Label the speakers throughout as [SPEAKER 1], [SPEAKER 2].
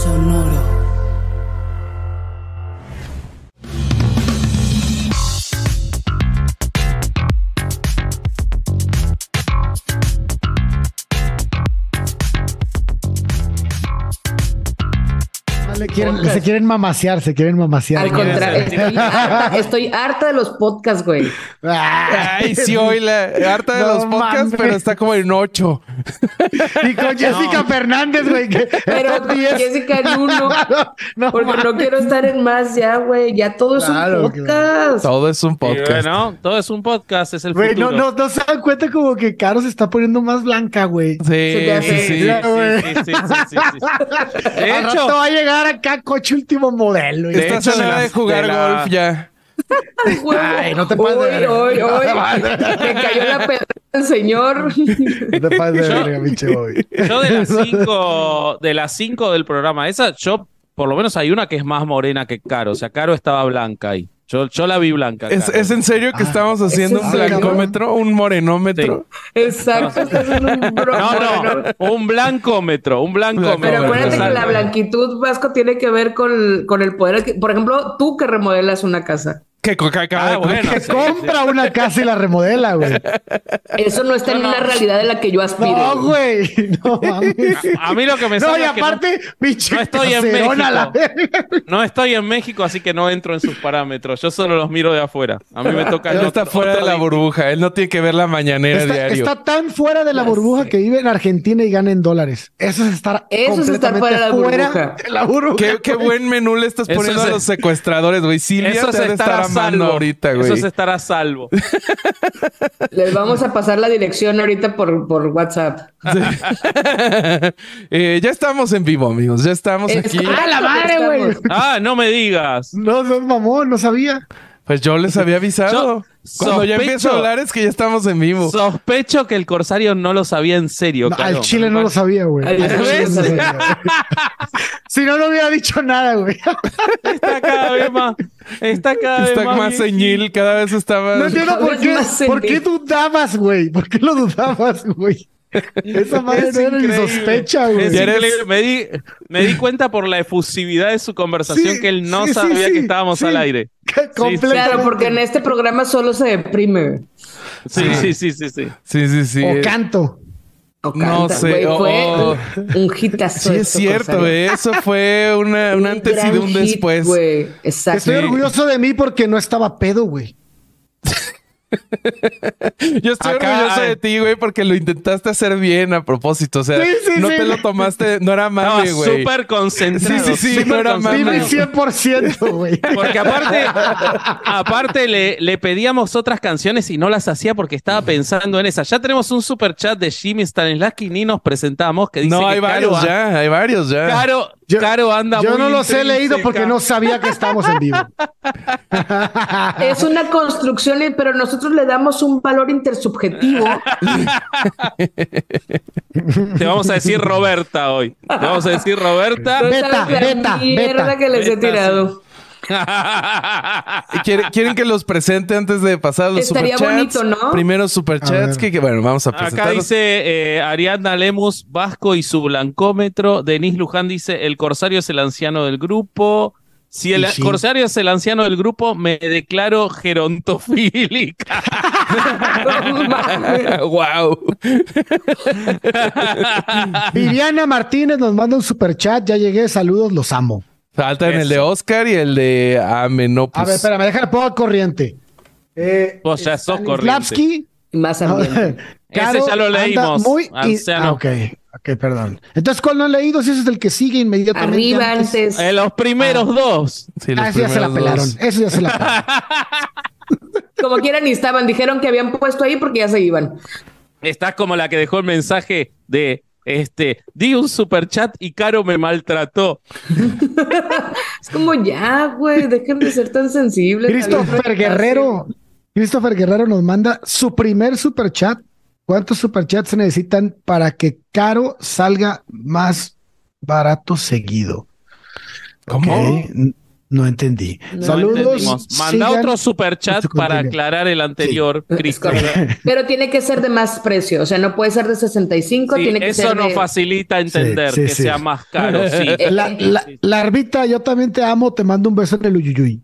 [SPEAKER 1] Sonoro.
[SPEAKER 2] Quieren, se quieren mamasear, se quieren mamasear.
[SPEAKER 3] Al contrario, estoy harta, estoy harta de los podcasts, güey.
[SPEAKER 4] Ay, sí, hoy la harta de
[SPEAKER 2] No
[SPEAKER 4] los podcasts,
[SPEAKER 2] mames.
[SPEAKER 4] pero está como en ocho.
[SPEAKER 2] Y con Jessica Fernández, güey.
[SPEAKER 3] Pero
[SPEAKER 2] días-
[SPEAKER 3] Jessica en uno.
[SPEAKER 2] no,
[SPEAKER 3] Porque no quiero estar en más ya, güey. Ya todo es
[SPEAKER 2] Claro,
[SPEAKER 3] un podcast.
[SPEAKER 4] Todo es un podcast.
[SPEAKER 5] bueno, todo es un podcast, es el
[SPEAKER 2] Güey, no,
[SPEAKER 5] futuro.
[SPEAKER 2] no, no se dan cuenta como que Caro se está poniendo más blanca, güey.
[SPEAKER 4] Sí, sí, sí.
[SPEAKER 5] Sí, sí, sí, sí, sí, sí, sí. De hecho,
[SPEAKER 2] va a llegar acá coche último modelo. y-
[SPEAKER 5] De
[SPEAKER 4] Estás
[SPEAKER 5] hecho,
[SPEAKER 4] a nada de jugar
[SPEAKER 5] de la-
[SPEAKER 4] golf ya.
[SPEAKER 2] Ay, no te pases de
[SPEAKER 3] Hoy,
[SPEAKER 2] verga.
[SPEAKER 3] hoy, hoy. Me cayó la pedra del señor.
[SPEAKER 2] No te pases de
[SPEAKER 5] Yo-
[SPEAKER 2] verga, pinche Bobby.
[SPEAKER 5] yo de las cinco, de las cinco del programa, esa, yo, por lo menos hay una que es más morena que Caro. O sea, Caro estaba blanca ahí. Yo, yo la vi blanca.
[SPEAKER 4] ¿Es, en serio que
[SPEAKER 2] Ah,
[SPEAKER 4] estamos haciendo
[SPEAKER 3] ¿es
[SPEAKER 4] un blancómetro, un morenómetro?
[SPEAKER 3] Exacto, estás en un bro-
[SPEAKER 5] No, no, un blancómetro, un blancómetro.
[SPEAKER 3] Pero acuérdate que la blanquitud vasco tiene que ver con, con el poder. Por ejemplo, tú que remodelas una casa.
[SPEAKER 4] Que acaba
[SPEAKER 5] Ah,
[SPEAKER 4] de
[SPEAKER 5] bueno.
[SPEAKER 2] Que
[SPEAKER 5] sí,
[SPEAKER 2] compra una casa y la remodela, güey.
[SPEAKER 3] Eso no está en
[SPEAKER 5] No,
[SPEAKER 3] una realidad de la que yo aspiro.
[SPEAKER 2] No, güey. No mames.
[SPEAKER 5] A mí lo que me
[SPEAKER 2] No,
[SPEAKER 5] sale
[SPEAKER 2] y
[SPEAKER 5] es que no-
[SPEAKER 2] aparte, pinche
[SPEAKER 5] no estoy en
[SPEAKER 2] la
[SPEAKER 5] México. No estoy en México, así que no entro en sus parámetros. Yo solo los miro de afuera. A mí me toca.
[SPEAKER 4] Él está
[SPEAKER 5] otro-
[SPEAKER 4] fuera de la burbuja. Él no tiene que ver la mañanera
[SPEAKER 2] Está,
[SPEAKER 4] diario.
[SPEAKER 2] está tan fuera de la burbuja que vive en Argentina y gana en dólares. Eso es estar
[SPEAKER 3] Eso es estar fuera de la burbuja.
[SPEAKER 2] de la burbuja.
[SPEAKER 4] ¿Qué, qué buen menú le estás poniendo
[SPEAKER 5] es-
[SPEAKER 4] a los secuestradores, güey. Silvia
[SPEAKER 5] Eso es estar salvo.
[SPEAKER 4] ahorita, güey.
[SPEAKER 5] Eso es estar a salvo.
[SPEAKER 3] Les vamos a pasar la dirección ahorita por, por WhatsApp.
[SPEAKER 4] Eh, ya estamos en vivo, amigos. Ya estamos
[SPEAKER 3] Es-
[SPEAKER 4] aquí.
[SPEAKER 2] ¡Ah, la madre, güey!
[SPEAKER 5] Ah, no me digas.
[SPEAKER 2] No, no, mamón, no sabía.
[SPEAKER 4] Pues yo les había avisado.
[SPEAKER 5] Yo
[SPEAKER 4] Cuando ya empiezo a hablar es que ya estamos en vivo.
[SPEAKER 5] Sospecho que el corsario no lo sabía en serio.
[SPEAKER 2] No, al chile no lo sabía, güey. Si no, no hubiera dicho nada, güey.
[SPEAKER 5] Está cada vez más. Está cada
[SPEAKER 4] Está
[SPEAKER 5] vez más.
[SPEAKER 4] más señil, cada vez está más.
[SPEAKER 2] No entiendo por qué, por qué dudabas, güey. ¿Por qué lo dudabas, güey? Esa madre
[SPEAKER 5] Es
[SPEAKER 2] no era ni sospecha, güey.
[SPEAKER 5] Me di, me di cuenta por la efusividad de su conversación
[SPEAKER 2] Sí,
[SPEAKER 5] que él no
[SPEAKER 2] sí,
[SPEAKER 5] sabía
[SPEAKER 2] sí,
[SPEAKER 5] que estábamos
[SPEAKER 2] sí.
[SPEAKER 5] al aire.
[SPEAKER 3] Claro, porque en este programa solo se deprime.
[SPEAKER 5] Sí, sí, sí, sí, sí.
[SPEAKER 4] Sí, sí, sí.
[SPEAKER 2] O canto.
[SPEAKER 3] O
[SPEAKER 4] No
[SPEAKER 3] canta,
[SPEAKER 4] sé,
[SPEAKER 3] güey,
[SPEAKER 4] o-
[SPEAKER 3] fue un, un hitazo.
[SPEAKER 4] Sí, es cierto, güey. Eso fue una, un antes y un
[SPEAKER 3] hit,
[SPEAKER 4] después.
[SPEAKER 2] Estoy orgulloso de mí porque no estaba pedo, güey.
[SPEAKER 4] Yo estoy
[SPEAKER 5] Acá
[SPEAKER 4] orgulloso de ti, güey, porque lo intentaste hacer bien a propósito. O sea,
[SPEAKER 2] Sí, sí,
[SPEAKER 4] no
[SPEAKER 2] sí.
[SPEAKER 4] te lo tomaste, no era mame, güey.
[SPEAKER 5] súper concentrado.
[SPEAKER 4] Sí, sí, sí, no era
[SPEAKER 2] Di
[SPEAKER 4] mame.
[SPEAKER 2] mi
[SPEAKER 5] concentrado.
[SPEAKER 2] 100%, güey.
[SPEAKER 5] Porque aparte, aparte le, le pedíamos otras canciones y no las hacía porque estaba pensando en esa. Ya tenemos un super chat de Jimmy Stanislaski ni nos presentamos que dice
[SPEAKER 4] No,
[SPEAKER 5] que
[SPEAKER 4] hay varios
[SPEAKER 5] Caro,
[SPEAKER 4] ya, hay varios ya.
[SPEAKER 5] Caro,
[SPEAKER 2] Yo-
[SPEAKER 5] Caro anda
[SPEAKER 2] Yo
[SPEAKER 5] muy
[SPEAKER 2] no los he leído porque no sabía que estábamos en vivo.
[SPEAKER 3] Es una construcción, pero nosotros le damos un valor intersubjetivo.
[SPEAKER 5] Te vamos a decir Roberta hoy. Te vamos a decir Roberta.
[SPEAKER 2] Beta, beta,
[SPEAKER 3] mierda
[SPEAKER 2] beta.
[SPEAKER 3] que les he tirado.
[SPEAKER 4] ¿Y quiere- ¿Quieren que los presente antes de pasar los
[SPEAKER 3] Estaría
[SPEAKER 4] superchats?
[SPEAKER 3] bonito, ¿no?
[SPEAKER 4] Primero
[SPEAKER 2] A
[SPEAKER 4] superchats, que, que bueno, vamos a
[SPEAKER 5] Acá
[SPEAKER 4] presentarlos.
[SPEAKER 5] dice eh, Ariadna Lemus, Vasco y su blancómetro. Denis Luján dice, el corsario es el anciano del grupo. Si el
[SPEAKER 2] sí.
[SPEAKER 5] corsario es el anciano del grupo, me declaro gerontofílica.
[SPEAKER 3] No mames.
[SPEAKER 4] wow.
[SPEAKER 2] Viviana Martínez nos manda un super chat. Ya llegué, saludos, los amo.
[SPEAKER 4] Faltan el de. Oscar y el de Amenopus.
[SPEAKER 2] A ver, espérame, déjame pongo al corriente. Eh,
[SPEAKER 5] Vos ya sos
[SPEAKER 2] Stanislavski,
[SPEAKER 3] Más ambiente.
[SPEAKER 2] Caro
[SPEAKER 5] Ese ya lo leímos,
[SPEAKER 2] Muy ah, ok, ok, perdón. Entonces, ¿cuál no he leído? Si ese es el que sigue inmediatamente.
[SPEAKER 3] Arriba antes.
[SPEAKER 5] En los primeros dos.
[SPEAKER 4] Sí, los
[SPEAKER 2] Ah, eso ya se la
[SPEAKER 4] primeros
[SPEAKER 2] pelaron.
[SPEAKER 4] dos.
[SPEAKER 2] Eso ya se la pelaron.
[SPEAKER 3] Como quieran ni estaban. Dijeron que habían puesto ahí porque ya se iban.
[SPEAKER 5] Estás como la que dejó el mensaje de este, di un super chat y Caro me maltrató.
[SPEAKER 3] Es como ya, güey. Dejen de ser tan sensibles.
[SPEAKER 2] Christopher Guerrero. Christopher Guerrero nos manda su primer super chat. ¿Cuántos super chats se necesitan para que Caro salga más barato seguido?
[SPEAKER 4] ¿Cómo?
[SPEAKER 2] No entendí.
[SPEAKER 3] No
[SPEAKER 2] Saludos.
[SPEAKER 5] Manda
[SPEAKER 2] sigan
[SPEAKER 5] otro super chat
[SPEAKER 2] su
[SPEAKER 5] para aclarar el anterior, Cristo.
[SPEAKER 3] correcto. Pero tiene que ser de más precio, o sea, no puede ser de 65,
[SPEAKER 5] Sí,
[SPEAKER 3] tiene que
[SPEAKER 5] eso
[SPEAKER 3] ser
[SPEAKER 5] nos
[SPEAKER 3] de...
[SPEAKER 5] facilita entender
[SPEAKER 2] Sí, sí,
[SPEAKER 5] que
[SPEAKER 2] sí.
[SPEAKER 5] sea más caro. Sí.
[SPEAKER 2] La, la,
[SPEAKER 5] Sí.
[SPEAKER 2] Larvita, yo también te amo, te mando un beso en el uyuyuy.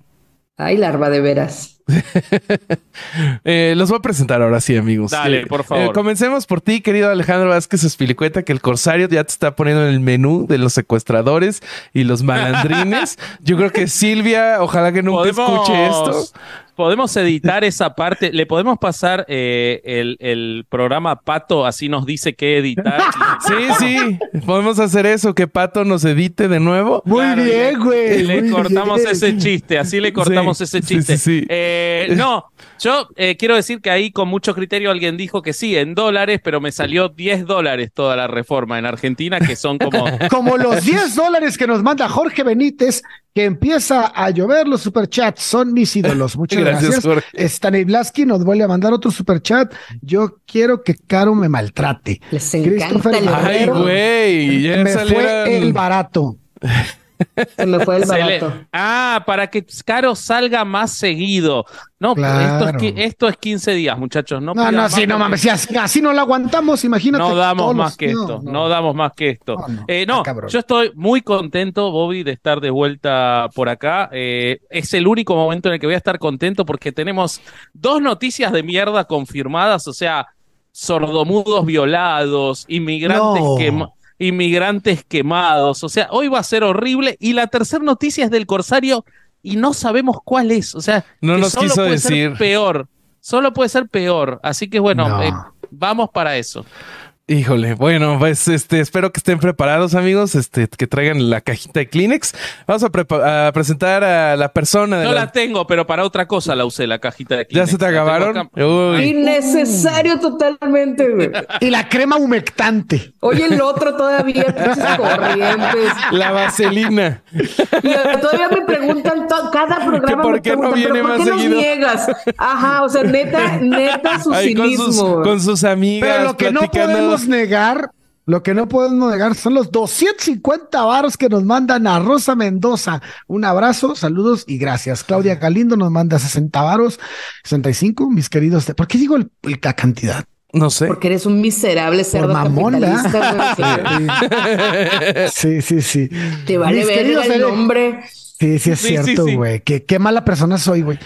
[SPEAKER 3] Ay, larva de veras.
[SPEAKER 4] Eh, los voy a presentar ahora sí, amigos.
[SPEAKER 5] Dale,
[SPEAKER 4] Eh,
[SPEAKER 5] por favor.
[SPEAKER 4] eh, comencemos por ti, querido Alejandro Vázquez Espilicueta, que el Corsario ya te está poniendo en el menú de los secuestradores y los malandrines. Yo creo que Silvia, ojalá que nunca escuche esto.
[SPEAKER 5] Podemos editar esa parte. Le podemos pasar eh, el, el programa Pato, así nos dice qué editar.
[SPEAKER 4] Sí, sí, podemos hacer eso, que Pato nos edite de nuevo.
[SPEAKER 2] Muy
[SPEAKER 5] Claro,
[SPEAKER 2] bien, güey.
[SPEAKER 5] Le cortamos
[SPEAKER 2] bien.
[SPEAKER 5] ese chiste, así le cortamos
[SPEAKER 4] Sí,
[SPEAKER 5] ese
[SPEAKER 4] sí,
[SPEAKER 5] chiste.
[SPEAKER 4] sí, sí.
[SPEAKER 5] Eh, no, yo eh, quiero decir que ahí con mucho criterio alguien dijo que sí, en dólares, pero me salió 10 dólares toda la reforma en Argentina, que son como...
[SPEAKER 2] Como los 10 dólares que nos manda Jorge Benítez, que empieza a llover los superchats. Son mis ídolos. Muchas
[SPEAKER 4] Gracias,
[SPEAKER 2] gracias.
[SPEAKER 4] Jorge.
[SPEAKER 2] Stanislavski nos vuelve a mandar otro superchat. Yo quiero que Caro me maltrate.
[SPEAKER 3] Les encanta
[SPEAKER 2] Christopher
[SPEAKER 3] el
[SPEAKER 4] Ay, güey, ya
[SPEAKER 2] me
[SPEAKER 4] salieron-
[SPEAKER 2] fue el barato.
[SPEAKER 3] Se me fue el
[SPEAKER 5] le-
[SPEAKER 3] barato.
[SPEAKER 5] Ah, para que Caro salga más seguido. No,
[SPEAKER 2] Claro.
[SPEAKER 5] esto, es, esto es 15 días, muchachos. No,
[SPEAKER 2] No, no, sí, no mames. Si así, así no la aguantamos, imagínate.
[SPEAKER 5] No damos más
[SPEAKER 2] los-
[SPEAKER 5] que
[SPEAKER 2] no,
[SPEAKER 5] esto. No,
[SPEAKER 2] no.
[SPEAKER 5] damos más que esto.
[SPEAKER 2] No, no,
[SPEAKER 5] Eh, yo estoy muy contento, Bobby, de estar de vuelta por acá. Eh, es el único momento en el que voy a estar contento porque tenemos dos noticias de mierda confirmadas, o sea, sordomudos violados, inmigrantes
[SPEAKER 2] No.
[SPEAKER 5] Inmigrantes quemados. O sea, hoy va a ser horrible. Y la tercera noticia es del Corsario y no sabemos cuál es. O sea,
[SPEAKER 4] No
[SPEAKER 5] que
[SPEAKER 4] nos
[SPEAKER 5] solo
[SPEAKER 4] quiso
[SPEAKER 5] puede ser
[SPEAKER 4] decir.
[SPEAKER 5] peor. Solo puede ser peor. Así que bueno,
[SPEAKER 2] No.
[SPEAKER 5] eh, vamos para eso.
[SPEAKER 4] Híjole, bueno, pues este, espero que estén preparados, amigos, este, que traigan la cajita de Kleenex. Vamos a, presentar a la persona de
[SPEAKER 5] No
[SPEAKER 4] la-
[SPEAKER 5] la tengo, pero para otra cosa la usé, la cajita de
[SPEAKER 4] ¿Ya
[SPEAKER 5] Kleenex.
[SPEAKER 4] se te acabaron? Uy.
[SPEAKER 3] Innecesario totalmente, güey.
[SPEAKER 2] Y la crema humectante.
[SPEAKER 3] Oye, el otro todavía, corrientes.
[SPEAKER 4] La vaselina.
[SPEAKER 3] Y todavía me preguntan, cada programa
[SPEAKER 4] ¿Que por
[SPEAKER 3] me
[SPEAKER 4] qué no viene
[SPEAKER 3] ¿pero por
[SPEAKER 4] más
[SPEAKER 3] qué nos niegas? Ajá, o sea, neta, neta su
[SPEAKER 4] Ahí con sus,
[SPEAKER 3] cinismo.
[SPEAKER 4] con sus amigas.
[SPEAKER 2] Pero lo que no
[SPEAKER 4] platicando.
[SPEAKER 2] Podemos negar, lo que no podemos negar son los 250 varos que nos mandan a Rosa Mendoza. Un abrazo, saludos y gracias. Claudia Galindo nos manda 60 varos, 65, mis queridos. ¿Por qué digo el- el- la cantidad?
[SPEAKER 4] No sé.
[SPEAKER 3] Porque eres un miserable cerdo
[SPEAKER 2] mamón,
[SPEAKER 3] capitalista.
[SPEAKER 2] Sí, sí, sí.
[SPEAKER 3] Te vale
[SPEAKER 2] Mis
[SPEAKER 3] ver
[SPEAKER 2] queridos
[SPEAKER 3] el
[SPEAKER 2] herejes-
[SPEAKER 3] nombre.
[SPEAKER 2] Sí, sí es
[SPEAKER 5] Sí, sí,
[SPEAKER 2] cierto,
[SPEAKER 5] sí.
[SPEAKER 2] güey. Qué, qué mala persona soy, güey.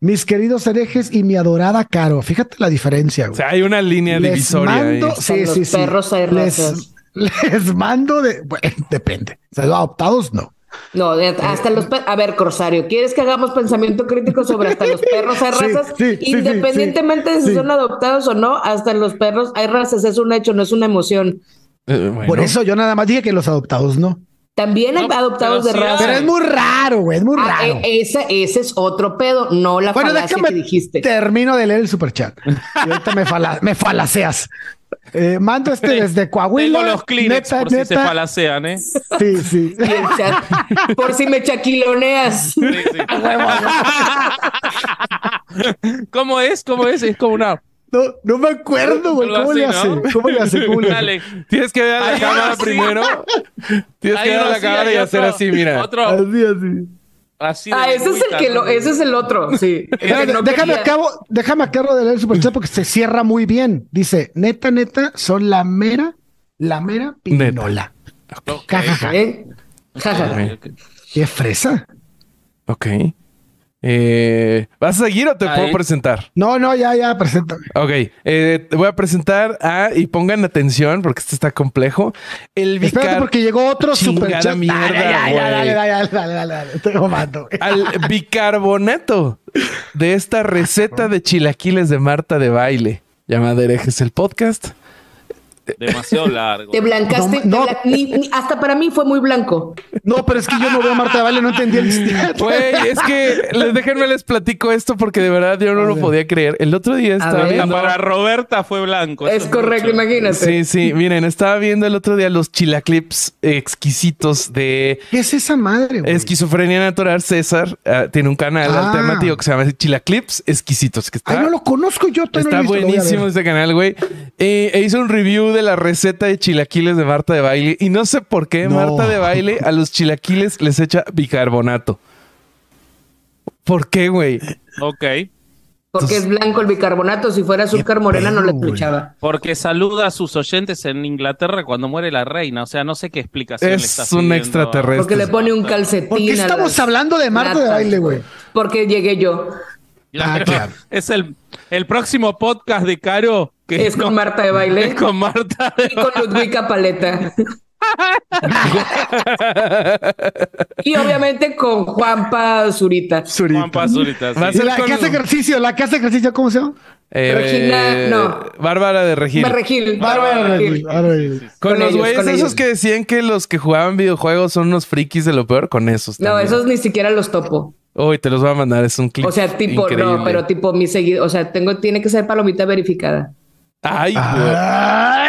[SPEAKER 2] Mis queridos herejes y mi adorada Caro. Fíjate la diferencia,
[SPEAKER 4] O
[SPEAKER 2] güey.
[SPEAKER 4] sea, hay una línea
[SPEAKER 2] Les
[SPEAKER 4] divisoria ahí.
[SPEAKER 2] mando,
[SPEAKER 3] Con
[SPEAKER 2] sí,
[SPEAKER 3] los
[SPEAKER 2] sí, sí.
[SPEAKER 3] perros hay
[SPEAKER 2] les,
[SPEAKER 3] razas.
[SPEAKER 2] les mando de, bueno, depende. O sea, adoptados no.
[SPEAKER 3] No, hasta los perros. A ver, Corsario, ¿quieres que hagamos pensamiento crítico sobre hasta los perros hay
[SPEAKER 2] Sí,
[SPEAKER 3] razas?
[SPEAKER 2] sí, sí,
[SPEAKER 3] Independientemente de si
[SPEAKER 2] sí.
[SPEAKER 3] son adoptados o no, hasta los perros hay razas, es un hecho, no es una emoción.
[SPEAKER 4] Eh, bueno.
[SPEAKER 2] Por eso yo nada más dije que los adoptados no.
[SPEAKER 3] También hay
[SPEAKER 5] No,
[SPEAKER 3] adoptados de
[SPEAKER 5] sí
[SPEAKER 3] raza.
[SPEAKER 2] Pero es muy raro, güey, es muy
[SPEAKER 3] Ah,
[SPEAKER 2] raro.
[SPEAKER 3] e- ese, ese es otro pedo, no la
[SPEAKER 2] bueno,
[SPEAKER 3] falacia
[SPEAKER 2] déjame
[SPEAKER 3] que dijiste.
[SPEAKER 2] termino de leer el superchat. Y ahorita me, fala- me falaceas. Eh, mando este desde Coahuila.
[SPEAKER 5] Tengo los Kleenex
[SPEAKER 2] Neta,
[SPEAKER 5] por si se falacean, ¿eh?
[SPEAKER 2] Sí, sí.
[SPEAKER 3] Chat, por si me chaquiloneas.
[SPEAKER 5] Sí, sí. ¿Cómo es? ¿Cómo es? Es como una.
[SPEAKER 2] No, no me acuerdo, güey. ¿Cómo le
[SPEAKER 5] ¿no?
[SPEAKER 2] hace? ¿Cómo le hace? ¿Cómo le hace?
[SPEAKER 5] Dale.
[SPEAKER 4] Tienes que ver a la cámara primero. Tienes que ver a la cámara y hacer así, mira.
[SPEAKER 5] Otro.
[SPEAKER 2] Así, así.
[SPEAKER 3] Ah, ese es el que lo, ese es el otro, sí. El no
[SPEAKER 2] déjame acabo, déjame acabo de leer el superchat porque se cierra muy bien. Dice, neta, neta, son la mera, la mera pinola.
[SPEAKER 5] Ok.
[SPEAKER 2] Ja, ja, ja.
[SPEAKER 3] ¿Eh?
[SPEAKER 2] Qué fresa.
[SPEAKER 4] Ok. Eh, ¿Vas a seguir o te
[SPEAKER 5] Ahí.
[SPEAKER 4] puedo presentar?
[SPEAKER 2] No, no, ya, ya, preséntame.
[SPEAKER 4] Ok, eh, te voy a presentar a, y pongan atención porque este está complejo, el
[SPEAKER 2] Espérate
[SPEAKER 4] vicar
[SPEAKER 2] porque llegó otro
[SPEAKER 4] Chingada
[SPEAKER 2] superchat.
[SPEAKER 4] mierda,
[SPEAKER 2] dale, dale, dale, dale, dale, dale, dale,
[SPEAKER 4] al bicarbonato de esta receta de chilaquiles de Marta de baile llamada Herejes el podcast.
[SPEAKER 5] Demasiado largo.
[SPEAKER 3] Te blancaste.
[SPEAKER 2] No, no.
[SPEAKER 3] te blan- ni- ni- hasta para mí fue muy blanco.
[SPEAKER 2] No, pero es que yo no veo a Marta de Valle, no entendí el
[SPEAKER 4] Güey, es que les, déjenme les platico esto porque de verdad yo no lo podía creer. El otro día estaba
[SPEAKER 3] ver.
[SPEAKER 4] viendo.
[SPEAKER 5] Para Roberta fue blanco.
[SPEAKER 3] Es correcto,
[SPEAKER 5] mucho.
[SPEAKER 3] imagínate.
[SPEAKER 4] Sí, sí, miren, estaba viendo el otro día los chilaclips exquisitos de
[SPEAKER 2] ¿Qué es esa madre, güey?
[SPEAKER 4] Esquizofrenia Natural. César ah, tiene un canal
[SPEAKER 2] Ah.
[SPEAKER 4] alternativo que se llama Chilaclips Exquisitos. Que está,
[SPEAKER 2] Ay, no lo conozco yo,
[SPEAKER 4] está
[SPEAKER 2] no lo he visto,
[SPEAKER 4] buenísimo este canal, güey. Eh, e hizo un review de la receta de chilaquiles de Marta de Baile. Y no sé por qué
[SPEAKER 2] No.
[SPEAKER 4] Marta de Baile a los chilaquiles les echa bicarbonato. ¿Por qué, güey?
[SPEAKER 5] Ok.
[SPEAKER 3] Porque es blanco el bicarbonato. Si fuera azúcar morena, no le escuchaba.
[SPEAKER 5] Porque saluda a sus oyentes en Inglaterra cuando muere la reina. O sea, no sé qué explicación le
[SPEAKER 4] Es
[SPEAKER 5] estás
[SPEAKER 4] un extraterrestre.
[SPEAKER 3] Porque le pone un calcetín.
[SPEAKER 2] ¿Por qué estamos
[SPEAKER 3] las
[SPEAKER 2] hablando de Marta de baile, güey?
[SPEAKER 3] Porque llegué yo.
[SPEAKER 2] Ah, claro.
[SPEAKER 5] Es el, el próximo podcast de Caro. Que
[SPEAKER 3] Es con Marta de baile.
[SPEAKER 5] Es con Marta. de-
[SPEAKER 3] Y con Ludwika Paleta. y obviamente con Juanpa Zurita.
[SPEAKER 5] Juan Pazurita. sí.
[SPEAKER 4] Va a
[SPEAKER 2] Y
[SPEAKER 4] ser
[SPEAKER 2] la
[SPEAKER 4] con-
[SPEAKER 2] que hace ejercicio, la hace ejercicio, ¿cómo se llama?
[SPEAKER 4] Eh,
[SPEAKER 3] Regina, no.
[SPEAKER 4] Bárbara de Regil.
[SPEAKER 3] Regil.
[SPEAKER 2] Bárbara
[SPEAKER 3] Regil.
[SPEAKER 2] Regil, Bárbara Regil.
[SPEAKER 4] Con,
[SPEAKER 3] Con
[SPEAKER 4] los güeyes esos
[SPEAKER 3] ellos.
[SPEAKER 4] que decían que los que jugaban videojuegos son unos frikis de lo peor, con esos.
[SPEAKER 3] No,
[SPEAKER 4] también.
[SPEAKER 3] esos ni siquiera los topo.
[SPEAKER 4] Uy, te los voy a mandar, es un clip.
[SPEAKER 3] O sea, tipo,
[SPEAKER 4] increíble.
[SPEAKER 3] no, pero tipo mi seguido, o sea, tengo, tiene que ser palomita verificada.
[SPEAKER 4] Ay.
[SPEAKER 2] Ay.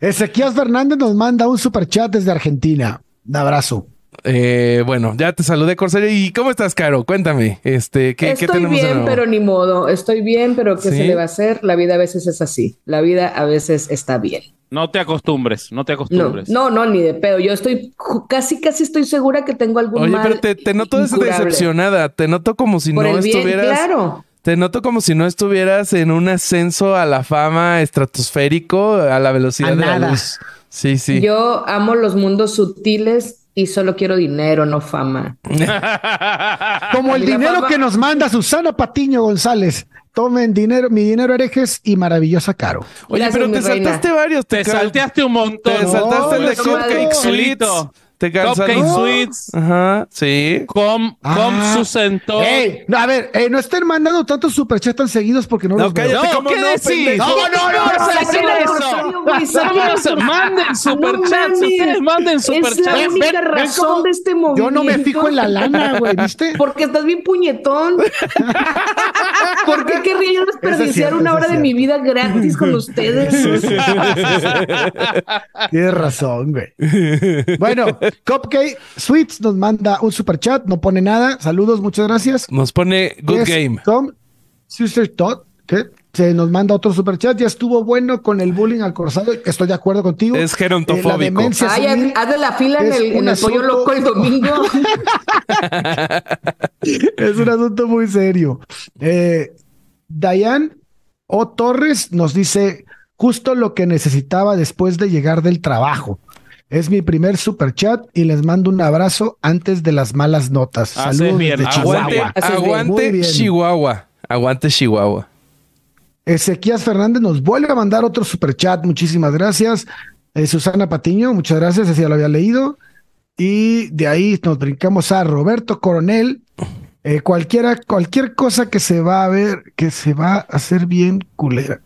[SPEAKER 2] Ezequiel Fernández nos manda un super chat desde Argentina. Un abrazo.
[SPEAKER 4] Eh, bueno, ya te saludé, Corsario. ¿Y cómo estás, Caro? Cuéntame. Este, ¿qué, qué
[SPEAKER 3] Estoy
[SPEAKER 4] tenemos de
[SPEAKER 3] bien,
[SPEAKER 4] nuevo?
[SPEAKER 3] pero ni modo. Estoy bien, pero ¿qué
[SPEAKER 4] ¿Sí?
[SPEAKER 3] se le va a hacer? La vida a veces es así. La vida a veces está bien.
[SPEAKER 5] No te acostumbres, no te acostumbres.
[SPEAKER 3] no, no, ni de pedo. Yo estoy casi, casi estoy segura que tengo algún
[SPEAKER 4] Oye,
[SPEAKER 3] mal
[SPEAKER 4] pero te, te noto
[SPEAKER 3] incurable.
[SPEAKER 4] decepcionada. Te noto como si
[SPEAKER 3] Por
[SPEAKER 4] no
[SPEAKER 3] el bien,
[SPEAKER 4] estuvieras.
[SPEAKER 3] claro.
[SPEAKER 4] Te noto como si no estuvieras en un ascenso a la fama estratosférico a la velocidad
[SPEAKER 2] A
[SPEAKER 4] de la luz. Sí, sí.
[SPEAKER 3] Yo amo los mundos sutiles y solo quiero dinero, no fama.
[SPEAKER 2] Como el dinero
[SPEAKER 3] fama-
[SPEAKER 2] que nos manda Susana Patiño González. Tomen dinero, mi dinero herejes y maravillosa Caro.
[SPEAKER 4] Oye,
[SPEAKER 3] Gracias,
[SPEAKER 4] pero te
[SPEAKER 3] reina.
[SPEAKER 4] saltaste varios.
[SPEAKER 5] Te
[SPEAKER 4] ca-
[SPEAKER 5] salteaste un montón.
[SPEAKER 4] Te saltaste el de Cupcake. Te cansas-
[SPEAKER 5] Cupcake
[SPEAKER 4] No.
[SPEAKER 5] Sweets.
[SPEAKER 4] Ajá, sí.
[SPEAKER 5] Com, com
[SPEAKER 2] Ah.
[SPEAKER 5] Susento.
[SPEAKER 2] Ey, no, a ver, eh, no estén mandando tantos superchats tan seguidos porque no,
[SPEAKER 4] No,
[SPEAKER 2] los veo.
[SPEAKER 4] cállate, ¿cómo
[SPEAKER 5] ¿qué
[SPEAKER 4] no,
[SPEAKER 5] decís?
[SPEAKER 2] No, no, no, no,
[SPEAKER 5] decir
[SPEAKER 2] no,
[SPEAKER 5] eso? Manden superchats. Ustedes manden
[SPEAKER 3] Es la
[SPEAKER 5] superchats.
[SPEAKER 3] única razón de este movimiento.
[SPEAKER 2] Yo no me fijo en la lana, güey, ¿viste?
[SPEAKER 3] Porque estás bien puñetón. ¿Por qué querría yo desperdiciar
[SPEAKER 2] cierto,
[SPEAKER 3] una hora de mi vida gratis con ustedes?
[SPEAKER 2] Tienes razón, güey. Bueno, Cupcake Sweets nos manda un super chat, no pone nada. Saludos, muchas gracias.
[SPEAKER 4] Nos pone Good
[SPEAKER 2] Es
[SPEAKER 4] Game.
[SPEAKER 2] Tom Sister Todd, que se nos manda otro super chat. Ya estuvo bueno con el bullying al corsado. Estoy de acuerdo contigo.
[SPEAKER 4] Es
[SPEAKER 2] Eh,
[SPEAKER 4] gerontofóbico.
[SPEAKER 2] la demencia
[SPEAKER 3] Ay,
[SPEAKER 2] senil
[SPEAKER 3] haz- hazle la fila en el, en el pollo loco el domingo.
[SPEAKER 2] es un asunto muy serio. Eh, Dayan O. Torres nos dice justo lo que necesitaba después de llegar del trabajo. Es mi primer super chat y les mando un abrazo antes de las malas notas. Saludos
[SPEAKER 5] bien,
[SPEAKER 2] desde
[SPEAKER 4] Aguante,
[SPEAKER 2] Chihuahua.
[SPEAKER 4] Aguante
[SPEAKER 2] bien.
[SPEAKER 4] Chihuahua. Aguante Chihuahua.
[SPEAKER 2] Ezequiel Fernández nos vuelve a mandar otro super chat. Muchísimas gracias. Eh, Susana Patiño, muchas gracias. Ese ya lo había leído. Y de ahí nos brincamos a Roberto Coronel. Eh, cualquiera, cualquier cosa que se va a ver, que se va a hacer bien culera.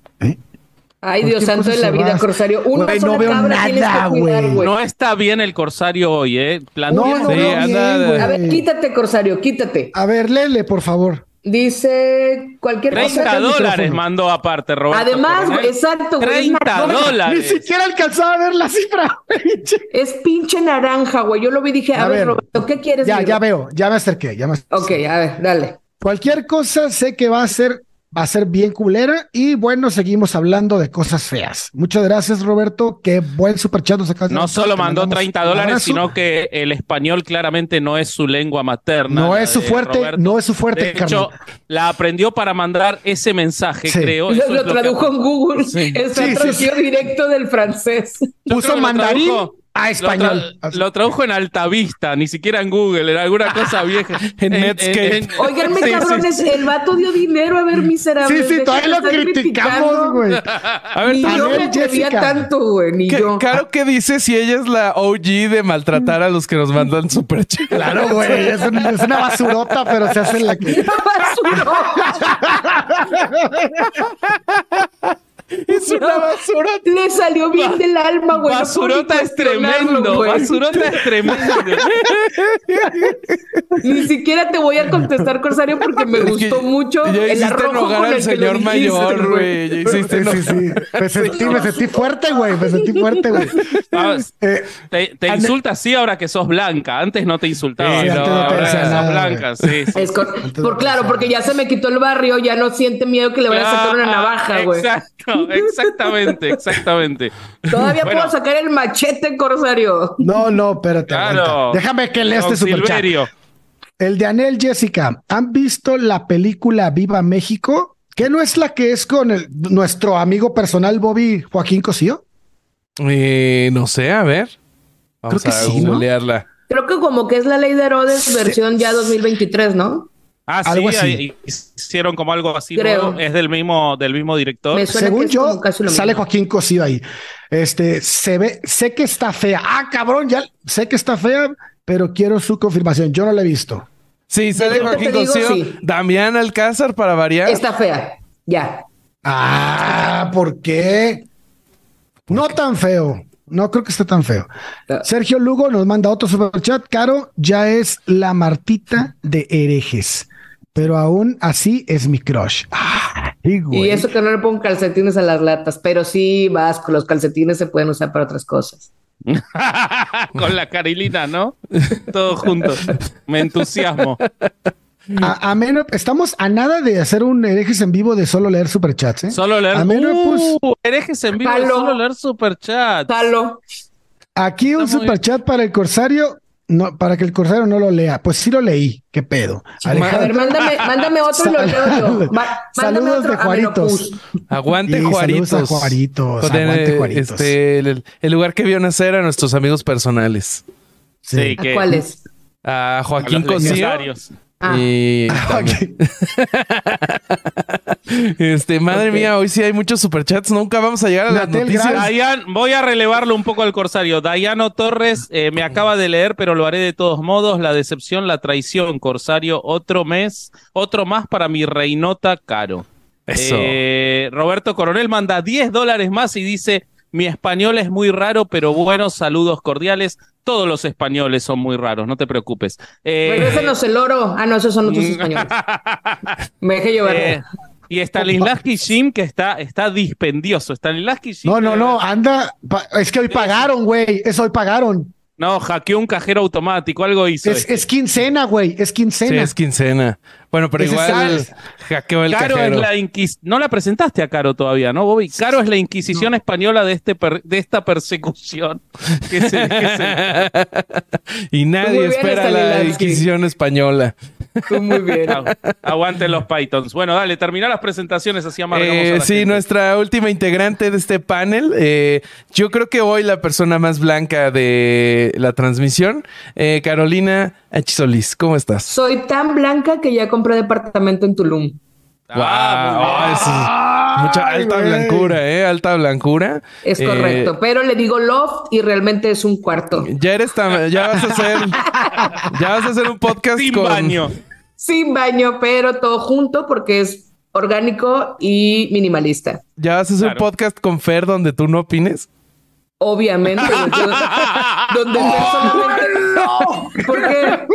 [SPEAKER 3] Ay,
[SPEAKER 2] Cualquier
[SPEAKER 3] Dios santo de la vida, Corsario. Una
[SPEAKER 2] Güey,
[SPEAKER 3] sola
[SPEAKER 2] no veo
[SPEAKER 3] cabra
[SPEAKER 2] nada,
[SPEAKER 3] que cuidar,
[SPEAKER 2] güey.
[SPEAKER 5] No está bien el Corsario hoy, ¿eh? Plantea-
[SPEAKER 2] No, no
[SPEAKER 4] anda-
[SPEAKER 2] bien, güey.
[SPEAKER 3] A ver, quítate, Corsario, quítate.
[SPEAKER 2] A ver, léele, por favor.
[SPEAKER 3] Dice cualquier cosa.
[SPEAKER 5] 30
[SPEAKER 2] el
[SPEAKER 5] dólares mandó aparte, Roberto.
[SPEAKER 3] Además,
[SPEAKER 5] Coronel.
[SPEAKER 3] güey, exacto, güey. es
[SPEAKER 5] 30
[SPEAKER 3] marrón.
[SPEAKER 2] Ni
[SPEAKER 5] dólares.
[SPEAKER 2] siquiera alcanzaba a ver la cifra. güey.
[SPEAKER 3] Es pinche naranja, güey. Yo lo vi y dije, a,
[SPEAKER 2] A
[SPEAKER 3] ver,
[SPEAKER 2] ver.
[SPEAKER 3] Roberto, ¿qué quieres?
[SPEAKER 2] ya, ya veo, ya me acerqué, ya me
[SPEAKER 3] Ok, a ver, dale.
[SPEAKER 2] Cualquier cosa sé que va a ser, va a ser bien culera y bueno, seguimos hablando de cosas feas. Muchas gracias, Roberto. Qué buen superchat nos acabas de
[SPEAKER 5] No solo mandó
[SPEAKER 2] mandamos
[SPEAKER 5] 30
[SPEAKER 2] un
[SPEAKER 5] dólares, sino que el español claramente no es su lengua materna.
[SPEAKER 2] No es su fuerte,
[SPEAKER 5] Roberto.
[SPEAKER 2] no es su fuerte,
[SPEAKER 5] De hecho, la aprendió para mandar ese mensaje,
[SPEAKER 2] Sí.
[SPEAKER 5] creo.
[SPEAKER 3] Lo, lo
[SPEAKER 5] es que-
[SPEAKER 3] tradujo en Google.
[SPEAKER 5] Sí.
[SPEAKER 3] Está
[SPEAKER 2] Sí, sí,
[SPEAKER 3] traducido directo del francés.
[SPEAKER 5] Yo
[SPEAKER 2] Puso
[SPEAKER 5] lo
[SPEAKER 2] mandarín
[SPEAKER 5] tradujo-
[SPEAKER 2] a
[SPEAKER 5] Lo,
[SPEAKER 2] español.
[SPEAKER 5] tra- lo tradujo en Altavista, ni siquiera en Google, en alguna cosa vieja.
[SPEAKER 4] En Netscape.
[SPEAKER 3] Oiganme,
[SPEAKER 5] Sí, sí,
[SPEAKER 3] cabrones, el vato dio dinero a ver miserable.
[SPEAKER 2] Sí, sí, todavía lo criticamos, güey.
[SPEAKER 4] A ver,
[SPEAKER 3] Ni yo me atrevía tanto, güey, ni
[SPEAKER 4] ¿qué-
[SPEAKER 3] yo.
[SPEAKER 4] Caro, ¿qué dice si ella es la OG de maltratar a los que nos mandan super chat?
[SPEAKER 2] Claro, güey. Es, un- es una basurota, pero se hace la que.
[SPEAKER 4] Es una basura.
[SPEAKER 3] Le salió bien del alma, güey.
[SPEAKER 5] Basurota es tremendo,
[SPEAKER 3] güey.
[SPEAKER 5] Basurota es tremendo.
[SPEAKER 3] Ni siquiera te voy a contestar, Corsario, porque me
[SPEAKER 4] Es que
[SPEAKER 3] gustó mucho
[SPEAKER 4] Ya
[SPEAKER 3] el
[SPEAKER 4] hiciste
[SPEAKER 3] arrojo con
[SPEAKER 4] al
[SPEAKER 3] el
[SPEAKER 4] señor mayor, güey. Ya hiciste
[SPEAKER 2] Sí, sí, sí. Me sentí, me sentí fuerte, güey. Me sentí fuerte, güey.
[SPEAKER 5] Vamos,
[SPEAKER 2] Eh,
[SPEAKER 5] Te, te insulta así ahora que sos blanca. Antes no te insultaba.
[SPEAKER 2] Sí,
[SPEAKER 5] no,
[SPEAKER 2] te
[SPEAKER 5] ahora
[SPEAKER 2] decía
[SPEAKER 5] sos
[SPEAKER 2] nada,
[SPEAKER 5] blanca, sí. sí.
[SPEAKER 3] Es con- por claro, porque ya se me quitó el barrio, ya no siente miedo que le vaya a sacar una
[SPEAKER 5] Ah,
[SPEAKER 3] navaja, güey.
[SPEAKER 5] Exacto, exactamente, exactamente.
[SPEAKER 3] Todavía
[SPEAKER 5] Bueno.
[SPEAKER 3] puedo sacar el machete, Corsario.
[SPEAKER 2] no, no, espérate.
[SPEAKER 5] Claro.
[SPEAKER 2] Déjame que lea este superchat. El de Anel Jessica, ¿han visto la película Viva México? ¿Que no es la que es con el, nuestro amigo personal Bobby Joaquín Cosío?
[SPEAKER 4] Eh, no sé, a ver. Vamos
[SPEAKER 2] Creo que
[SPEAKER 4] a
[SPEAKER 2] sí.
[SPEAKER 3] Creo que como que es la ley de Herodes versión ya 2023, ¿no?
[SPEAKER 5] Ah,
[SPEAKER 2] Algo
[SPEAKER 5] sí,
[SPEAKER 2] así.
[SPEAKER 5] hicieron como algo así.
[SPEAKER 3] Creo.
[SPEAKER 5] Es del mismo, del mismo director.
[SPEAKER 2] Según yo, sale. Joaquín Cosío ahí. Este, se ve, sé que está fea. Ah, cabrón, ya sé que está fea, pero quiero su confirmación. Yo no la he visto.
[SPEAKER 4] Sí, sale Joaquín
[SPEAKER 3] digo,
[SPEAKER 4] Cosío,
[SPEAKER 3] sí.
[SPEAKER 4] Damián Alcázar para variar.
[SPEAKER 3] Está fea. Ya.
[SPEAKER 2] Ah, ¿por qué? No tan feo. No creo que esté tan feo. Sergio Lugo nos manda otro superchat. Caro ya es la Martita de herejes, pero aún así es mi crush. Ay.
[SPEAKER 3] Y eso que no le pongo calcetines a las latas, pero sí, Vasco, los calcetines se pueden usar para otras cosas.
[SPEAKER 5] Con la Carilina, ¿no? Todos juntos. Me entusiasmo.
[SPEAKER 2] A, a menos, estamos a nada de hacer un herejes en vivo de solo leer superchats, ¿eh?
[SPEAKER 5] Solo leer.
[SPEAKER 2] A menos,
[SPEAKER 5] Uh,
[SPEAKER 2] pues,
[SPEAKER 5] herejes en vivo,
[SPEAKER 3] Jalo.
[SPEAKER 5] solo leer superchat.
[SPEAKER 3] Jalo.
[SPEAKER 2] aquí un
[SPEAKER 5] Está muy
[SPEAKER 2] superchat para el corsario, no, para que el corsario no lo lea. Pues sí lo leí, qué pedo.
[SPEAKER 3] A ver, mándame, mándame otro y lo leo yo. Va-
[SPEAKER 2] Saludos
[SPEAKER 3] otro
[SPEAKER 2] de Juaritos.
[SPEAKER 4] Aguante
[SPEAKER 2] Sí, saludos
[SPEAKER 4] Juaritos.
[SPEAKER 2] a Juaritos,
[SPEAKER 4] Joder,
[SPEAKER 2] aguante Juaritos.
[SPEAKER 4] Este, el, el lugar que vio nacer a nuestros amigos personales.
[SPEAKER 2] Sí.
[SPEAKER 5] Sí,
[SPEAKER 3] ¿A
[SPEAKER 5] que-
[SPEAKER 3] cuáles?
[SPEAKER 4] A Joaquín
[SPEAKER 5] los
[SPEAKER 4] Cosío.
[SPEAKER 3] Ah.
[SPEAKER 4] Y este, madre mía, hoy sí hay muchos superchats. Nunca vamos a llegar a las
[SPEAKER 2] Natel
[SPEAKER 4] noticias.
[SPEAKER 5] Dayan, voy a relevarlo un poco al corsario. Dayano Torres eh, me acaba de leer, pero lo haré de todos modos. La decepción, la traición, corsario. Otro mes, otro más para mi reinota caro.
[SPEAKER 4] Eso.
[SPEAKER 5] Eh, Roberto Coronel manda 10 dólares más y dice: Mi español es muy raro, pero buenos saludos cordiales. Todos los españoles son muy raros, no te preocupes. Eh,
[SPEAKER 3] Regrésenos el oro. Ah, no, esos son otros españoles. Me dejé llevar.
[SPEAKER 5] eh, y Stanislavski Jim, que está, está dispendioso. Stanislavski Jim.
[SPEAKER 2] No, no, no, anda. es que hoy pagaron, güey. Es hoy pagaron.
[SPEAKER 5] No, hackeó un cajero automático, algo hizo.
[SPEAKER 2] Es,
[SPEAKER 5] este.
[SPEAKER 2] es quincena, güey. Es
[SPEAKER 4] Sí,
[SPEAKER 2] quincena.
[SPEAKER 4] es quincena. Bueno, pero igual hackeó el
[SPEAKER 5] Caro
[SPEAKER 4] cajero.
[SPEAKER 5] es la inquis... No la presentaste a Caro todavía, ¿no, Bobby? Caro es la Inquisición española de, este per- de esta persecución. Que se, que se-
[SPEAKER 4] y nadie espera la. Inquisición española.
[SPEAKER 3] Tú muy bien.
[SPEAKER 5] Agu- Aguanten los Pythons. Bueno, dale, termina las presentaciones, así amargamos
[SPEAKER 4] Eh,
[SPEAKER 5] a la
[SPEAKER 4] sí,
[SPEAKER 5] gente.
[SPEAKER 4] nuestra última integrante de este panel. eh, yo creo que hoy la persona más blanca de la transmisión, eh, Carolina H. Solís. ¿Cómo estás?
[SPEAKER 3] Soy tan blanca que ya compré departamento en Tulum.
[SPEAKER 5] Ah, muy bien.
[SPEAKER 4] Mucha alta
[SPEAKER 2] güey.
[SPEAKER 4] blancura, ¿eh? Alta blancura.
[SPEAKER 3] Es
[SPEAKER 4] Eh,
[SPEAKER 3] correcto, pero le digo loft y realmente es un cuarto.
[SPEAKER 4] Ya eres ya vas a hacer, ya vas a hacer un podcast
[SPEAKER 5] Sin
[SPEAKER 4] con
[SPEAKER 5] baño.
[SPEAKER 3] Sin baño, pero todo junto porque es orgánico y minimalista.
[SPEAKER 4] Ya vas a hacer
[SPEAKER 5] Claro.
[SPEAKER 4] un podcast con Fer donde tú no opines.
[SPEAKER 3] Obviamente. yo- donde personalmente. ¿Por qué?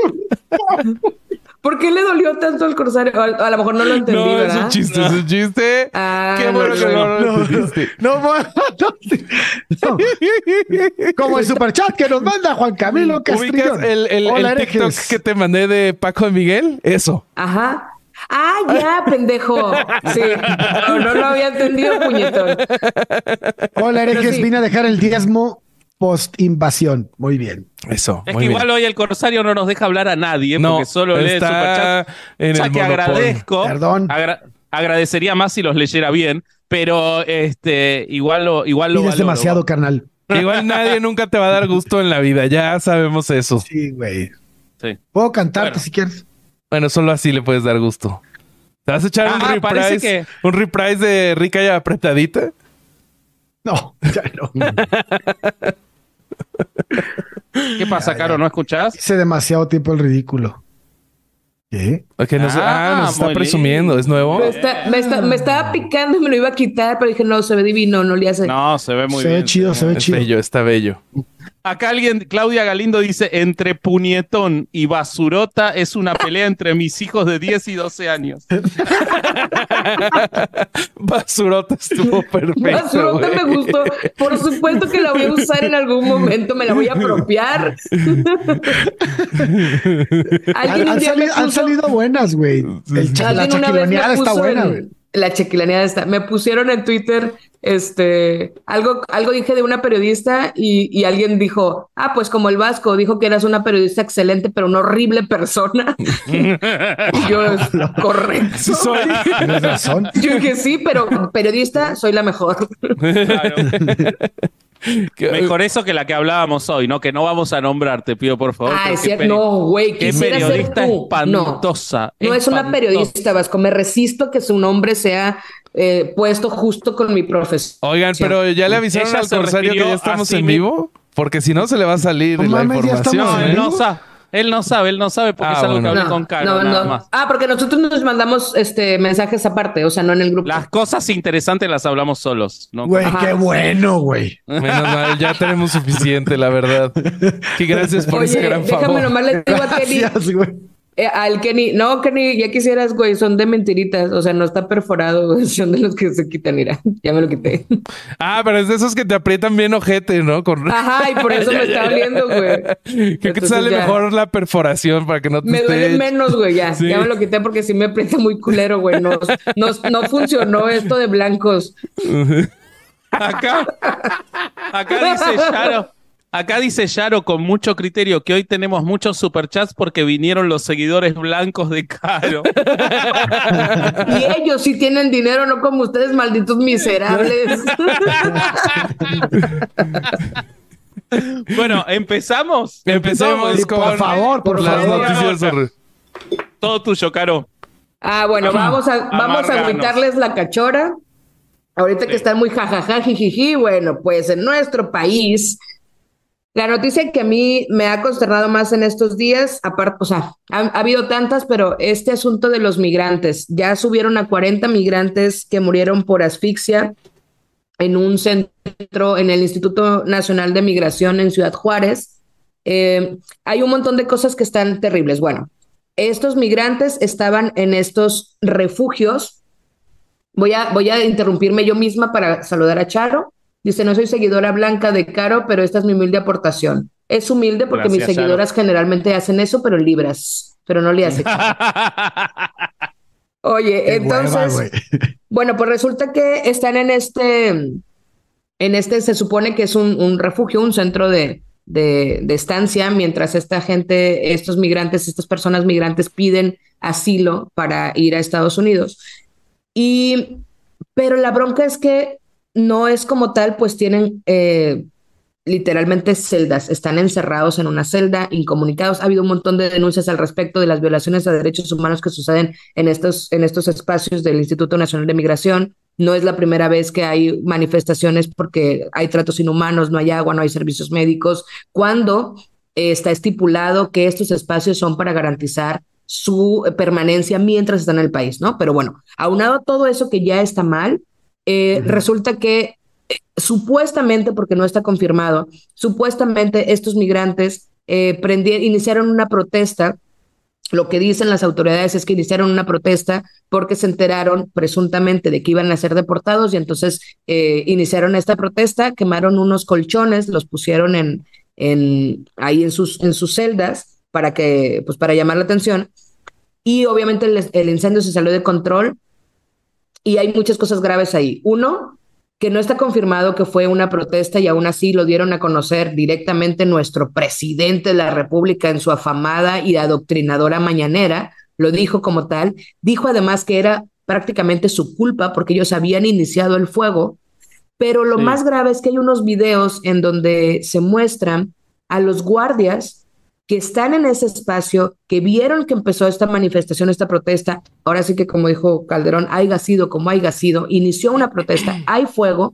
[SPEAKER 3] ¿Por qué le dolió tanto al corsario? A, a lo mejor no lo entendí,
[SPEAKER 4] no, es un chiste, es un chiste.
[SPEAKER 3] Ah,
[SPEAKER 4] Qué bueno
[SPEAKER 3] no,
[SPEAKER 4] que
[SPEAKER 3] no,
[SPEAKER 4] no lo entendiste.
[SPEAKER 2] No, no, no. Como el superchat que nos manda Juan Camilo Castrillón.
[SPEAKER 4] ¿Ubicas el, el,
[SPEAKER 2] Hola,
[SPEAKER 4] el TikTok que te mandé de Paco de Miguel? Eso.
[SPEAKER 3] Ajá. Ah, ya, pendejo. Sí. No, no lo había entendido, puñetón.
[SPEAKER 2] Hola, herejes.
[SPEAKER 3] sí.
[SPEAKER 2] Vine a dejar el diezmo post invasión. Muy bien.
[SPEAKER 4] Eso.
[SPEAKER 5] Es
[SPEAKER 4] muy
[SPEAKER 5] que
[SPEAKER 4] bien.
[SPEAKER 5] igual hoy el corsario no nos deja hablar a nadie,
[SPEAKER 4] No,
[SPEAKER 5] porque solo lee
[SPEAKER 4] está
[SPEAKER 5] superchat.
[SPEAKER 4] en
[SPEAKER 5] O sea
[SPEAKER 4] el
[SPEAKER 5] que
[SPEAKER 4] monopolio.
[SPEAKER 5] agradezco.
[SPEAKER 2] Perdón.
[SPEAKER 5] agra- agradecería más si los leyera bien, pero este igual lo igual lo
[SPEAKER 2] Pides
[SPEAKER 5] valoro.
[SPEAKER 2] demasiado, carnal.
[SPEAKER 4] Igual nadie nunca te va a dar gusto en la vida. Ya sabemos eso.
[SPEAKER 2] Sí, güey.
[SPEAKER 5] Sí.
[SPEAKER 2] Puedo cantarte
[SPEAKER 5] Bueno.
[SPEAKER 2] si quieres.
[SPEAKER 4] Bueno, solo así le puedes dar gusto. ¿Te vas a echar un
[SPEAKER 5] Ah, parece
[SPEAKER 4] reprise?
[SPEAKER 5] que-
[SPEAKER 4] ¿Un reprise de rica y apretadita?
[SPEAKER 2] No, ya no.
[SPEAKER 5] ¿Qué pasa, Caro? ¿No escuchás?
[SPEAKER 2] Hice demasiado tiempo el ridículo. ¿Qué?
[SPEAKER 4] Ok, nos,
[SPEAKER 5] Ah,
[SPEAKER 4] ah, nos está presumiendo.
[SPEAKER 5] lindo.
[SPEAKER 4] ¿Es nuevo?
[SPEAKER 3] Me, está- me está- me estaba picando y me lo iba a quitar, pero dije, no, se ve divino, no le hace.
[SPEAKER 5] No, se ve muy
[SPEAKER 2] se
[SPEAKER 5] bien.
[SPEAKER 2] ve chido, se ve chido.
[SPEAKER 4] bello, está bello.
[SPEAKER 5] Acá alguien, Claudia Galindo dice, entre puñetón y basurota es una pelea entre mis hijos de 10 y 12 años.
[SPEAKER 4] Basurota estuvo perfecto.
[SPEAKER 3] Basurota me gustó. Por supuesto que la voy a usar en algún momento, me la voy a apropiar.
[SPEAKER 2] Han, salido, han salido buenas, güey. El cha- la chaquiloneada está buena,
[SPEAKER 3] en-
[SPEAKER 2] güey.
[SPEAKER 3] La chequilaneada esta. Me pusieron en Twitter, este, algo, algo dije de una periodista y, y alguien dijo, ah, pues como el Vasco dijo que eras una periodista excelente, pero una horrible persona. y yo, correcto.
[SPEAKER 4] Sí soy.
[SPEAKER 2] Tienes razón.
[SPEAKER 3] Yo dije, sí, pero periodista, soy la mejor.
[SPEAKER 5] Claro.
[SPEAKER 4] Que-
[SPEAKER 5] Mejor eso que la que hablábamos hoy, ¿no? Que no vamos a nombrar, te pido por favor.
[SPEAKER 3] Ah, es cierto. No, güey, quisiera ser
[SPEAKER 5] periodista
[SPEAKER 3] tú.
[SPEAKER 5] espantosa.
[SPEAKER 3] No, no es una periodista, Vasco. Me resisto que su nombre sea eh, puesto justo con mi profesión.
[SPEAKER 4] Oigan, pero ya le avisaron
[SPEAKER 5] Ella
[SPEAKER 4] al corsario que ya estamos
[SPEAKER 5] a
[SPEAKER 4] en vivo. Porque si no, se le va a salir la
[SPEAKER 2] mames, ya
[SPEAKER 4] información.
[SPEAKER 2] estamos
[SPEAKER 4] ¿eh?
[SPEAKER 5] no. Él no sabe, él no sabe porque
[SPEAKER 4] Ah,
[SPEAKER 5] es algo
[SPEAKER 4] bueno.
[SPEAKER 5] que hablé
[SPEAKER 3] No,
[SPEAKER 5] con Caro,
[SPEAKER 3] no,
[SPEAKER 5] nada
[SPEAKER 3] no.
[SPEAKER 5] más.
[SPEAKER 3] Ah, porque nosotros nos mandamos este mensajes aparte, o sea, no en el grupo.
[SPEAKER 5] Las cosas interesantes las hablamos solos.
[SPEAKER 2] Güey, qué bueno, güey.
[SPEAKER 4] Menos mal, ya tenemos suficiente, la verdad. Que gracias por ese gran
[SPEAKER 3] déjame
[SPEAKER 4] favor.
[SPEAKER 3] nomás le digo a Kenny,
[SPEAKER 2] Gracias, güey.
[SPEAKER 3] eh, al Kenny, no, Kenny, ya quisieras, güey, son de mentiritas, o sea, no está perforado, güey, son de los que se quitan, mira, ya me lo quité.
[SPEAKER 4] Ah, pero es de esos que te aprietan bien ojete, ¿no? Con...
[SPEAKER 3] Ajá, y por eso me está doliendo, güey.
[SPEAKER 4] Creo que te sale
[SPEAKER 3] ya.
[SPEAKER 4] mejor la perforación para que no te
[SPEAKER 3] Me duele menos, güey, ya.
[SPEAKER 4] Sí.
[SPEAKER 3] Ya me lo quité porque sí me aprieta muy culero, güey. No, no, no funcionó esto de blancos.
[SPEAKER 5] Acá, acá dice Yaro, acá dice Yaro con mucho criterio que hoy tenemos muchos superchats porque vinieron los seguidores blancos de Caro.
[SPEAKER 3] Y ellos sí tienen dinero, no como ustedes, malditos miserables.
[SPEAKER 5] Bueno, empezamos.
[SPEAKER 4] Empecemos
[SPEAKER 2] Sí,
[SPEAKER 4] con
[SPEAKER 2] por favor, por
[SPEAKER 4] las
[SPEAKER 2] favor.
[SPEAKER 4] noticias.
[SPEAKER 5] Todo tuyo, Caro.
[SPEAKER 3] Ah, bueno, vamos a, vamos a agüitarles la cachora. Ahorita que están muy jajaja, jijiji, bueno, pues en nuestro país, la noticia que a mí me ha consternado más en estos días, aparte, o sea, ha, ha habido tantas, pero este asunto de los migrantes, ya subieron a 40 migrantes que murieron por asfixia en un centro, en el Instituto Nacional de Migración en Ciudad Juárez. Eh, hay un montón de cosas que están terribles. Bueno, estos migrantes estaban en estos refugios. Voy a, voy a interrumpirme yo misma para saludar a Charo. Dice, no soy seguidora blanca de Caro, pero esta es mi humilde aportación. Es humilde porque mis
[SPEAKER 5] Charo.
[SPEAKER 3] seguidoras generalmente hacen eso, pero libras, pero no le hace. Oye,
[SPEAKER 2] Qué
[SPEAKER 3] entonces,
[SPEAKER 2] hueva,
[SPEAKER 3] bueno, pues resulta que están en este, en este se supone que es un, un refugio, un centro de, de, de estancia, mientras esta gente, estos migrantes, estas personas migrantes piden asilo para ir a Estados Unidos. Y, pero la bronca es que no es como tal, pues tienen eh, literalmente celdas, están encerrados en una celda, incomunicados. Ha habido un montón de denuncias al respecto de las violaciones a derechos humanos que suceden en estos, en estos espacios del Instituto Nacional de Migración. No es la primera vez que hay manifestaciones porque hay tratos inhumanos, no hay agua, no hay servicios médicos, cuando eh, está estipulado que estos espacios son para garantizar su eh, permanencia mientras están en el país, ¿no? Pero bueno, aunado a todo eso que ya está mal, eh, resulta que eh, supuestamente, porque no está confirmado, supuestamente estos migrantes eh, iniciaron una protesta. Lo que dicen las autoridades es que iniciaron una protesta porque se enteraron presuntamente de que iban a ser deportados y entonces iniciaron esta protesta, quemaron unos colchones, los pusieron en, en ahí en sus, en sus celdas para que, pues para llamar la atención. Y obviamente el, el incendio se salió de control y hay muchas cosas graves ahí. Uno, que no está confirmado que fue una protesta y aún así lo dieron a conocer directamente nuestro presidente de la República en su afamada y adoctrinadora mañanera, lo dijo como tal, dijo además que era prácticamente su culpa porque ellos habían iniciado el fuego, pero lo
[SPEAKER 5] Sí.
[SPEAKER 3] más grave es que hay unos videos en donde se muestran a los guardias que están en ese espacio, que vieron que empezó esta manifestación, esta protesta, ahora sí que como dijo Calderón, haya sido como haya sido, inició una protesta, hay fuego,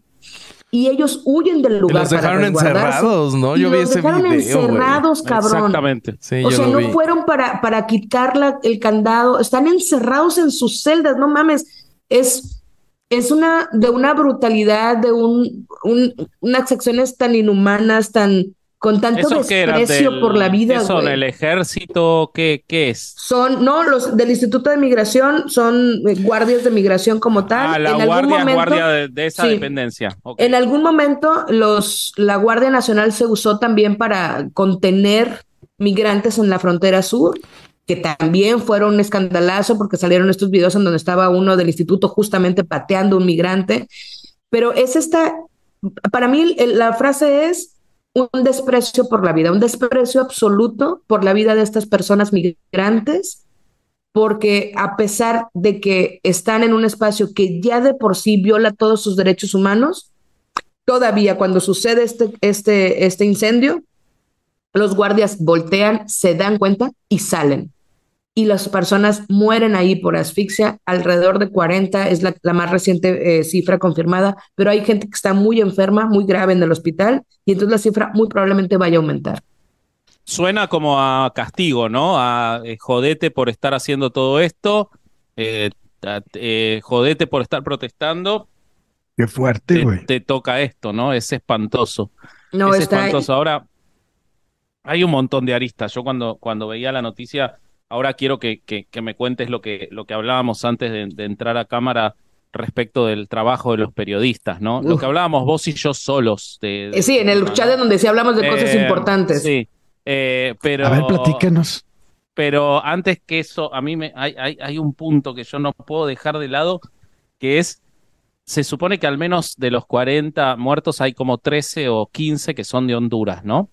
[SPEAKER 3] y ellos huyen del
[SPEAKER 4] Y
[SPEAKER 3] lugar.
[SPEAKER 4] los
[SPEAKER 3] para
[SPEAKER 4] dejaron encerrados, ¿no?
[SPEAKER 3] Y
[SPEAKER 4] Yo vi
[SPEAKER 3] los
[SPEAKER 4] ese
[SPEAKER 3] dejaron
[SPEAKER 4] video,
[SPEAKER 3] encerrados, cabrón.
[SPEAKER 5] Exactamente.
[SPEAKER 4] Sí,
[SPEAKER 3] O
[SPEAKER 4] yo
[SPEAKER 3] sea,
[SPEAKER 4] lo
[SPEAKER 3] no
[SPEAKER 4] vi.
[SPEAKER 3] fueron para, para quitar la- el candado, están encerrados en sus celdas, no mames. Es, es una, de una brutalidad, de un, un- unas acciones tan inhumanas, tan, con tanto
[SPEAKER 5] ¿Esos que eran
[SPEAKER 3] desprecio
[SPEAKER 5] del-
[SPEAKER 3] por la vida.
[SPEAKER 5] ¿qué son? ¿El ejército? ¿Qué, qué es?
[SPEAKER 3] Son, no, los del Instituto de Migración son eh, guardias de migración como tal.
[SPEAKER 5] Ah, la
[SPEAKER 3] en algún
[SPEAKER 5] guardia,
[SPEAKER 3] momento,
[SPEAKER 5] guardia de, de esa
[SPEAKER 3] sí.
[SPEAKER 5] dependencia.
[SPEAKER 3] En algún momento los, la Guardia Nacional se usó también para contener migrantes en la frontera sur que también fueron un escandalazo porque salieron estos videos en donde estaba uno del instituto justamente pateando a un migrante. Pero es esta, para mí la frase es un desprecio por la vida, un desprecio absoluto por la vida de estas personas migrantes, porque a pesar de que están en un espacio que ya de por sí viola todos sus derechos humanos, todavía cuando sucede este, este, este incendio, los guardias voltean, se dan cuenta y salen y las personas mueren ahí por asfixia, alrededor de 40 es la, más reciente eh, cifra confirmada, pero hay gente que está muy enferma, muy grave en el hospital y entonces la cifra muy probablemente vaya a aumentar.
[SPEAKER 5] Suena como a castigo, ¿no? A eh, jodete por estar haciendo todo esto, eh, jodete por estar protestando.
[SPEAKER 2] Qué fuerte, güey.
[SPEAKER 5] Te, toca esto, ¿no? Es espantoso. No, es espantoso. Ahora, hay un montón de aristas. Yo cuando, cuando veía la noticia Ahora quiero que, que, me cuentes lo que, lo que hablábamos antes de, entrar a cámara respecto del trabajo de los periodistas, ¿no? Lo que hablábamos vos y yo solos. De,
[SPEAKER 3] eh, sí, en el chat de donde sí hablamos de cosas eh, importantes.
[SPEAKER 5] Sí, eh, pero...
[SPEAKER 2] A ver, platíquenos.
[SPEAKER 5] Pero antes que eso, a mí me, hay, hay, hay un punto que yo no puedo dejar de lado, que es, se supone que al menos de los 40 muertos hay como 13 o 15 que son de Honduras, ¿no?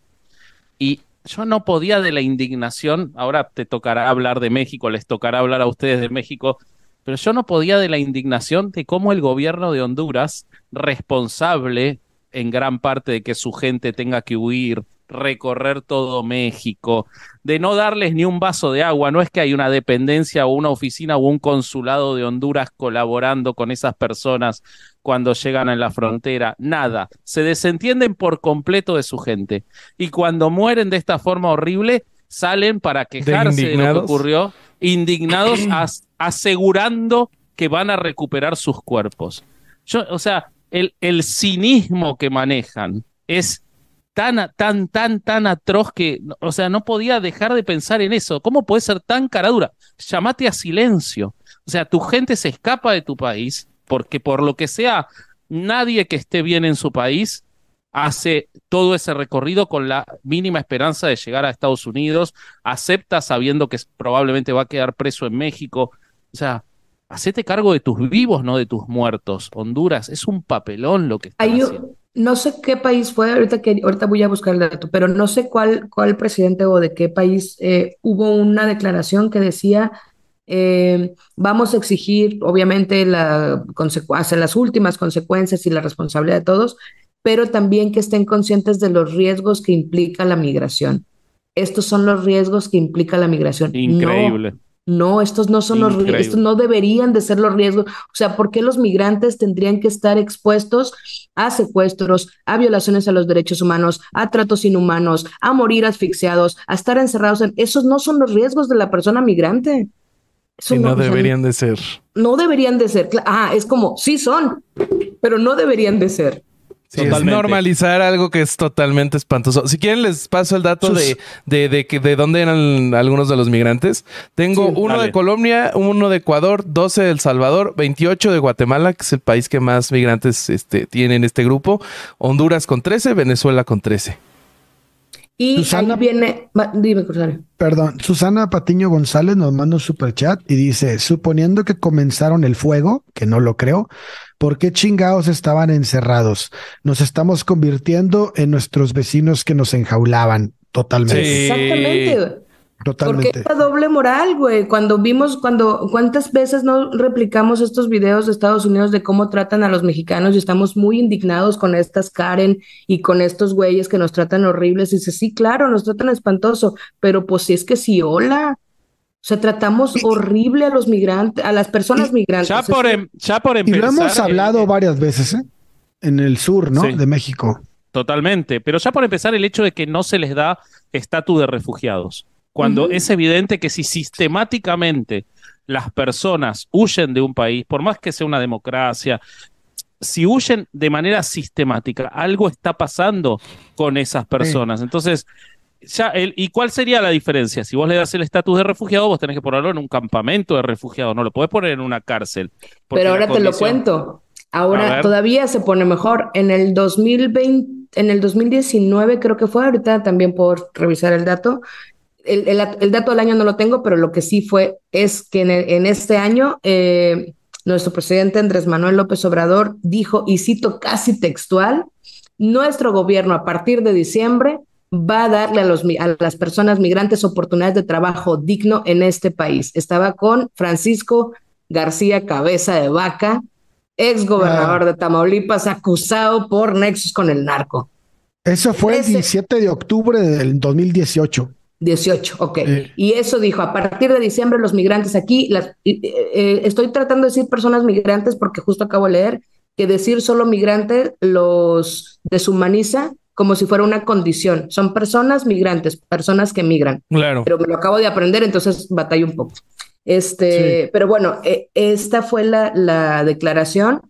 [SPEAKER 5] Y yo no podía de la indignación, ahora te tocará hablar de México, les tocará hablar a ustedes de México, pero yo no podía de la indignación de cómo el gobierno de Honduras, responsable en gran parte de que su gente tenga que huir, recorrer todo México, de no darles ni un vaso de agua. No es que hay una dependencia o una oficina o un consulado de Honduras colaborando con esas personas cuando llegan a la frontera. Nada. Se desentienden por completo de su gente. Y cuando mueren de esta forma horrible, salen para quejarse de, lo que ocurrió, indignados, asegurando que van a recuperar sus cuerpos. Yo, o sea, el, cinismo que manejan es tan, tan, tan, tan atroz que, o sea, no podía dejar de pensar en eso. ¿Cómo puede ser tan cara dura? Llamate a silencio. O sea, tu gente se escapa de tu país porque por lo que sea, nadie que esté bien en su país hace todo ese recorrido con la mínima esperanza de llegar a Estados Unidos, acepta sabiendo que probablemente va a quedar preso en México. O sea, hacete cargo de tus vivos, no de tus muertos. Honduras es un papelón lo que está haciendo
[SPEAKER 3] no sé qué país fue, ahorita, que, ahorita voy a buscar el dato, pero no sé cuál, cuál presidente o de qué país eh, hubo una declaración que decía, eh, vamos a exigir, obviamente, la las últimas consecuencias y la responsabilidad de todos, pero también que estén conscientes de los riesgos que implica la migración. Estos son los riesgos que implica la migración.
[SPEAKER 5] Increíble.
[SPEAKER 3] No, estos no son los riesgos, estos no deberían de ser los riesgos. O sea, ¿por qué los migrantes tendrían que estar expuestos a secuestros, a violaciones a los derechos humanos, a tratos inhumanos, a morir asfixiados, a estar encerrados en... Esos no son los riesgos de la persona migrante.
[SPEAKER 4] Eso no, deberían de ser.
[SPEAKER 3] No deberían de ser. Ah, es como, sí son, pero no deberían de ser
[SPEAKER 4] es normalizar algo que es totalmente espantoso. Si quieren, les paso el dato de, de, de, de, dónde eran algunos de los migrantes. Tengo uno de Colombia, uno de Ecuador, 12 de El Salvador, 28 de Guatemala, que es el país que más migrantes este, tiene en este grupo, Honduras con 13, Venezuela con 13.
[SPEAKER 3] Y Susana, viene, dime,
[SPEAKER 2] Perdón, Susana Patiño González nos manda un super chat y dice: Suponiendo que comenzaron el fuego, que no lo creo, ¿por qué chingados estaban encerrados? Nos estamos convirtiendo en nuestros vecinos que nos enjaulaban totalmente.
[SPEAKER 3] Exactamente. Totalmente. Porque esta doble moral, güey. Cuando vimos, cuando, ¿cuántas veces no replicamos estos videos de Estados Unidos de cómo tratan a los mexicanos y estamos muy indignados con estas Karen y con estos güeyes que nos tratan horribles? Y dice, sí, claro, nos tratan espantoso, pero pues si es que sí, hola. O sea, tratamos horrible a los migrantes, a las personas migrantes.
[SPEAKER 5] Ya por, em, ya por empezar.
[SPEAKER 2] Y lo hemos hablado varias veces, ¿eh? En el sur, ¿no? De México.
[SPEAKER 5] Totalmente. Pero ya por empezar, el hecho de que no se les da estatus de refugiados cuando es evidente que si sistemáticamente las personas huyen de un país, por más que sea una democracia, si huyen de manera sistemática, algo está pasando con esas personas. Entonces, ya el, ¿y cuál sería la diferencia? Si vos le das el estatus de refugiado, vos tenés que ponerlo en un campamento de refugiados, no lo podés poner en una cárcel.
[SPEAKER 3] Pero ahora te lo cuento. Ahora todavía se pone mejor. En el 2020, en el 2019 creo que fue, ahorita también por revisar el dato, el, dato del año no lo tengo, pero lo que sí fue es que en, este año eh, nuestro presidente Andrés Manuel López Obrador dijo, y cito casi textual, nuestro gobierno a partir de diciembre va a darle a, los, a las personas migrantes oportunidades de trabajo digno en este país. Estaba con Francisco García Cabeza de Vaca, ex gobernador ah. de Tamaulipas, acusado por nexos con el narco.
[SPEAKER 2] Eso fue el 17 de octubre del 2018.
[SPEAKER 3] 18, ok. Y eso dijo, a partir de diciembre los migrantes aquí, las, eh, estoy tratando de decir personas migrantes porque justo acabo de leer que decir solo migrantes los deshumaniza como si fuera una condición. Son personas migrantes, personas que migran.
[SPEAKER 4] Claro.
[SPEAKER 3] Pero me lo acabo de aprender, entonces batallo un poco. Este, pero bueno, eh, esta fue la, la declaración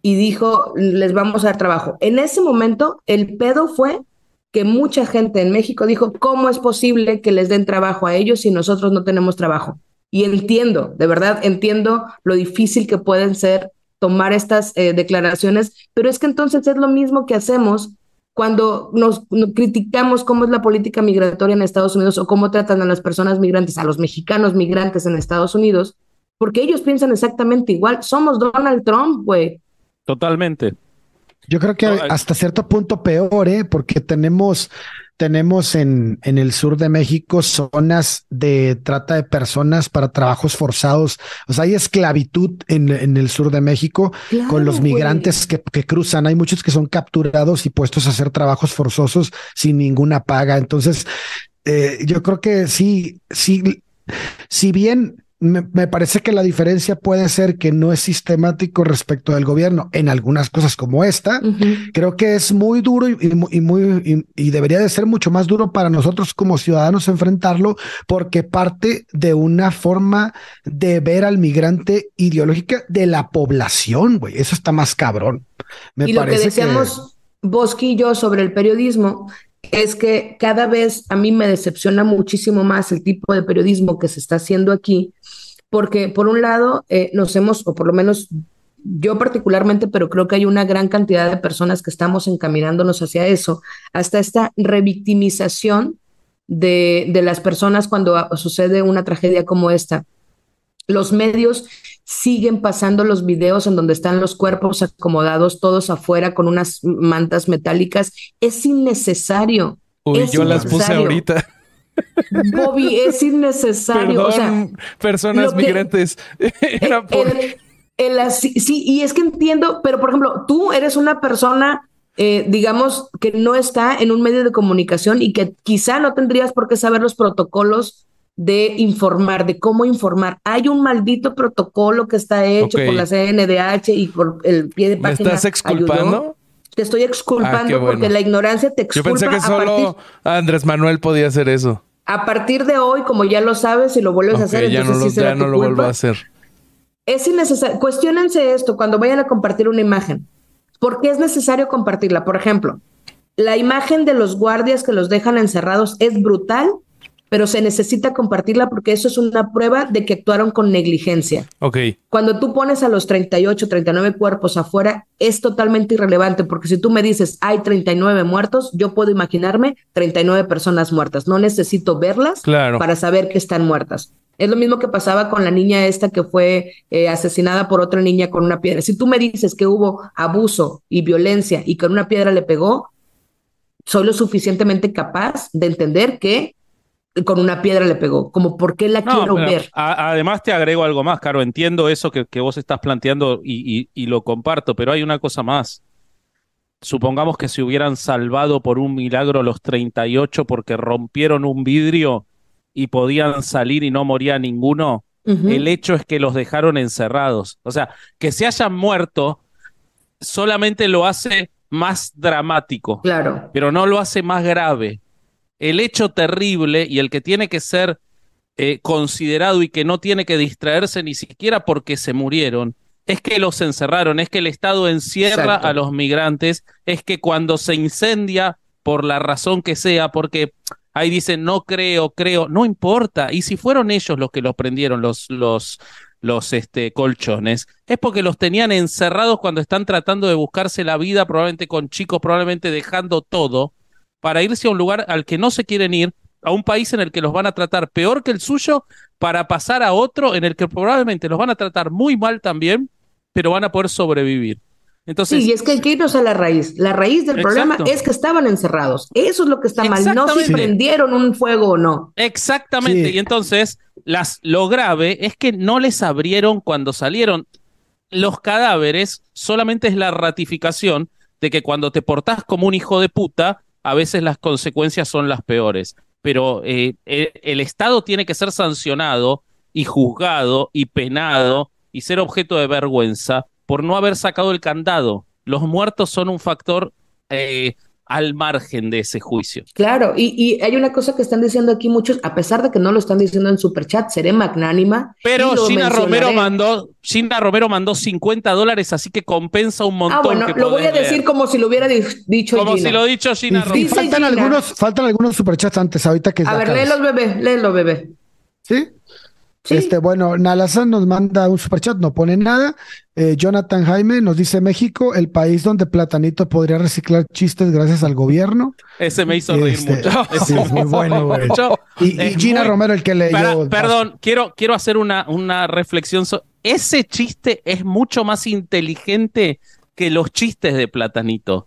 [SPEAKER 3] y dijo, les vamos a dar trabajo. En ese momento, el pedo fue que mucha gente en México dijo, ¿cómo es posible que les den trabajo a ellos si nosotros no tenemos trabajo? Y entiendo, de verdad, entiendo lo difícil que pueden ser tomar estas eh, declaraciones, pero es que entonces es lo mismo que hacemos cuando nos, criticamos cómo es la política migratoria en Estados Unidos o cómo tratan a las personas migrantes, a los mexicanos migrantes en Estados Unidos, porque ellos piensan exactamente igual. Somos Donald Trump, güey.
[SPEAKER 5] Totalmente.
[SPEAKER 2] Yo creo que hasta cierto punto peor, ¿eh? porque tenemos, tenemos en, en el sur de México zonas de trata de personas para trabajos forzados. O sea, hay esclavitud en, en el sur de México con los migrantes que, que, cruzan. Hay muchos que son capturados y puestos a hacer trabajos forzosos sin ninguna paga. Entonces, eh, yo creo que sí, sí, si bien me, parece que la diferencia puede ser que no es sistemático respecto del gobierno en algunas cosas como esta. Creo que es muy duro y, muy y, debería de ser mucho más duro para nosotros como ciudadanos enfrentarlo porque parte de una forma de ver al migrante ideológica de la población, güey. Eso está más cabrón.
[SPEAKER 3] Me y lo que decíamos Bosque y yo sobre el periodismo es que cada vez a mí me decepciona muchísimo más el tipo de periodismo que se está haciendo aquí, porque por un lado eh, nos hemos, o por lo menos yo particularmente, pero creo que hay una gran cantidad de personas que estamos encaminándonos hacia eso, hasta esta revictimización de, de las personas cuando sucede una tragedia como esta. Los medios siguen pasando los videos en donde están los cuerpos acomodados todos afuera con unas mantas metálicas. Es innecesario.
[SPEAKER 4] Uy, yo las puse ahorita.
[SPEAKER 3] Bobby, es innecesario.
[SPEAKER 4] personas migrantes. Era por...
[SPEAKER 3] sí, y es que entiendo, pero por ejemplo, tú eres una persona, eh, digamos, que no está en un medio de comunicación y que quizá no tendrías por qué saber los protocolos de informar, de cómo informar. Hay un maldito protocolo que está hecho por la CNDH y por el pie de página.
[SPEAKER 4] ¿Me estás exculpando?
[SPEAKER 3] Te estoy exculpando ah, porque la ignorancia te exculpa.
[SPEAKER 4] Yo pensé que solo Andrés Manuel podía hacer eso.
[SPEAKER 3] A partir de hoy, como ya lo sabes, si lo vuelves a hacer,
[SPEAKER 4] ya
[SPEAKER 3] entonces
[SPEAKER 4] no, lo, ya no lo vuelvo a hacer.
[SPEAKER 3] Es innecesario. Cuestiónense esto cuando vayan a compartir una imagen. ¿Por qué es necesario compartirla? Por ejemplo, la imagen de los guardias que los dejan encerrados es brutal pero se necesita compartirla porque eso es una prueba de que actuaron con negligencia.
[SPEAKER 4] Ok.
[SPEAKER 3] Cuando tú pones a los 38, 39 cuerpos afuera, es totalmente irrelevante porque si tú me dices hay 39 muertos, yo puedo imaginarme 39 personas muertas. No necesito verlas para saber que están muertas. Es lo mismo que pasaba con la niña esta que fue eh, asesinada por otra niña con una piedra. Si tú me dices que hubo abuso y violencia y con una piedra le pegó, soy lo suficientemente capaz de entender que con una piedra le pegó, como por qué la quiero ver.
[SPEAKER 5] además te agrego algo más, Caro, entiendo eso que, vos estás planteando y, y, lo comparto, pero hay una cosa más. Supongamos que se hubieran salvado por un milagro los 38 porque rompieron un vidrio y podían salir y no moría ninguno. El hecho es que los dejaron encerrados. O sea, que se hayan muerto solamente lo hace más dramático.
[SPEAKER 3] Claro.
[SPEAKER 5] Pero no lo hace más grave el hecho terrible y el que tiene que ser eh, considerado y que no tiene que distraerse ni siquiera porque se murieron, es que los encerraron, es que el Estado encierra a los migrantes, es que cuando se incendia, por la razón que sea, porque ahí dicen, no creo, creo, no importa, y si fueron ellos los que los prendieron, los, los, los este, colchones, es porque los tenían encerrados cuando están tratando de buscarse la vida, probablemente con chicos, probablemente dejando todo, para irse a un lugar al que no se quieren ir a un país en el que los van a tratar peor que el suyo para pasar a otro en el que probablemente los van a tratar muy mal también, pero van a poder sobrevivir. Entonces,
[SPEAKER 3] sí, y es que hay que irnos a la raíz. La raíz del problema es que estaban encerrados. Eso es lo que está mal. No si prendieron un fuego o no.
[SPEAKER 5] Exactamente. Y entonces, las, lo grave es que no les abrieron cuando salieron. Los cadáveres solamente es la ratificación de que cuando te portás como un hijo de puta, a veces las consecuencias son las peores. Pero eh, el, el Estado tiene que ser sancionado y juzgado y penado y ser objeto de vergüenza por no haber sacado el candado. Los muertos son un factor eh, al margen de ese juicio.
[SPEAKER 3] Claro, y, hay una cosa que están diciendo aquí muchos, a pesar de que no lo están diciendo en Superchat, seré magnánima.
[SPEAKER 5] Pero Gina Romero mandó, Gina Romero mandó 50 dólares, así que compensa un montón. Ah,
[SPEAKER 3] bueno, lo voy a decir como si lo hubiera dicho
[SPEAKER 5] Como si lo dicho Gina Romero.
[SPEAKER 2] faltan, Algunos, faltan algunos superchats antes, ahorita que...
[SPEAKER 3] A ver, léelos, bebé, léelo, bebé.
[SPEAKER 2] ¿Sí? Este, bueno, Nalazan nos manda un superchat, no pone nada. Eh, Jonathan Jaime nos dice México, el país donde Platanito podría reciclar chistes gracias al gobierno.
[SPEAKER 5] Ese me hizo reír este, mucho.
[SPEAKER 2] es muy bueno, güey. Y, Gina Romero, el que leyó.
[SPEAKER 5] perdón, quiero, quiero hacer una, una reflexión. ese chiste es mucho más inteligente que los chistes de Platanito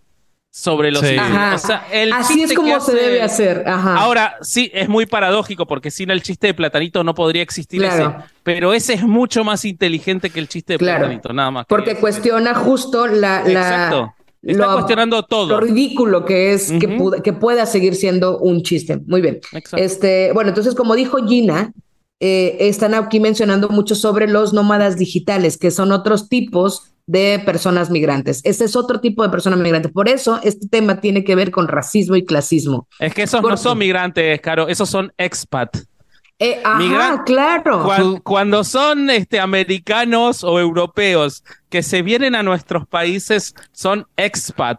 [SPEAKER 5] sobre los
[SPEAKER 3] Así es como se debe hacer.
[SPEAKER 5] Ahora, sí, es muy paradójico porque sin el chiste de Platanito no podría existir ese. Pero ese es mucho más inteligente que el chiste de Platanito, nada más.
[SPEAKER 3] Porque cuestiona justo la. Exacto.
[SPEAKER 5] Está cuestionando todo.
[SPEAKER 3] Lo ridículo que es que, que, pueda seguir siendo un chiste. Muy bien. Este, bueno, entonces, como dijo Gina, eh, están aquí mencionando mucho sobre los nómadas digitales, que son otros tipos de personas migrantes. Ese es otro tipo de personas migrantes. Por eso este tema tiene que ver con racismo y clasismo.
[SPEAKER 5] Es que esos no son migrantes, Caro, esos son expat.
[SPEAKER 3] Eh, ajá, claro.
[SPEAKER 5] Cuando, son este, americanos o europeos que se vienen a nuestros países, son expat.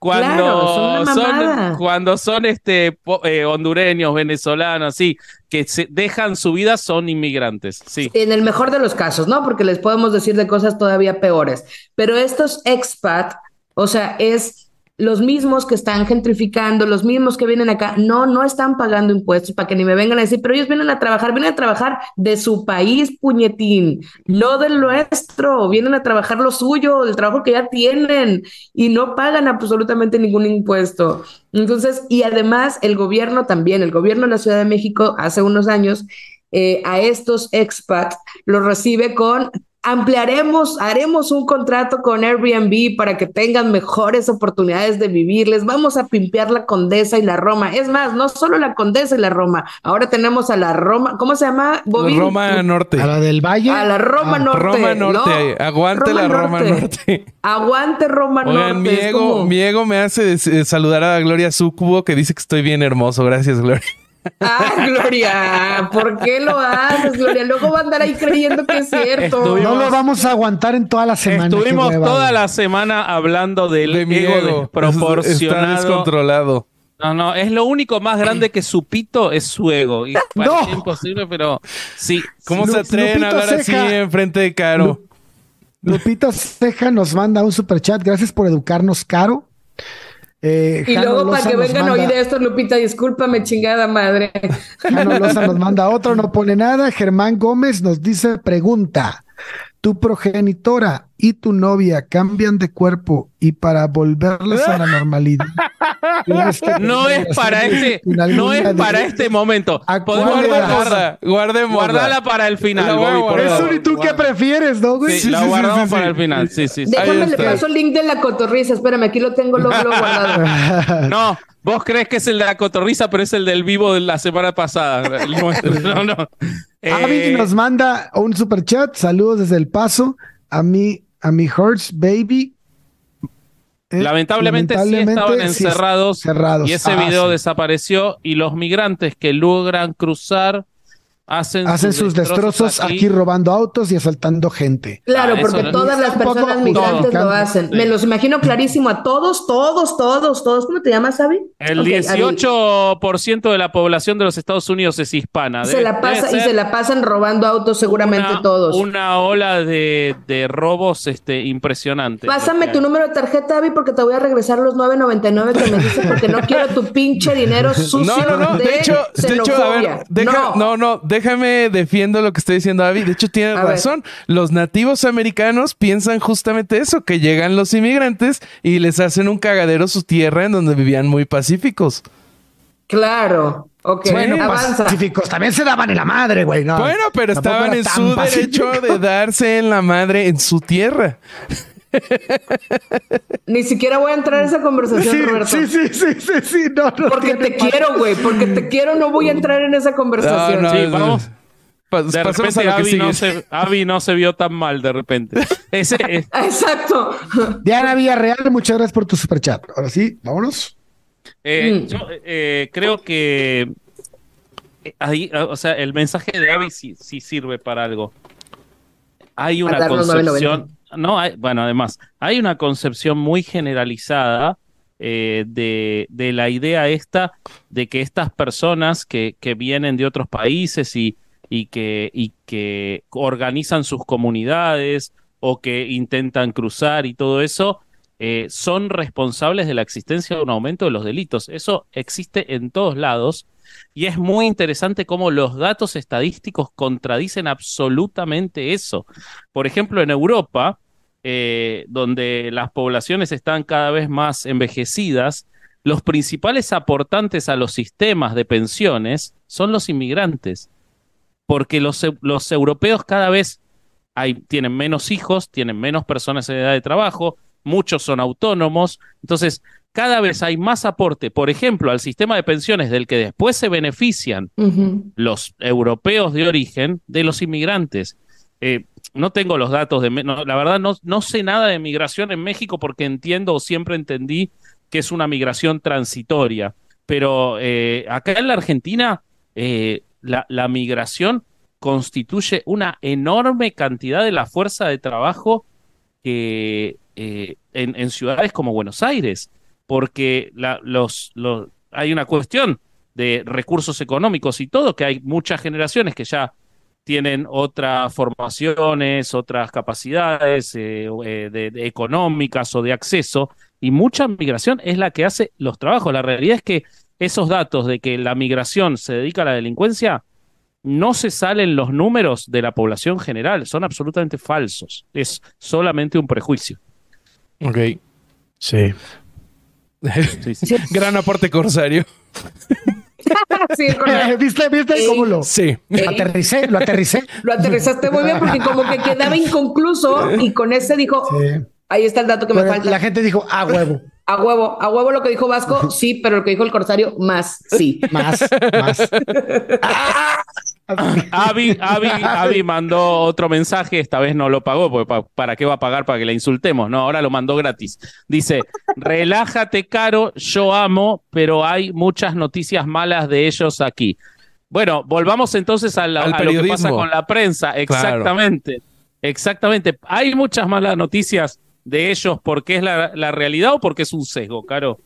[SPEAKER 5] Cuando son, cuando son este eh, hondureños, venezolanos, sí, que se dejan su vida son inmigrantes, sí.
[SPEAKER 3] En el mejor de los casos, ¿no? Porque les podemos decir de cosas todavía peores. Pero estos expat, o sea, es los mismos que están gentrificando, los mismos que vienen acá, no, no están pagando impuestos para que ni me vengan a decir, pero ellos vienen a trabajar, vienen a trabajar de su país, puñetín, no del nuestro, vienen a trabajar lo suyo, el trabajo que ya tienen y no pagan absolutamente ningún impuesto. Entonces, y además el gobierno también, el gobierno de la Ciudad de México hace unos años eh, a estos expats los recibe con ampliaremos, haremos un contrato con Airbnb para que tengan mejores oportunidades de vivir. Les vamos a pimpear la Condesa y la Roma. Es más, no solo la Condesa y la Roma. Ahora tenemos a la Roma, ¿cómo se llama?
[SPEAKER 4] Roma Norte.
[SPEAKER 2] A la del Valle.
[SPEAKER 3] A la Roma Norte.
[SPEAKER 4] Roma Norte. Aguante la Roma Norte.
[SPEAKER 3] Aguante Roma Norte.
[SPEAKER 4] Mi ego, me hace saludar a Gloria Sucubo que dice que estoy bien hermoso. Gracias, Gloria.
[SPEAKER 3] Ah, Gloria, ¿por qué lo haces, Gloria? Luego va a andar ahí creyendo que es cierto.
[SPEAKER 2] no lo vamos a aguantar en toda la semana.
[SPEAKER 5] Estuvimos toda la semana hablando del de ego, ego desproporcionado.
[SPEAKER 4] Está descontrolado.
[SPEAKER 5] No, no, es lo único más grande que su pito es su ego. Y no. imposible, pero sí.
[SPEAKER 4] ¿Cómo se atreven a hablar así en frente de Caro?
[SPEAKER 2] Lupita Ceja nos manda un super chat. Gracias por educarnos, Caro.
[SPEAKER 3] Eh, y luego para que vengan a oír esto, Lupita, discúlpame, chingada madre.
[SPEAKER 2] Jano Loza nos manda otro, no pone nada. Germán Gómez nos dice, pregunta, tu progenitora y tu novia cambian de cuerpo y para volverles a la normalidad.
[SPEAKER 5] no es para este, no es para este momento.
[SPEAKER 4] Guarda, guardemos.
[SPEAKER 5] Guardala para el final.
[SPEAKER 2] Eso y tú qué prefieres, ¿no,
[SPEAKER 5] güey? Sí, la guardamos para el final. Sí, sí.
[SPEAKER 3] Déjame le paso el link de la cotorriza. Espérame, aquí lo tengo luego guardado.
[SPEAKER 5] no. Vos crees que es el de la cotorriza, pero es el del vivo de la semana pasada. no, no.
[SPEAKER 2] Eh... nos manda un super chat. Saludos desde El Paso. A mí, a mi Hertz Baby.
[SPEAKER 5] Eh, lamentablemente, sí estaban encerrados, y ese ah, video desapareció y los migrantes que logran cruzar
[SPEAKER 2] hacen, sus, destrozos, aquí. robando autos y asaltando gente.
[SPEAKER 3] Claro, ah, porque todas las personas migrantes lo hacen. Me los imagino clarísimo a todos, todos, todos, todos. ¿Cómo te llamas, Avi?
[SPEAKER 5] El 18% de la población de los Estados Unidos es hispana.
[SPEAKER 3] Se la pasa, y se la pasan robando autos seguramente todos.
[SPEAKER 5] Una ola de, de robos este, impresionante.
[SPEAKER 3] Pásame tu número de tarjeta, Avi, porque te voy a regresar los 9.99 que me dices porque no quiero tu pinche dinero sucio.
[SPEAKER 4] No, no, no. De, hecho, de hecho, a ver, deja, no, no, déjame defiendo lo que estoy diciendo Avi. De hecho, tiene razón. Los nativos americanos piensan justamente eso, que llegan los inmigrantes y les hacen un cagadero su tierra en donde vivían muy pacíficos.
[SPEAKER 3] Claro. Ok, bueno,
[SPEAKER 2] pacíficos también se daban en la madre, güey.
[SPEAKER 4] bueno, pero estaban en su derecho de darse en la madre en su tierra.
[SPEAKER 3] Ni siquiera voy a entrar en esa conversación, Roberto.
[SPEAKER 2] Sí, sí, sí, sí, sí. No,
[SPEAKER 3] porque te quiero, güey. Porque te quiero, no voy a entrar en esa conversación.
[SPEAKER 5] sí, vamos de repente Avi no, se, vio tan mal de repente.
[SPEAKER 3] Exacto.
[SPEAKER 2] Diana Villarreal, muchas gracias por tu superchat. Ahora sí, vámonos.
[SPEAKER 5] Eh, mm. Yo eh, creo que eh, ahí, o sea, el mensaje de Avi sí, sirve para algo. Hay una concepción, no, bueno, además, hay una concepción muy generalizada de, la idea esta de que estas personas que, que vienen de otros países y y que, y que organizan sus comunidades o que intentan cruzar y todo eso, eh, son responsables de la existencia de un aumento de los delitos. Eso existe en todos lados y es muy interesante cómo los datos estadísticos contradicen absolutamente eso. Por ejemplo, en Europa, eh, donde las poblaciones están cada vez más envejecidas, los principales aportantes a los sistemas de pensiones son los inmigrantes porque los, los europeos cada vez hay, tienen menos hijos, tienen menos personas en edad de trabajo, muchos son autónomos, entonces cada vez hay más aporte, por ejemplo, al sistema de pensiones del que después se benefician los europeos de origen de los inmigrantes. Eh, no tengo los datos de, la verdad no, no sé nada de migración en México porque entiendo o siempre entendí que es una migración transitoria, pero eh, acá en la Argentina eh, la, migración constituye una enorme cantidad de la fuerza de trabajo que, eh, en, ciudades como Buenos Aires, porque los, hay una cuestión de recursos económicos y todo, que hay muchas generaciones que ya tienen otras formaciones, otras capacidades eh, eh, económicas o de acceso, y mucha migración es la que hace los trabajos. La realidad es que esos datos de que la migración se dedica a la delincuencia, no se salen los números de la población general, son absolutamente falsos. Es solamente un prejuicio.
[SPEAKER 4] Ok. Sí. Gran aporte corsario.
[SPEAKER 2] sí, ¿Viste, ¿Viste cómo lo,
[SPEAKER 4] sí.
[SPEAKER 2] lo aterricé? Lo aterricé.
[SPEAKER 3] Lo aterrizaste muy bien porque como que quedaba inconcluso y con ese dijo, ahí está el dato que me falta.
[SPEAKER 2] La gente dijo, a huevo.
[SPEAKER 3] A huevo, a huevo lo que dijo Vasco, sí, pero lo que dijo el Corsario, más, sí.
[SPEAKER 2] Más, más.
[SPEAKER 5] Avi, Avi, mandó otro mensaje, esta vez no lo pagó, porque para qué va a pagar para que la insultemos, no, ahora lo mandó gratis. Dice, relájate caro, yo amo, pero hay muchas noticias malas de ellos aquí. Bueno, volvamos entonces a, lo que pasa con la prensa, exactamente, exactamente. Hay muchas malas noticias de ellos porque es la, realidad o porque es un sesgo, Caro?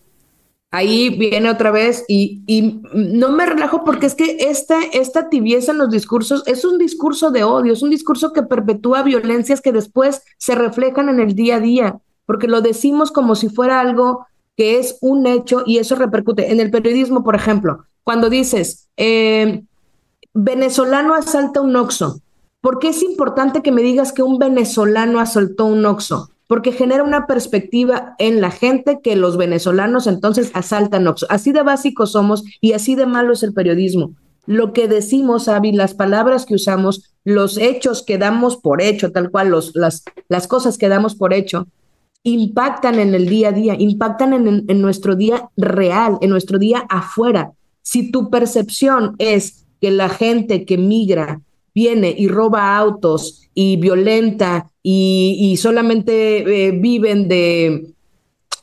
[SPEAKER 3] Ahí viene otra vez y, y, no me relajo porque es que esta, esta tibieza en los discursos es un discurso de odio, es un discurso que perpetúa violencias que después se reflejan en el día a día, porque lo decimos como si fuera algo que es un hecho y eso repercute. En el periodismo, por ejemplo, cuando dices, eh, venezolano asalta un oxo, ¿por qué es importante que me digas que un venezolano asaltó un oxo? Porque genera una perspectiva en la gente que los venezolanos entonces asaltan Así de básicos somos y así de malo es el periodismo. Lo que decimos, Avi, las palabras que usamos, los hechos que damos por hecho, tal cual, los, las, las cosas que damos por hecho, impactan en el día a día, impactan en, en nuestro día real, en nuestro día afuera. Si tu percepción es que la gente que migra viene y roba autos y violenta y, solamente eh, viven de,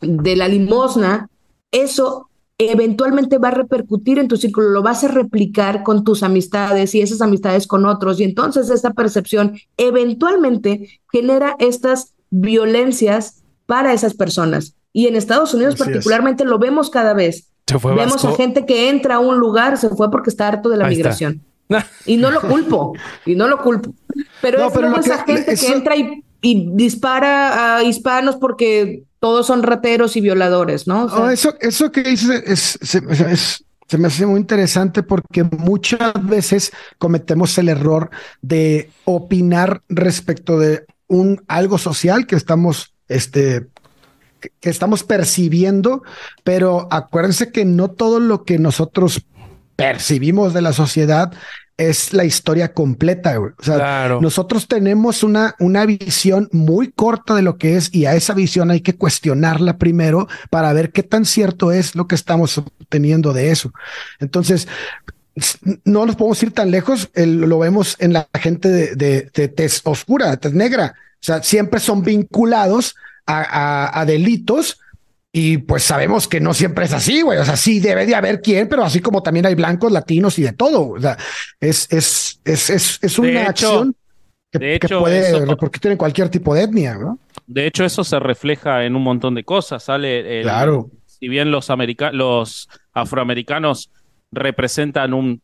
[SPEAKER 3] de la limosna, eso eventualmente va a repercutir en tu círculo, lo vas a replicar con tus amistades y esas amistades con otros. Y entonces esta percepción eventualmente genera estas violencias para esas personas. Y en Estados Unidos particularmente lo vemos cada vez. Vemos a gente que entra a un lugar, se fue porque está harto de la migración. Y no lo culpo, y no lo culpo. Pero es esa gente que entra y, dispara a hispanos porque todos son rateros y violadores, ¿no?
[SPEAKER 2] eso, eso que dices es, se me hace muy interesante porque muchas veces cometemos el error de opinar respecto de un algo social que estamos este que estamos percibiendo, pero acuérdense que no todo lo que nosotros percibimos de la sociedad es la historia completa. O sea, nosotros tenemos una, una visión muy corta de lo que es y a esa visión hay que cuestionarla primero para ver qué tan cierto es lo que estamos obteniendo de eso. Entonces, no nos podemos ir tan lejos, lo vemos en la gente de, de, de tez oscura, de tez negra. O sea, siempre son vinculados a, delitos y pues sabemos que no siempre es así, güey. O sea, sí debe de haber quién, pero así como también hay blancos, latinos y de todo. O sea, es, es, es, es, es una acción que, puede repercutir en cualquier tipo de etnia, ¿no?
[SPEAKER 5] De hecho, eso se refleja en un montón de cosas. Sale
[SPEAKER 2] claro.
[SPEAKER 5] Si bien los, los afroamericanos representan un,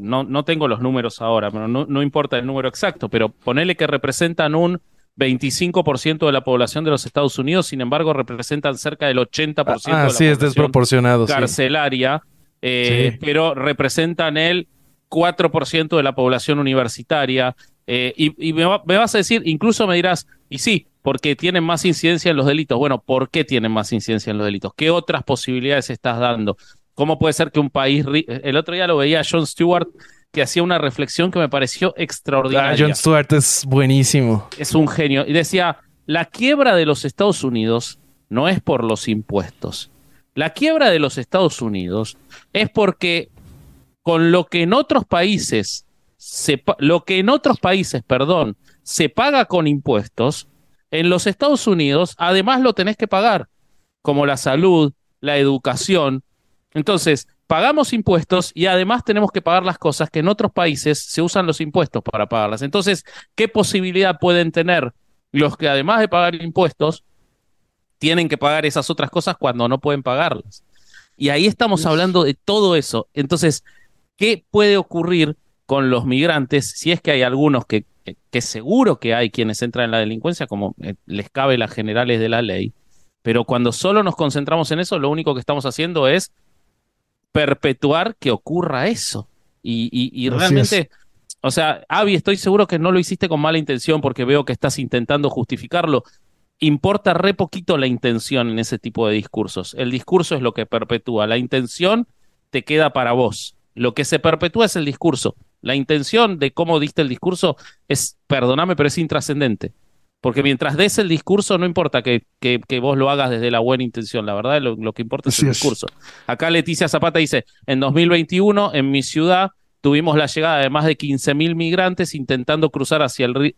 [SPEAKER 5] no, no tengo los números ahora, pero no, no importa el número exacto, pero ponele que representan un 25% de la población de los Estados Unidos, sin embargo, representan cerca del 80% ah, de la
[SPEAKER 4] sí, es desproporcionado,
[SPEAKER 5] carcelaria, eh, pero representan el 4% de la población universitaria. Eh, y, me, vas a decir, incluso me dirás, y sí, porque tienen más incidencia en los delitos. Bueno, ¿por qué tienen más incidencia en los delitos? ¿Qué otras posibilidades estás dando? ¿Cómo puede ser que un país... El otro día lo veía John Stewart que hacía una reflexión que me pareció extraordinaria.
[SPEAKER 4] Ah, John Stewart es buenísimo.
[SPEAKER 5] Es un genio. Y decía, la quiebra de los Estados Unidos no es por los impuestos. La quiebra de los Estados Unidos es porque con lo que en otros países se, lo que en otros países, perdón, se paga con impuestos, en los Estados Unidos además lo tenés que pagar, como la salud, la educación. Entonces, pagamos impuestos y además tenemos que pagar las cosas que en otros países se usan los impuestos para pagarlas. Entonces, ¿qué posibilidad pueden tener los que además de pagar impuestos, tienen que pagar esas otras cosas cuando no pueden pagarlas? Y ahí estamos hablando de todo eso. Entonces, ¿qué puede ocurrir con los migrantes si es que hay algunos que, que, seguro que hay quienes entran en la delincuencia, como eh, les cabe las generales de la ley? Pero cuando solo nos concentramos en eso, lo único que estamos haciendo es perpetuar que ocurra eso. Y, realmente, o sea, Avi, estoy seguro que no lo hiciste con mala intención porque veo que estás intentando justificarlo. Importa re poquito la intención en ese tipo de discursos. El discurso es lo que perpetúa. La intención te queda para vos. Lo que se perpetúa es el discurso. La intención de cómo diste el discurso es, perdóname, pero es intrascendente. Porque mientras des el discurso, no importa que, que, vos lo hagas desde la buena intención, la verdad, lo, que importa es el discurso. Acá Leticia Zapata dice, en 2021 en mi ciudad tuvimos la llegada de más de 15.000 migrantes intentando cruzar hacia el río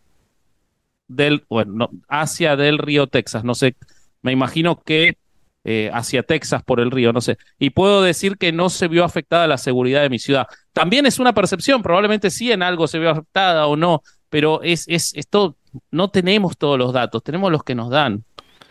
[SPEAKER 5] del, bueno, hacia del río Texas, no sé, me imagino que eh, hacia Texas por el río, no sé. Y puedo decir que no se vio afectada la seguridad de mi ciudad. También es una percepción, probablemente sí en algo se vio afectada o no, pero es, es, es todo no tenemos todos los datos, tenemos los que nos dan.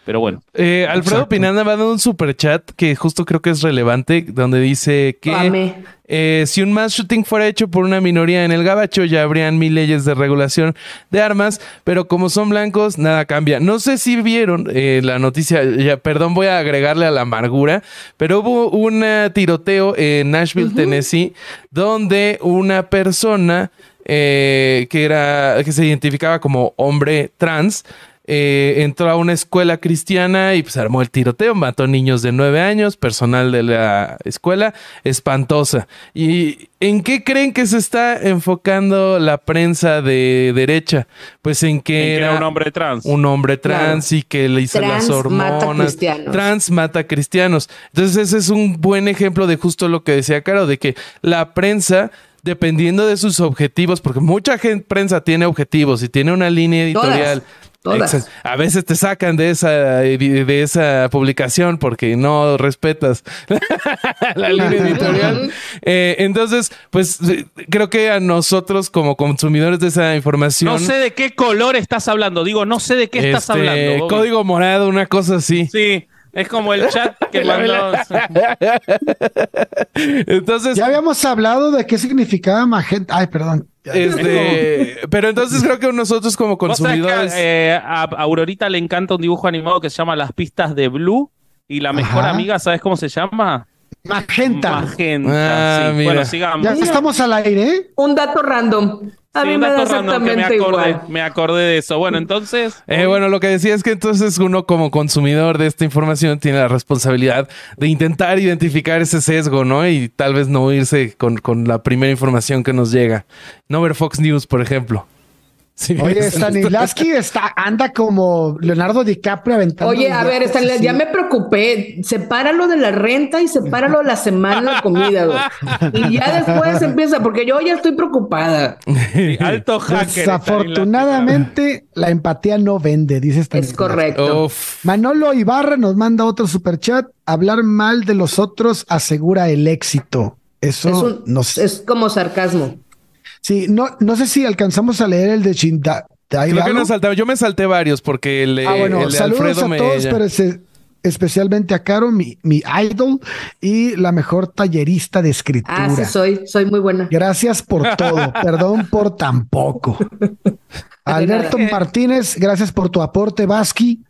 [SPEAKER 5] Pero bueno.
[SPEAKER 4] Eh, Alfredo Pinanda va a dar un super chat que justo creo que es relevante, donde dice que eh, si un mass shooting fuera hecho por una minoría en el gabacho, ya habrían mil leyes de regulación de armas, pero como son blancos, nada cambia. No sé si vieron eh, la noticia, ya, perdón, voy a agregarle a la amargura, pero hubo un tiroteo en Nashville, Tennessee, donde una persona eh, que, era, que se identificaba como hombre trans, eh, entró a una escuela cristiana y pues armó el tiroteo, mató niños de nueve años, personal de la escuela, espantosa. ¿Y en qué creen que se está enfocando la prensa de derecha? Pues en que,
[SPEAKER 5] era, un hombre trans.
[SPEAKER 4] Un hombre trans y que le hizo las hormonas. trans mata cristianos. Entonces ese es un buen ejemplo de justo lo que decía Caro, de que la prensa dependiendo de sus objetivos, porque mucha gente, prensa tiene objetivos y tiene una línea editorial
[SPEAKER 3] todas.
[SPEAKER 4] A veces te sacan de esa, de esa publicación porque no respetas la línea editorial. Eh, entonces, pues creo que a nosotros como consumidores de esa información...
[SPEAKER 5] No sé de qué color estás hablando, digo, no sé de qué estás
[SPEAKER 4] este,
[SPEAKER 5] hablando.
[SPEAKER 4] Código morado, una cosa así.
[SPEAKER 5] Sí. Es como el chat que mandó.
[SPEAKER 2] entonces. Ya habíamos hablado de qué significaba magenta. Ay, perdón.
[SPEAKER 4] Este, pero entonces creo que nosotros como consumidores.
[SPEAKER 5] Eh, a Aurorita le encanta un dibujo animado que se llama Las pistas de Blue. Y la mejor amiga, ¿sabes cómo se llama?
[SPEAKER 2] Magenta.
[SPEAKER 5] Magenta. Ah, Bueno, sigamos.
[SPEAKER 2] Ya estamos al aire. ¿eh?
[SPEAKER 3] Un dato random. A mí me da exactamente
[SPEAKER 5] me
[SPEAKER 3] igual.
[SPEAKER 5] me acordé de eso. Bueno, entonces.
[SPEAKER 4] Eh, bueno, lo que decía es que entonces uno como consumidor de esta información tiene la responsabilidad de intentar identificar ese sesgo, ¿no? Y tal vez no irse con, con la primera información que nos llega. No ver Fox News, por ejemplo.
[SPEAKER 2] Oye, Stanislavski está, anda como Leonardo DiCaprio aventando.
[SPEAKER 3] Oye, a ver, Stanislavski, ya me preocupé. Sepáralo de la renta y sepáralo de la semana de comida, güey. Y ya después empieza, porque yo ya estoy preocupada.
[SPEAKER 5] Alto hacker.
[SPEAKER 2] Desafortunadamente, la empatía no vende, dice
[SPEAKER 3] Stanislavski. Es correcto.
[SPEAKER 2] Manolo Ibarra nos manda otro superchat. Hablar mal de los otros asegura el éxito. Eso
[SPEAKER 3] es como sarcasmo.
[SPEAKER 2] Sí, no, no sé si alcanzamos a leer el de Chinda.
[SPEAKER 4] Yo me salté varios porque el,
[SPEAKER 2] ah, bueno,
[SPEAKER 4] el
[SPEAKER 2] saludos a todos, pero especialmente a Caro, mi, mi, idol y la mejor tallerista de escritura.
[SPEAKER 3] Ah, sí, soy, soy muy buena.
[SPEAKER 2] Gracias por todo, perdón por tan poco. Alberto Martínez, gracias por tu aporte, Vasqui.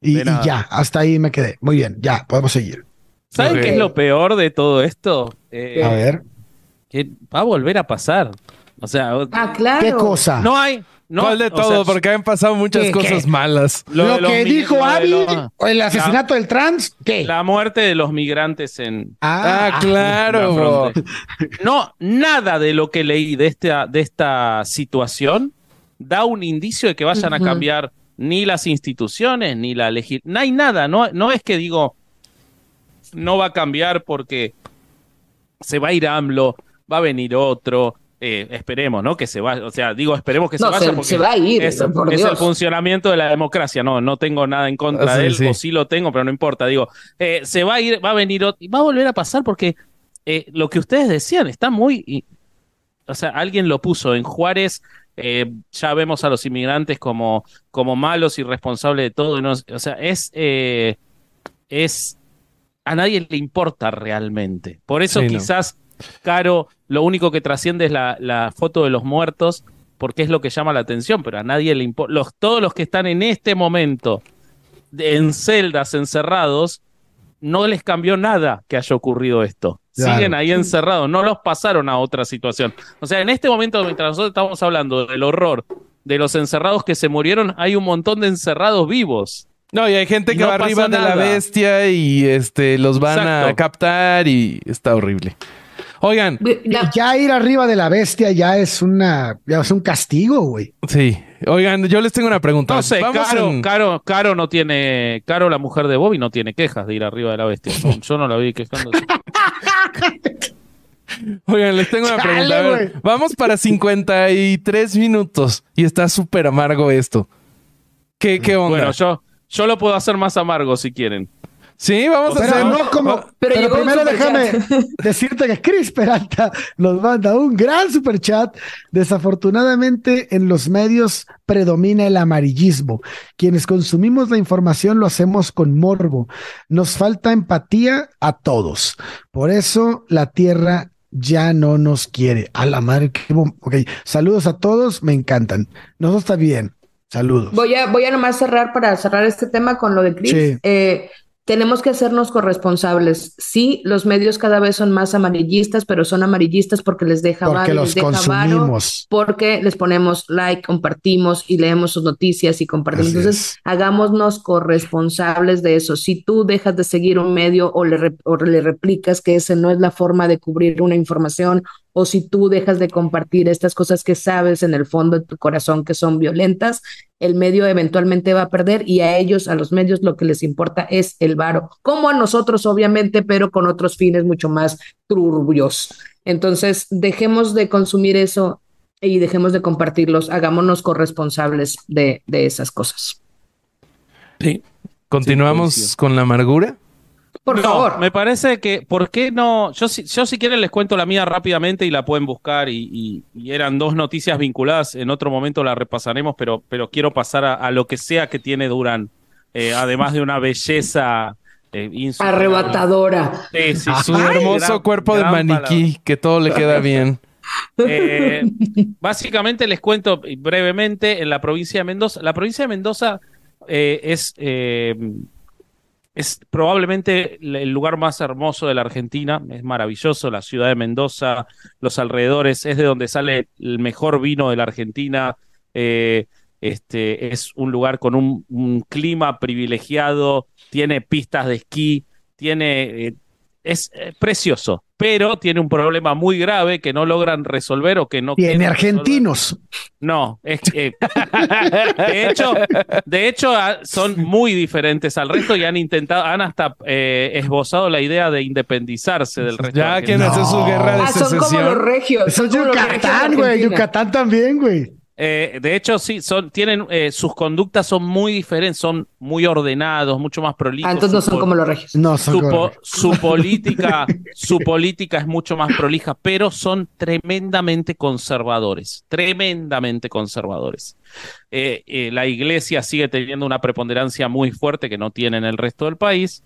[SPEAKER 2] Y, ya, hasta ahí me quedé. Muy bien, ya, podemos seguir.
[SPEAKER 5] ¿Saben qué es lo peor de todo esto?
[SPEAKER 2] Eh, a ver
[SPEAKER 5] que va a volver a pasar. O sea,
[SPEAKER 3] ah, claro.
[SPEAKER 2] ¿Qué cosa?
[SPEAKER 5] No hay. No,
[SPEAKER 4] de todo? porque han pasado muchas cosas malas.
[SPEAKER 2] Lo, que dijo Abby, el asesinato del trans, ¿qué?
[SPEAKER 5] La muerte de los migrantes en.
[SPEAKER 2] Ah, ah claro.
[SPEAKER 5] No, nada de lo que leí de esta, de esta situación da un indicio de que vayan a cambiar ni las instituciones, ni la legislación. No hay nada. No, no es que digo, no va a cambiar porque se va a ir AMLO, va a venir otro. Eh, esperemos, ¿no? Que se vaya, o sea, digo, esperemos que se vaya porque
[SPEAKER 3] se va a ir,
[SPEAKER 5] es, el funcionamiento de la democracia, no, no tengo nada en contra ah, de él, o sí lo tengo, pero no importa, digo, eh, se va a ir, va a venir otro, y va a volver a pasar porque eh, lo que ustedes decían está muy, o sea, alguien lo puso en Juárez, ya vemos a los inmigrantes como, como malos y responsables de todo, o sea, es, es, a nadie le importa realmente, por eso quizás... Caro, lo único que trasciende es la, foto de los muertos, porque es lo que llama la atención, pero a nadie le importa. Los, todos los que están en este momento en celdas, encerrados, no les cambió nada que haya ocurrido esto. Siguen ahí encerrados, no los pasaron a otra situación. O sea, en este momento, mientras nosotros estamos hablando del horror de los encerrados que se murieron, hay un montón de encerrados vivos.
[SPEAKER 4] No, y hay gente que va arriba de la bestia y este los van a captar y está horrible. Oigan.
[SPEAKER 2] Ya ir arriba de la bestia ya es una, ya es un castigo, güey.
[SPEAKER 4] Sí. Oigan, yo les tengo una pregunta.
[SPEAKER 5] No sé, Caro, Caro, Caro no tiene, Caro, la mujer de Bobby, no tiene quejas de ir arriba de la bestia. Yo no la vi quejando.
[SPEAKER 4] Oigan, les tengo una pregunta. vamos para 53 minutos y está súper amargo esto. ¿Qué, ¿Qué onda?
[SPEAKER 5] Bueno, yo, yo lo puedo hacer más amargo si quieren.
[SPEAKER 4] Sí, vamos a hacer.
[SPEAKER 2] No como, pero, primero déjame decirte que Chris Peralta nos manda un gran superchat. Desafortunadamente, en los medios predomina el amarillismo. Quienes consumimos la información lo hacemos con morbo. Nos falta empatía a todos. Por eso la tierra ya no nos quiere. A la madre. Ok, saludos a todos, me encantan. Nos está bien. Saludos.
[SPEAKER 3] Voy a, voy a nomás cerrar para cerrar este tema con lo de Chris. Sí. Eh, tenemos que hacernos corresponsables. Sí, los medios cada vez son más amarillistas, pero son amarillistas porque les deja
[SPEAKER 2] porque los les consumimos.
[SPEAKER 3] porque les ponemos like, compartimos y leemos sus noticias y compartimos. Entonces, hagámonos corresponsables de eso. Si tú dejas de seguir un medio o le, o le replicas que ese no es la forma de cubrir una información o si tú dejas de compartir estas cosas que sabes en el fondo de tu corazón que son violentas, el medio eventualmente va a perder y a ellos, a los medios, lo que les importa es el varo, como a nosotros, obviamente, pero con otros fines mucho más turbios. Entonces, dejemos de consumir eso y dejemos de compartirlos, hagámonos corresponsables de, de esas cosas.
[SPEAKER 4] Sí. ¿Continuamos con la amargura?
[SPEAKER 5] Por favor. Me parece que, ¿por qué no? Yo, yo si quieren les cuento la mía rápidamente y la pueden buscar y, eran dos noticias vinculadas, en otro momento la repasaremos, pero, pero quiero pasar a, lo que sea que tiene Durán, eh, además de una belleza
[SPEAKER 3] eh, arrebatadora.
[SPEAKER 4] Sí, sí, su hermoso cuerpo de maniquí, que todo le queda bien.
[SPEAKER 5] Eh, básicamente les cuento brevemente en la provincia de Mendoza. La provincia de Mendoza es es probablemente el lugar más hermoso de la Argentina, es maravilloso, la ciudad de Mendoza, los alrededores, es de donde sale el mejor vino de la Argentina, eh, este, es un lugar con un, clima privilegiado, tiene pistas de esquí, tiene, eh, es eh, precioso, pero tiene un problema muy grave que no logran resolver o que no
[SPEAKER 2] tiene argentinos.
[SPEAKER 5] No, es que de hecho, de hecho ah, son muy diferentes al resto y han intentado, han hasta eh, esbozado la idea de independizarse del resto.
[SPEAKER 4] Ya quieren hacer su guerra de ah,
[SPEAKER 3] Son como los regios.
[SPEAKER 2] Son, Yucatán, güey. Yucatán también, güey.
[SPEAKER 5] Eh, de hecho, sí, son, tienen, eh, sus conductas son muy diferentes, son muy ordenados, mucho más prolijos.
[SPEAKER 3] Ah, entonces no son como los regios.
[SPEAKER 2] No,
[SPEAKER 5] son su, su política, su política es mucho más prolija, pero son tremendamente conservadores, tremendamente conservadores. Eh, la iglesia sigue teniendo una preponderancia muy fuerte que no tiene en el resto del país.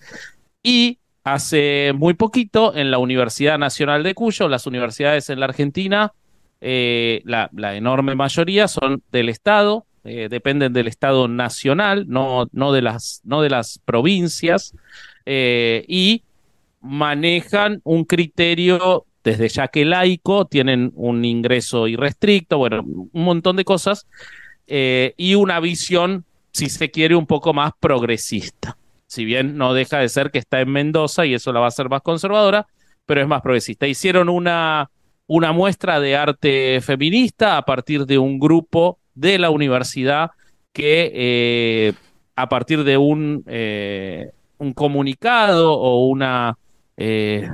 [SPEAKER 5] Y hace muy poquito, en la Universidad Nacional de Cuyo, las universidades en la Argentina, eh, la, enorme mayoría son del Estado, eh, dependen del Estado nacional, no, no, de, las, no de las provincias, eh, y manejan un criterio desde ya que laico, tienen un ingreso irrestricto, bueno, un montón de cosas, y una visión, si se quiere, un poco más progresista. Si bien no deja de ser que está en Mendoza y eso la va a hacer más conservadora, pero es más progresista. Hicieron una, una muestra de arte feminista a partir de un grupo de la universidad que eh, a partir de un, eh, un comunicado o una, eh,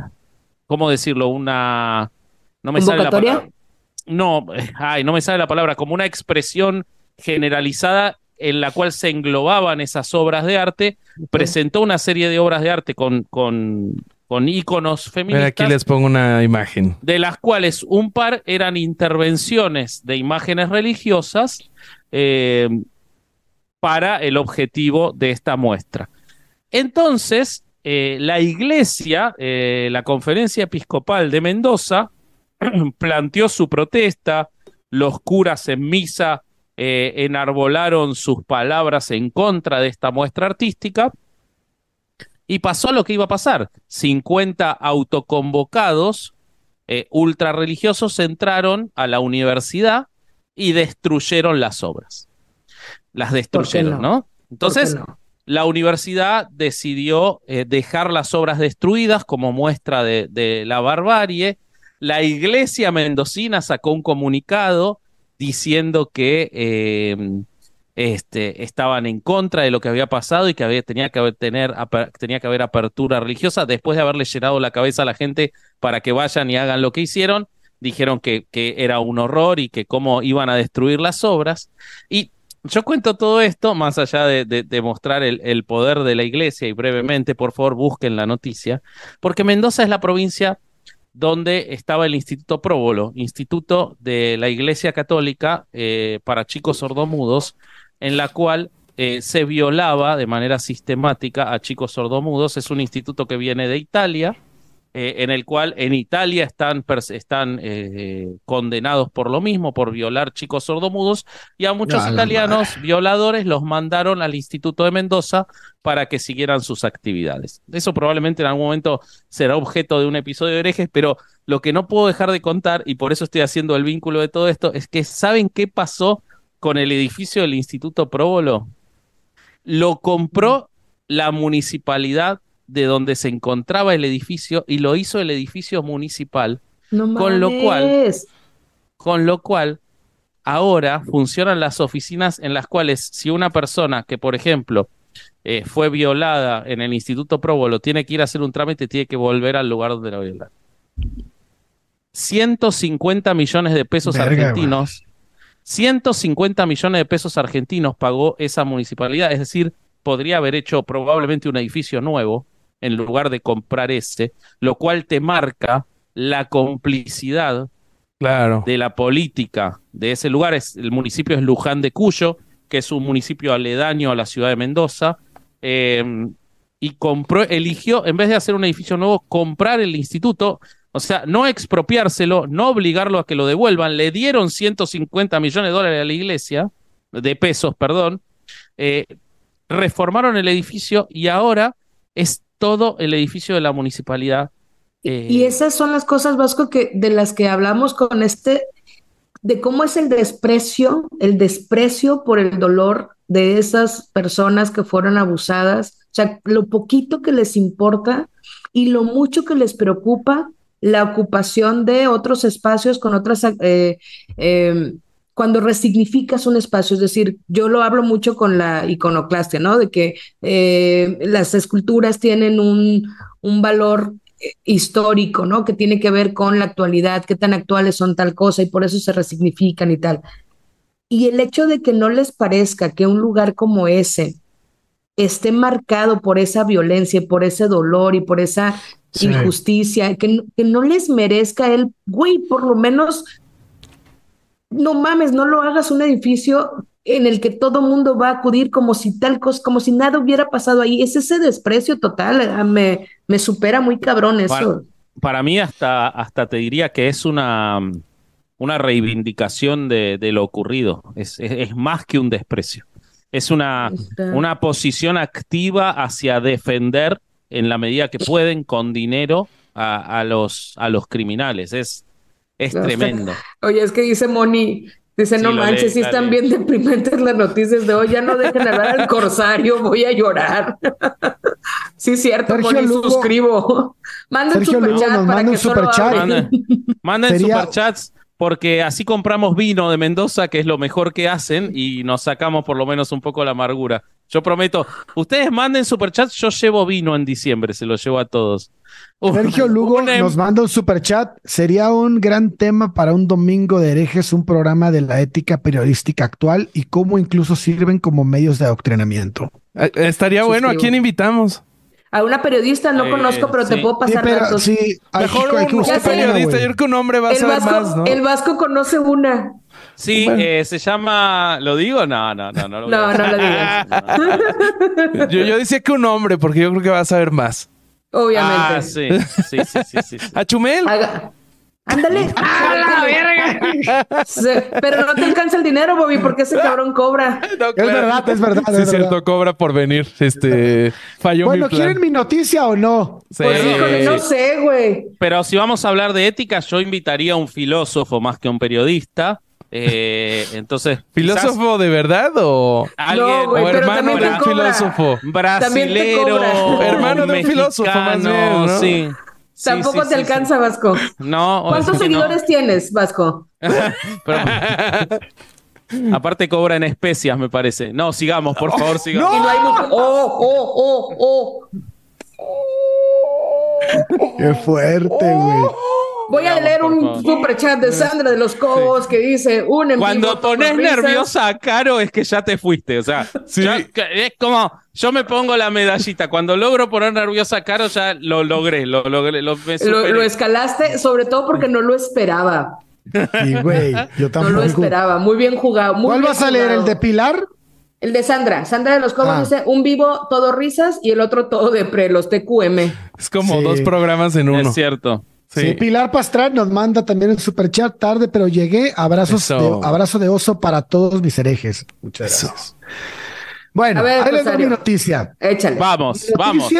[SPEAKER 5] ¿cómo decirlo? Una...
[SPEAKER 3] No me sale la palabra.
[SPEAKER 5] No, ay, no me sale la palabra, como una expresión generalizada en la cual se englobaban esas obras de arte, presentó una serie de obras de arte con, con con íconos feministas.
[SPEAKER 4] aquí les pongo una imagen.
[SPEAKER 5] De las cuales un par eran intervenciones de imágenes religiosas eh, para el objetivo de esta muestra. Entonces, eh, la iglesia, eh, la conferencia episcopal de Mendoza, planteó su protesta, los curas en misa enarbolaron sus palabras en contra de esta muestra artística y pasó lo que iba a pasar. 50 autoconvocados eh, ultrarreligiosos entraron a la universidad y destruyeron las obras. Las destruyeron, no? Entonces, la universidad decidió eh, dejar las obras destruidas como muestra de, la barbarie. La iglesia mendocina sacó un comunicado diciendo que eh, este, estaban en contra de lo que había pasado y que había, tenía, que haber, tener, tenía que haber apertura religiosa. Después de haberle llenado la cabeza a la gente para que vayan y hagan lo que hicieron, dijeron que, que era un horror y que cómo iban a destruir las obras. Y yo cuento todo esto, más allá de, de, mostrar el, el, poder de la iglesia, y brevemente, por favor, busquen la noticia, porque Mendoza es la provincia donde estaba el Instituto Próbolo, Instituto de la Iglesia Católica eh, para chicos sordomudos, en la cual eh, se violaba de manera sistemática a chicos sordomudos. Es un instituto que viene de Italia, eh, en el cual en Italia están, están eh, condenados por lo mismo, por violar chicos sordomudos, y a muchos italianos violadores los mandaron al Instituto de Mendoza para que siguieran sus actividades. Eso probablemente en algún momento será objeto de un episodio de herejes, pero lo que no puedo dejar de contar, y por eso estoy haciendo el vínculo de todo esto, es que ¿saben qué pasó con el edificio del Instituto Próbolo, lo compró la municipalidad de donde se encontraba el edificio y lo hizo el edificio municipal. con lo cual, con lo cual, ahora funcionan las oficinas en las cuales si una persona que, por ejemplo, eh, fue violada en el Instituto Próbolo tiene que ir a hacer un trámite, tiene que volver al lugar donde la violaron. 150 millones de pesos argentinos. 150 millones de pesos argentinos pagó esa municipalidad, es decir, podría haber hecho probablemente un edificio nuevo en lugar de comprar ese, lo cual te marca la complicidad
[SPEAKER 4] claro.
[SPEAKER 5] de la política de ese lugar. Es, el municipio es Luján de Cuyo, que es un municipio aledaño a la ciudad de Mendoza. Em, y compró, eligió, en vez de hacer un edificio nuevo, comprar el instituto. O sea, no expropiárselo, no obligarlo a que lo devuelvan. Le dieron 150 millones de dólares a la iglesia, de pesos, perdón. Eh, reformaron el edificio y ahora es todo el edificio de la municipalidad.
[SPEAKER 3] y eh, esas son las cosas, Vasco, que, de las que hablamos con este, de cómo es el desprecio, el desprecio por el dolor de esas personas que fueron abusadas, o sea, lo poquito que les importa y lo mucho que les preocupa la ocupación de otros espacios con otras eh, em, cuando resignificas un espacio, es decir, yo lo hablo mucho con la iconoclastia, ¿no? De que eh, las esculturas tienen un, un valor eh, histórico, ¿no? Que tiene que ver con la actualidad, qué tan actuales son tal cosa y por eso se resignifican y tal. Y el hecho de que no les parezca que un lugar como ese esté marcado por esa violencia, por ese dolor y por esa injusticia, que, que no les merezca el, güey, por lo menos no mames, no lo hagas un edificio en el que todo mundo va a acudir como si tal cosa, como si nada hubiera pasado ahí. Es ese desprecio total, ah, me, me supera muy cabrón eso.
[SPEAKER 5] Para, mí hasta, hasta te diría que es una, una reivindicación de, lo ocurrido, es, es, más que un desprecio. Es una, una posición activa hacia defender en la medida que pueden con dinero a, a los, a los criminales. Es, es tremendo.
[SPEAKER 3] Oye, es que dice Moni, dice, no manches, si están bien deprimentes las noticias de hoy, ya no dejen hablar al corsario, voy a llorar. sí, es cierto, Moni, suscribo. Manden superchat para que super
[SPEAKER 5] Manden, manden superchats porque así compramos vino de Mendoza, que es lo mejor que hacen, y nos sacamos por lo menos un poco la amargura. Yo prometo, ustedes manden superchats, yo llevo vino en diciembre, se lo llevo a todos.
[SPEAKER 2] Sergio Lugo em- nos manda un superchat. Sería un gran tema para un domingo de herejes, un programa de la ética periodística actual y cómo incluso sirven como medios de adoctrinamiento.
[SPEAKER 4] Eh, estaría bueno. ¿A quién invitamos?
[SPEAKER 3] A una periodista no eh, conozco, pero te puedo pasar datos.
[SPEAKER 4] Sí, Mejor un, periodista. Yo creo que un hombre va a saber más, ¿no?
[SPEAKER 3] El Vasco conoce una.
[SPEAKER 5] Sí, eh, se llama. ¿Lo digo? No, no, no.
[SPEAKER 3] No, lo no, no lo digas.
[SPEAKER 4] yo, yo decía que un hombre, porque yo creo que va a saber más.
[SPEAKER 3] Obviamente.
[SPEAKER 5] Ah, sí, sí, sí, sí.
[SPEAKER 4] ¿A Chumel?
[SPEAKER 3] Ándale. ¡Ah, la verga! pero no te alcanza el dinero, Bobby, porque ese cabrón cobra.
[SPEAKER 2] Es verdad, es verdad.
[SPEAKER 4] Sí, es cierto, cobra por venir. Este, falló
[SPEAKER 2] bueno,
[SPEAKER 4] mi plan.
[SPEAKER 2] ¿quieren mi noticia o no?
[SPEAKER 3] Sí. Pues no sé, güey.
[SPEAKER 5] Pero si vamos a hablar de ética, yo invitaría a un filósofo más que a un periodista. Eh, entonces,
[SPEAKER 4] ¿filósofo de verdad o
[SPEAKER 5] alguien
[SPEAKER 3] no,
[SPEAKER 4] o hermano de un filósofo?
[SPEAKER 5] Brasilero,
[SPEAKER 4] hermano de un filósofo, más bien, ¿no?
[SPEAKER 5] Sí.
[SPEAKER 3] Tampoco te alcanza, Vasco.
[SPEAKER 5] No.
[SPEAKER 3] ¿Cuántos seguidores tienes, Vasco?
[SPEAKER 5] aparte cobra en especias, me parece. No, sigamos, por favor, sigamos.
[SPEAKER 3] No. hay ¡Oh, oh, oh,
[SPEAKER 2] oh! ¡Qué fuerte, güey!
[SPEAKER 3] Voy a leer un super chat de Sandra de los Cobos que dice un
[SPEAKER 5] Cuando pones nerviosa a Caro es que ya te fuiste. O sea, es como yo me pongo la medallita. Cuando logro poner nerviosa a Caro, ya lo logré. Lo, logré, lo,
[SPEAKER 3] lo, escalaste, sobre todo porque no lo esperaba.
[SPEAKER 2] Y güey, yo tampoco.
[SPEAKER 3] No lo esperaba. Muy bien jugado. Muy
[SPEAKER 2] ¿Cuál vas a leer? ¿El de Pilar?
[SPEAKER 3] El de Sandra. Sandra de los Cobos ah. dice un vivo todo risas y el otro todo de pre, los TQM.
[SPEAKER 4] Es como dos programas en uno.
[SPEAKER 5] Es cierto.
[SPEAKER 2] Sí. Pilar Pastral nos manda también el superchat tarde, pero llegué. Abrazos de, abrazo de oso para todos mis herejes. Muchas gracias. Bueno, a ver, ahí les doy mi noticia.
[SPEAKER 3] Échale.
[SPEAKER 5] Vamos, vamos.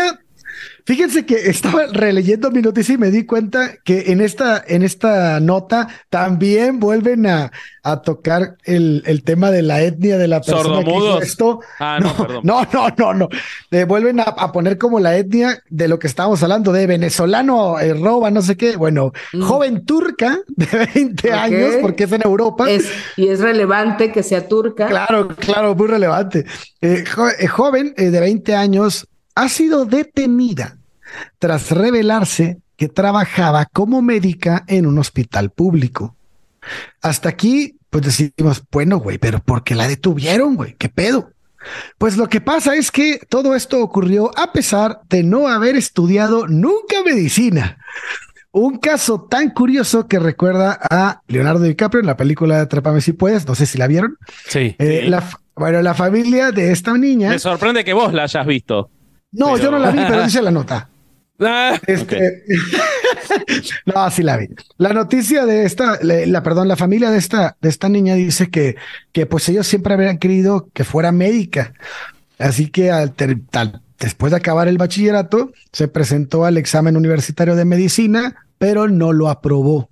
[SPEAKER 2] Fíjense que estaba releyendo mi noticia y me di cuenta que en esta, en esta nota también vuelven a, a tocar el, el, tema de la etnia de la persona que hizo esto.
[SPEAKER 5] Ah, no, no,
[SPEAKER 2] no, no, no, no. Eh, vuelven a, a, poner como la etnia de lo que estábamos hablando, de venezolano, eh, roba, no sé qué. Bueno, mm. joven turca de 20 años, porque es en Europa.
[SPEAKER 3] Es, y es relevante que sea turca.
[SPEAKER 2] Claro, claro, muy relevante. Eh, eh joven de 20 años ha sido detenida tras revelarse que trabajaba como médica en un hospital público. Hasta aquí, pues decimos, bueno, güey, pero ¿por qué la detuvieron, güey? ¿Qué pedo? Pues lo que pasa es que todo esto ocurrió a pesar de no haber estudiado nunca medicina. Un caso tan curioso que recuerda a Leonardo DiCaprio en la película Atrápame si puedes, no sé si la vieron.
[SPEAKER 4] Sí.
[SPEAKER 2] Eh, bueno, la familia de esta niña.
[SPEAKER 5] Me sorprende que vos la hayas visto.
[SPEAKER 2] No, yo no la vi, pero dice la nota. Ah, este, no, sí la vi. La noticia de esta, la, perdón, la familia de esta, de esta niña dice que, que pues ellos siempre habrían querido que fuera médica. Así que al, después de acabar el bachillerato, se presentó al examen universitario de medicina, pero no lo aprobó.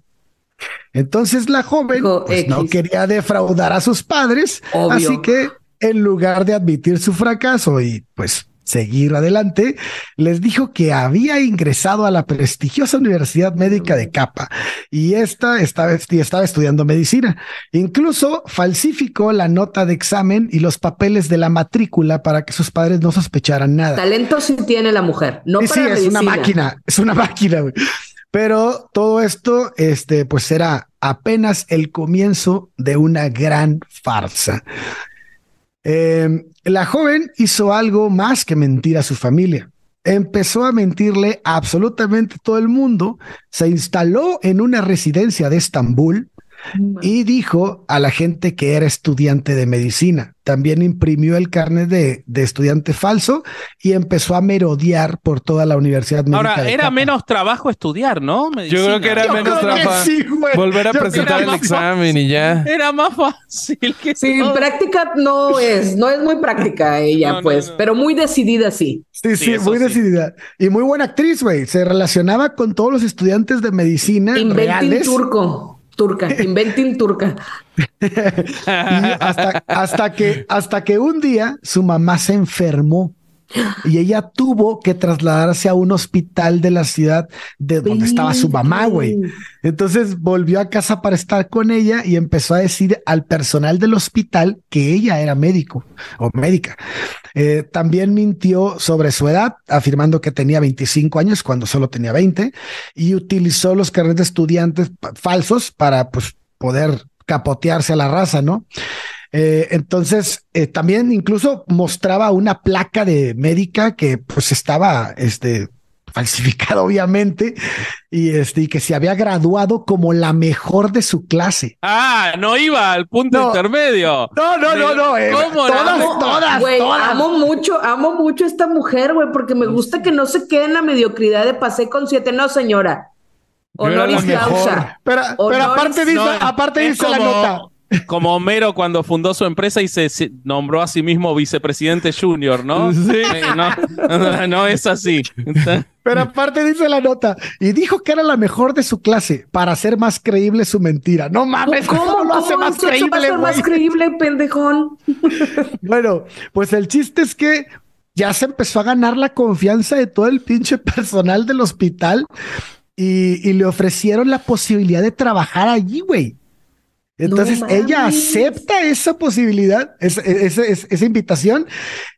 [SPEAKER 2] Entonces la joven pues, no quería defraudar a sus padres, así que en lugar de admitir su fracaso y pues seguir adelante, les dijo que había ingresado a la prestigiosa Universidad Médica de Capa y esta estaba, estaba estudiando medicina. Incluso falsificó la nota de examen y los papeles de la matrícula para que sus padres no sospecharan nada.
[SPEAKER 3] Talento sí tiene la mujer, no
[SPEAKER 2] sí,
[SPEAKER 3] para
[SPEAKER 2] sí, es una máquina, es una máquina. Pero todo esto, este, pues era apenas el comienzo de una gran farsa. Eh, la joven hizo algo más que mentir a su familia. Empezó a mentirle a absolutamente todo el mundo, se instaló en una residencia de Estambul y dijo a la gente que era estudiante de medicina. También imprimió el carnet de, de estudiante falso y empezó a merodear por toda la Universidad Médica.
[SPEAKER 5] Ahora, era menos trabajo estudiar, ¿no?
[SPEAKER 4] Yo creo que era menos trabajo. volver a presentar el examen y ya.
[SPEAKER 5] Era más fácil que
[SPEAKER 3] Sí, práctica no es, no es muy práctica ella, pues, pero muy decidida sí.
[SPEAKER 2] Sí, sí, muy decidida. Y muy buena actriz, güey. Se relacionaba con todos los estudiantes de medicina
[SPEAKER 3] Inventing turco. Turca, inventing turca.
[SPEAKER 2] hasta, hasta, que, hasta que un día su mamá se enfermó y ella tuvo que trasladarse a un hospital de la ciudad de donde estaba su mamá, güey. Entonces volvió a casa para estar con ella y empezó a decir al personal del hospital que ella era médico o médica. Eh, también mintió sobre su edad, afirmando que tenía 25 años cuando solo tenía 20 y utilizó los carnet de estudiantes falsos para pues poder capotearse a la raza, ¿no? Eh, entonces, eh, también incluso mostraba una placa de médica que pues estaba, este, falsificada obviamente y este y que se había graduado como la mejor de su clase.
[SPEAKER 5] Ah, no iba al punto intermedio.
[SPEAKER 2] No, no, no, no. Eh, ¿Cómo todas, no? todas,
[SPEAKER 3] güey, amo mucho, amo mucho a esta mujer, güey, porque me gusta que no se quede en la mediocridad de pasé con siete, no, señora. Honoris causa.
[SPEAKER 2] Pero, pero aparte dice, aparte dice la nota.
[SPEAKER 5] Como Homero cuando fundó su empresa y se nombró a sí mismo vicepresidente junior, ¿no? Sí. No, no, es así.
[SPEAKER 2] Pero aparte dice la nota, y dijo que era la mejor de su clase para hacer más creíble su mentira. No mames, ¿cómo, lo hace más creíble?
[SPEAKER 3] más creíble, pendejón.
[SPEAKER 2] bueno, pues el chiste es que ya se empezó a ganar la confianza de todo el pinche personal del hospital y, y le ofrecieron la posibilidad de trabajar allí, güey. Entonces ella acepta esa posibilidad, esa, esa, invitación,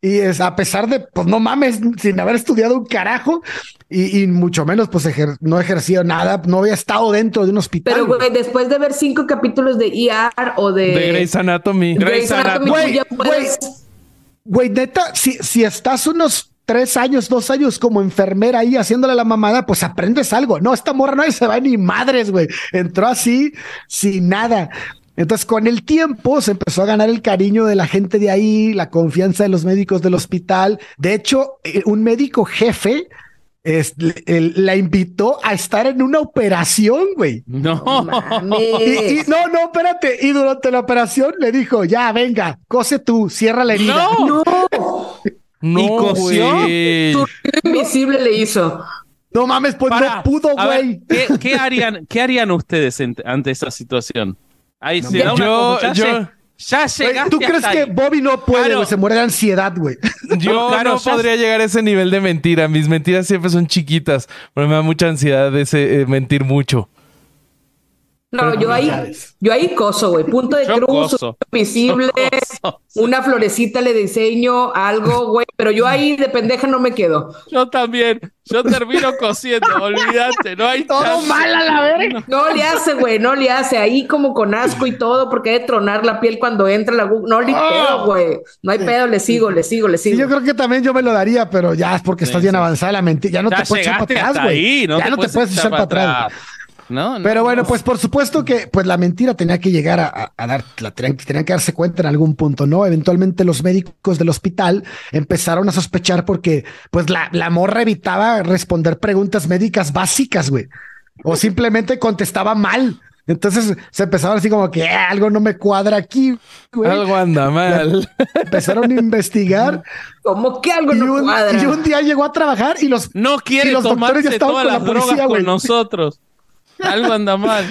[SPEAKER 2] y es a pesar de, pues no mames, sin haber estudiado un carajo, y, mucho menos, pues no ejerció nada, no había estado dentro de un hospital.
[SPEAKER 3] Pero, güey, después de ver cinco capítulos de ER o de.
[SPEAKER 4] De Grey's Anatomy.
[SPEAKER 2] Grey's Anatomy. Güey, neta, si, si estás unos tres años, dos años como enfermera ahí haciéndole la mamada, pues aprendes algo. No, esta morra no se va ni madres, güey. Entró así, sin nada. Entonces, con el tiempo se empezó a ganar el cariño de la gente de ahí, la confianza de los médicos del hospital. De hecho, eh, un médico jefe la invitó a estar en una operación, güey.
[SPEAKER 5] No.
[SPEAKER 2] Y, no, no, espérate. Y durante la operación le dijo, ya, venga, cose tú, cierra la herida.
[SPEAKER 3] No.
[SPEAKER 2] no.
[SPEAKER 3] No, Tu invisible le hizo.
[SPEAKER 2] No mames, pues no pudo, güey.
[SPEAKER 5] ¿qué, harían, ¿Qué harían ustedes ante esa situación? Ahí se da
[SPEAKER 4] una yo,
[SPEAKER 5] ya, llegaste
[SPEAKER 2] ¿Tú crees que Bobby no puede, Se muere de ansiedad, güey.
[SPEAKER 4] Yo no podría llegar a ese nivel de mentira. Mis mentiras siempre son chiquitas, pero me da mucha ansiedad ese eh, mentir mucho.
[SPEAKER 3] No, yo ahí, yo ahí coso, güey. Punto de cruz, visible, una florecita le diseño, algo, güey. Pero yo ahí de pendeja no me quedo.
[SPEAKER 5] Yo también. Yo termino cosiendo, olvídate, no hay
[SPEAKER 2] todo mal a la verga.
[SPEAKER 3] No le hace, güey, no le hace. Ahí como con asco y todo, porque hay de tronar la piel cuando entra la No le ah. pedo, güey. No hay pedo, le sigo, le sigo, le sigo.
[SPEAKER 2] yo creo que también yo me lo daría, pero ya es porque estás bien avanzada la mentira. Ya no te puedes echar para atrás, güey. ya no te puedes echar para atrás. No, Pero bueno, pues por supuesto que pues la mentira tenía que llegar a, dar, la, tenían, que darse cuenta en algún punto, ¿no? Eventualmente los médicos del hospital empezaron a sospechar porque pues la, la morra evitaba responder preguntas médicas básicas, güey. O simplemente contestaba mal. Entonces se empezaron así como que eh, algo no me cuadra aquí.
[SPEAKER 4] Güey. Algo anda mal.
[SPEAKER 2] Empezaron a investigar.
[SPEAKER 3] Como que algo no cuadra.
[SPEAKER 2] Y un día llegó a trabajar y los,
[SPEAKER 5] no quiere los doctores ya estaban con la policía, con nosotros. Algo anda mal.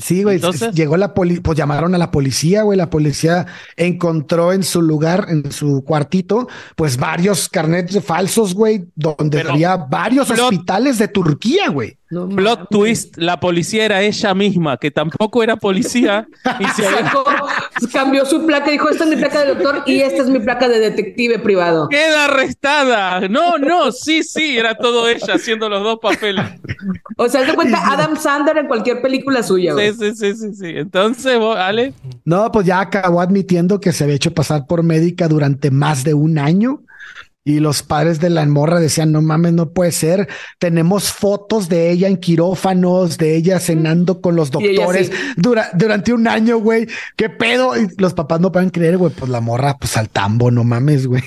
[SPEAKER 2] Sí, güey. Llegó la policía, pues llamaron a la policía, güey. La policía encontró en su lugar, en su cuartito, pues varios carnets falsos, güey, donde había varios hospitales de Turquía, güey.
[SPEAKER 5] Plot twist, la policía era ella misma, que tampoco era policía. y se
[SPEAKER 3] cambió su placa, dijo, esta es mi placa de doctor y esta es mi placa de detective privado.
[SPEAKER 5] Queda arrestada. No, no, sí, sí, era todo ella haciendo los dos papeles.
[SPEAKER 3] O sea, se cuenta Adam Sander en cualquier película suya.
[SPEAKER 5] Sí, sí, sí, sí, sí. Entonces, vos, Ale.
[SPEAKER 2] No, pues ya acabó admitiendo que se había hecho pasar por médica durante más de un año y los padres de la morra decían, no mames, no puede ser. Tenemos fotos de ella en quirófanos, de ella cenando con los doctores durante un año, güey. ¿Qué pedo? Y los papás no pueden creer, güey. Pues la morra, pues al tambo, no mames, güey.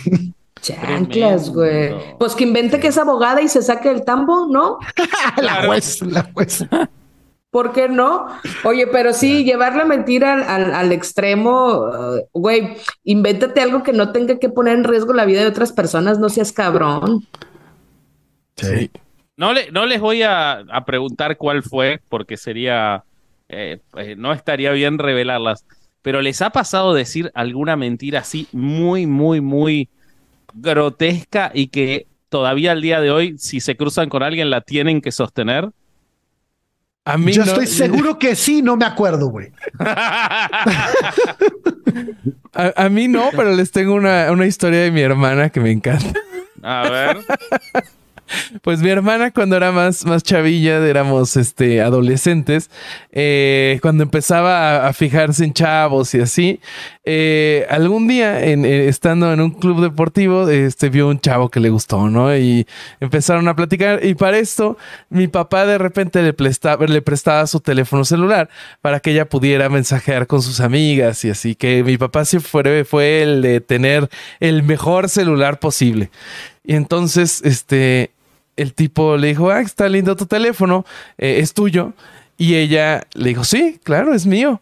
[SPEAKER 3] Chanclas, güey. Pues que invente que es abogada y se saque el tambo, ¿no?
[SPEAKER 2] la juez, la juez.
[SPEAKER 3] ¿Por qué no? Oye, pero sí, llevar la mentira al, extremo, uh, güey, invéntate algo que no tenga que poner en riesgo la vida de otras personas, no seas cabrón.
[SPEAKER 5] Sí. No, le, no les voy a, preguntar cuál fue, porque sería, eh, eh, no estaría bien revelarlas, pero ¿les ha pasado decir alguna mentira así muy, muy, muy grotesca y que todavía al día de hoy, si se cruzan con alguien, la tienen que sostener?
[SPEAKER 2] Yo estoy seguro que sí, no me acuerdo, güey.
[SPEAKER 4] a, mí no, pero les tengo una, una historia de mi hermana que me encanta.
[SPEAKER 5] A ver.
[SPEAKER 4] Pues mi hermana cuando era más, más chavilla, éramos este, adolescentes, eh, cuando empezaba a, fijarse en chavos y así, eh, algún día eh, estando en un club deportivo, este, vio un chavo que le gustó, ¿no? Y empezaron a platicar y para esto mi papá de repente le prestaba, le prestaba su teléfono celular para que ella pudiera mensajear con sus amigas y así, que mi papá sí fue, fue el de tener el mejor celular posible. Y entonces, este, el tipo le dijo, ah, está lindo tu teléfono, eh, es tuyo. Y ella le dijo, sí, claro, es mío.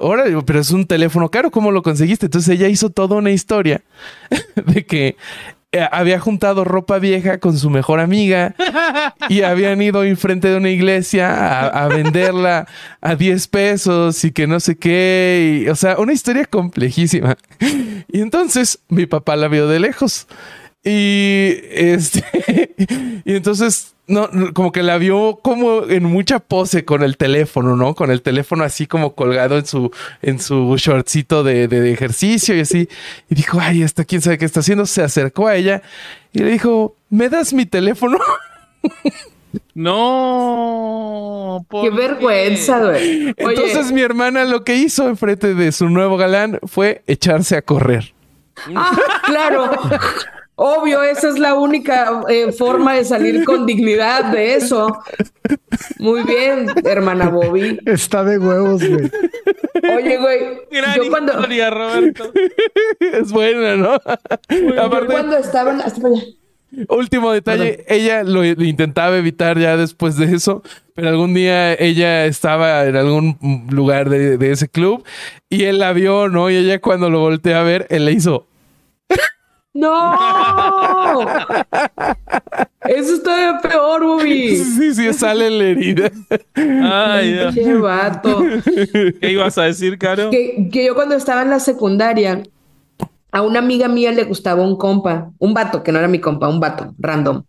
[SPEAKER 4] Ahora, pero es un teléfono caro, ¿cómo lo conseguiste? Entonces ella hizo toda una historia de que eh, había juntado ropa vieja con su mejor amiga y habían ido enfrente de una iglesia a, venderla a 10 pesos y que no sé qué. o sea, una historia complejísima. Y entonces mi papá la vio de lejos y este, y entonces, no, como que la vio como en mucha pose con el teléfono, ¿no? Con el teléfono así como colgado en su, en su shortcito de, de, ejercicio y así. Y dijo, ay, esta quién sabe qué está haciendo. Se acercó a ella y le dijo, ¿me das mi teléfono?
[SPEAKER 5] No,
[SPEAKER 3] qué vergüenza, güey.
[SPEAKER 4] Entonces mi hermana lo que hizo enfrente de su nuevo galán fue echarse a correr.
[SPEAKER 3] Ah, claro. Obvio, esa es la única eh, forma de salir con dignidad de eso. Muy bien, hermana Bobby.
[SPEAKER 2] Está de huevos, güey.
[SPEAKER 3] Oye, güey.
[SPEAKER 5] yo cuando... Roberto.
[SPEAKER 4] Es buena, ¿no?
[SPEAKER 3] Aparte... cuando estaban...
[SPEAKER 4] Último detalle, ella lo, intentaba evitar ya después de eso, pero algún día ella estaba en algún lugar de, de ese club y él la vio, ¿no? Y ella cuando lo voltea a ver, él le hizo...
[SPEAKER 3] ¡No! Eso está peor, Bobby.
[SPEAKER 4] Sí, sí, sale la herida.
[SPEAKER 5] Ay,
[SPEAKER 3] Qué vato.
[SPEAKER 5] ¿Qué ibas a decir, Caro?
[SPEAKER 3] Que, que, yo cuando estaba en la secundaria, a una amiga mía le gustaba un compa, un vato, que no era mi compa, un vato, random.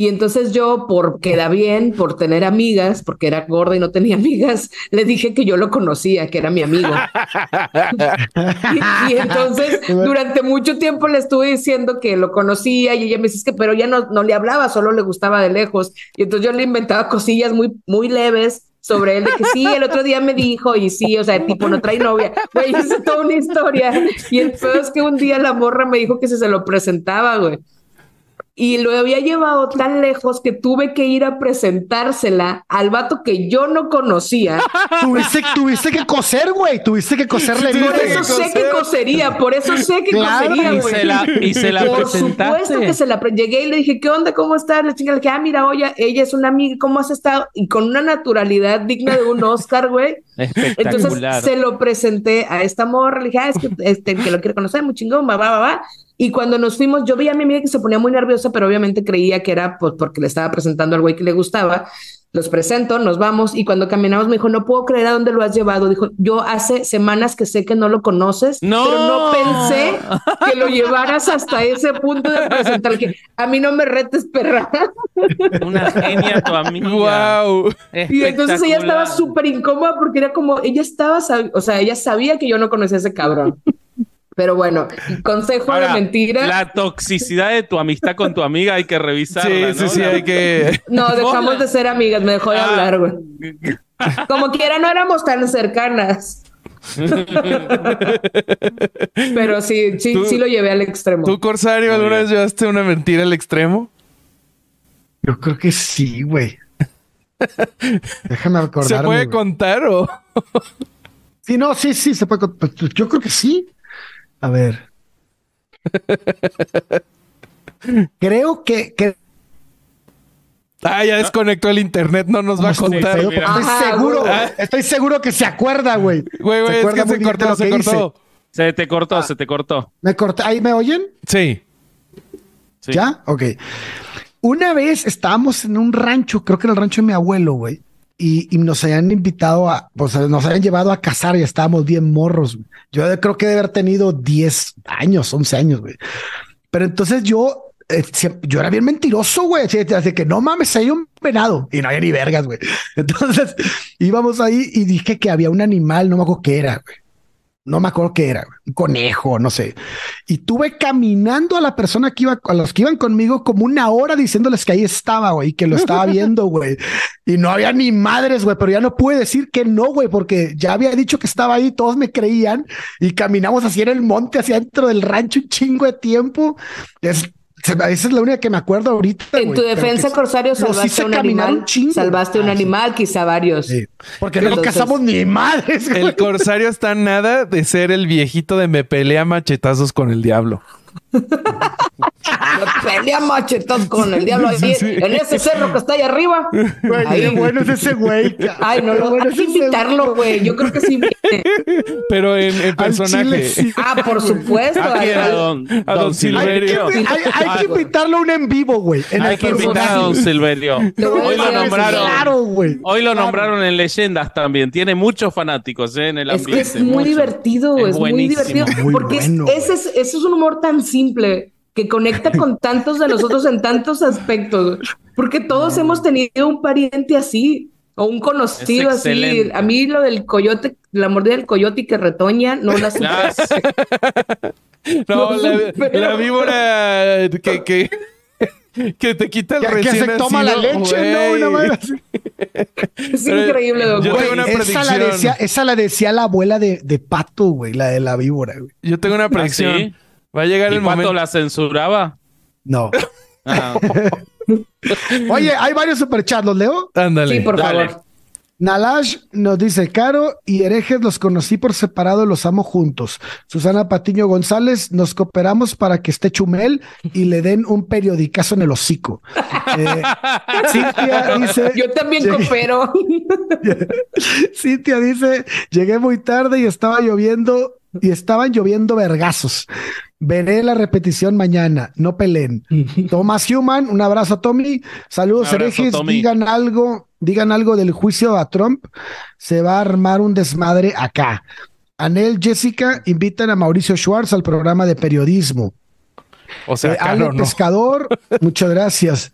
[SPEAKER 3] Y entonces yo, por queda bien, por tener amigas, porque era gorda y no tenía amigas, le dije que yo lo conocía, que era mi amigo. y, entonces, durante mucho tiempo le estuve diciendo que lo conocía y ella me dice que, pero ya no, no le hablaba, solo le gustaba de lejos. Y entonces yo le inventaba cosillas muy, muy leves sobre él, de que sí, el otro día me dijo, y sí, o sea, tipo, no trae novia. Güey, hice toda una historia. Y el peor es que un día la morra me dijo que se se lo presentaba, güey y lo había llevado tan lejos que tuve que ir a presentársela al vato que yo no conocía.
[SPEAKER 2] tuviste, tuviste que coser, güey. Tuviste que coserle.
[SPEAKER 3] por eso sé que cosería, por eso sé que cosería, güey.
[SPEAKER 5] Y se la,
[SPEAKER 3] Por supuesto que se la llegué y le dije, ¿qué onda? ¿Cómo estás? Le dije, ah, mira, oye, ella es una amiga, ¿cómo has estado? Y con una naturalidad digna de un Oscar, güey. Entonces se lo presenté a esta morra, le dije, ah, es que, este, que lo quiere conocer, muy chingón, va, va, va, va. Y cuando nos fuimos, yo vi a mi amiga que se ponía muy nerviosa, pero obviamente creía que era pues, porque le estaba presentando al güey que le gustaba. Los presento, nos vamos y cuando caminamos me dijo, no puedo creer a dónde lo has llevado. Dijo, yo hace semanas que sé que no lo conoces, no. pero no pensé que lo llevaras hasta ese punto de presentar que a mí no me retes, perra.
[SPEAKER 5] Una genia tu amiga.
[SPEAKER 4] Wow.
[SPEAKER 3] Y entonces ella estaba súper incómoda porque era como, ella estaba, o sea, ella sabía que yo no conocía a ese cabrón. Pero bueno, consejo de mentira.
[SPEAKER 5] La toxicidad de tu amistad con tu amiga hay que revisarla.
[SPEAKER 4] Sí, sí, sí, hay que.
[SPEAKER 3] No, dejamos de ser amigas, me dejó de ah. hablar, güey. Como quiera, no éramos tan cercanas. Pero sí, sí, sí lo llevé al extremo.
[SPEAKER 4] ¿Tú, Corsario, alguna vez llevaste una mentira al extremo?
[SPEAKER 2] Yo creo que sí, güey. Déjame acordar.
[SPEAKER 4] ¿Se puede contar o...?
[SPEAKER 2] sí, no, sí, sí, se puede contar. Pues, yo creo que sí. A ver. Creo que,
[SPEAKER 4] Ah, ya desconectó el internet, no nos va a contar.
[SPEAKER 2] estoy seguro, estoy seguro que se acuerda, güey.
[SPEAKER 4] Güey, güey, es que se cortó, se cortó.
[SPEAKER 5] Se te cortó, ah. se te cortó.
[SPEAKER 2] ¿Me corté? ¿Ahí me oyen?
[SPEAKER 4] Sí.
[SPEAKER 2] ¿Ya? Ok. Una vez estábamos en un rancho, creo que era el rancho de mi abuelo, güey y, nos habían invitado a, pues nos habían llevado a casar y estábamos bien morros. Yo creo que debe haber tenido 10 años, 11 años, güey. Pero entonces yo, eh, yo era bien mentiroso, güey. Así que no mames, hay un venado y no había ni vergas, güey. Entonces íbamos ahí y dije que había un animal, no me acuerdo qué era, güey no me acuerdo qué era, un conejo, no sé. Y tuve caminando a la persona que iba, a los que iban conmigo, como una hora diciéndoles que ahí estaba, güey, que lo estaba viendo, güey. Y no había ni madres, güey, pero ya no pude decir que no, güey, porque ya había dicho que estaba ahí, todos me creían y caminamos así en el monte, hacia dentro del rancho un chingo de tiempo. Es, esa es la única que me acuerdo ahorita.
[SPEAKER 3] En tu defensa, Corsario, salvaste un animal. salvaste un ah, animal, quizá varios.
[SPEAKER 2] Porque no cazamos ni madres.
[SPEAKER 4] El Corsario está nada de ser el viejito de me pelea machetazos con el diablo
[SPEAKER 3] pelea machetón con el diablo ahí, en ese cerro que está ahí arriba.
[SPEAKER 2] ahí. bueno es ese güey.
[SPEAKER 3] Ay, no, lo, hay que invitarlo, güey. Yo creo que sí.
[SPEAKER 4] Pero en, personaje.
[SPEAKER 3] Ah, por supuesto.
[SPEAKER 5] a don, a don, Silverio.
[SPEAKER 2] Hay que, invitarlo a un en vivo, güey.
[SPEAKER 5] Hay que invitar a don Silverio. Hoy lo nombraron. Hoy lo nombraron en leyendas también. Tiene muchos fanáticos ¿eh? en el ambiente.
[SPEAKER 3] Es, muy divertido, es, muy divertido. porque ese, es, ese es un humor tan simple que conecta con tantos de nosotros en tantos aspectos, porque todos hemos tenido un pariente así o un conocido así. A mí lo del coyote, la mordida del coyote que retoña, no la
[SPEAKER 4] No, la, víbora que, que, que, te quita el
[SPEAKER 2] que, que se toma la leche, no, una madre
[SPEAKER 3] Es increíble,
[SPEAKER 2] doctor. esa, la decía, esa la decía la abuela de, de Pato, güey, la de la víbora, güey.
[SPEAKER 4] Yo tengo una ¿Ah, predicción. Va a llegar el momento.
[SPEAKER 5] la censuraba?
[SPEAKER 2] No. Ah. Oye, hay varios superchats, ¿los leo?
[SPEAKER 4] Ándale.
[SPEAKER 3] Sí, por favor.
[SPEAKER 2] Nalash nos dice, Caro y herejes los conocí por separado, los amo juntos. Susana Patiño González, nos cooperamos para que esté Chumel y le den un periodicazo en el hocico. Eh, Cintia dice...
[SPEAKER 3] Yo también coopero.
[SPEAKER 2] Cintia dice, llegué muy tarde y estaba lloviendo y estaban lloviendo vergazos. Veré la repetición mañana, no peleen. Thomas Human, un abrazo a Tommy. Saludos, herejes. Digan algo, digan algo del juicio a Trump. Se va a armar un desmadre acá. Anel, Jessica, invitan a Mauricio Schwartz al programa de periodismo.
[SPEAKER 4] O sea,
[SPEAKER 2] eh, Ale Pescador, muchas gracias.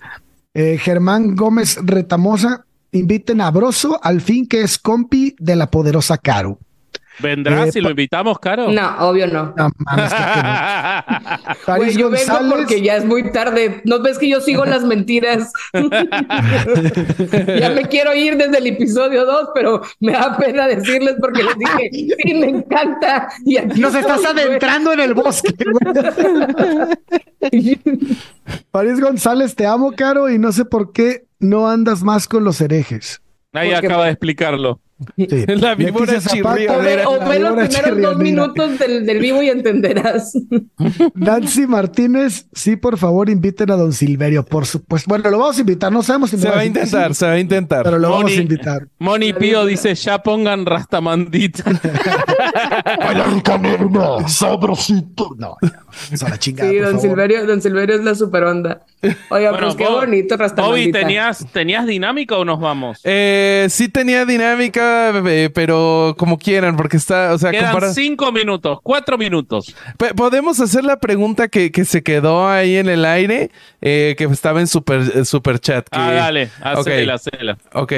[SPEAKER 2] Eh, Germán Gómez Retamosa, inviten a Broso, al fin que es compi de la poderosa Caro.
[SPEAKER 5] ¿Vendrá eh, si lo invitamos, Caro?
[SPEAKER 3] No, obvio no. No, mames, que yo vengo porque ya es muy tarde. ¿No ves que yo sigo las mentiras? ya me quiero ir desde el episodio 2, pero me da pena decirles porque les dije, sí, me encanta. Y aquí
[SPEAKER 2] Nos estás adentrando en el bosque. París González, te amo, Caro, y no sé por qué no andas más con los herejes.
[SPEAKER 5] Ahí acaba de explicarlo.
[SPEAKER 3] Sí. La víbora chirriadera. O ve los primeros dos minutos del, del, vivo y entenderás.
[SPEAKER 2] Nancy Martínez, sí, por favor, inviten a don Silverio, por supuesto. Bueno, lo vamos a invitar, no sabemos si
[SPEAKER 4] se va a intentar, se va a intentar.
[SPEAKER 2] Pero lo vamos a invitar.
[SPEAKER 5] Moni Pío dice, ya pongan rastamandita.
[SPEAKER 2] no, sabrosito. No,
[SPEAKER 3] eso la chingada. Sí, don Silverio, don Silverio es la super onda. Oiga, pues qué bonito rastamandita.
[SPEAKER 5] Bobby, ¿tenías, ¿tenías dinámica o nos vamos?
[SPEAKER 4] Eh, sí tenía dinámica pero como quieran, porque está, o sea,
[SPEAKER 5] Quedan cinco minutos, cuatro minutos.
[SPEAKER 4] Podemos hacer la pregunta que, se quedó ahí en el aire, eh, que estaba en super, super chat.
[SPEAKER 5] Ah, dale, hacela,
[SPEAKER 4] Ok.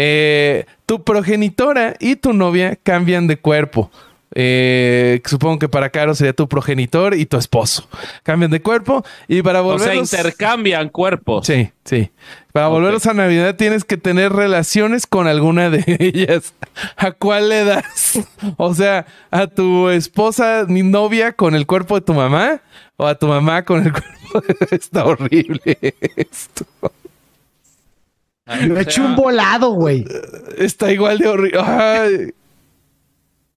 [SPEAKER 4] Eh, tu progenitora y tu novia cambian de cuerpo. Eh, supongo que para Caro sería tu progenitor y tu esposo. Cambian de cuerpo y para volver.
[SPEAKER 5] O sea, intercambian cuerpos.
[SPEAKER 4] Sí, sí. Para volverlos a Navidad tienes que tener relaciones con alguna de ellas. ¿A cuál le das? O sea, a tu esposa, mi novia, con el cuerpo de tu mamá, o a tu mamá con el cuerpo de... Está horrible esto.
[SPEAKER 2] Lo he hecho un volado, güey.
[SPEAKER 4] Está igual de horrible.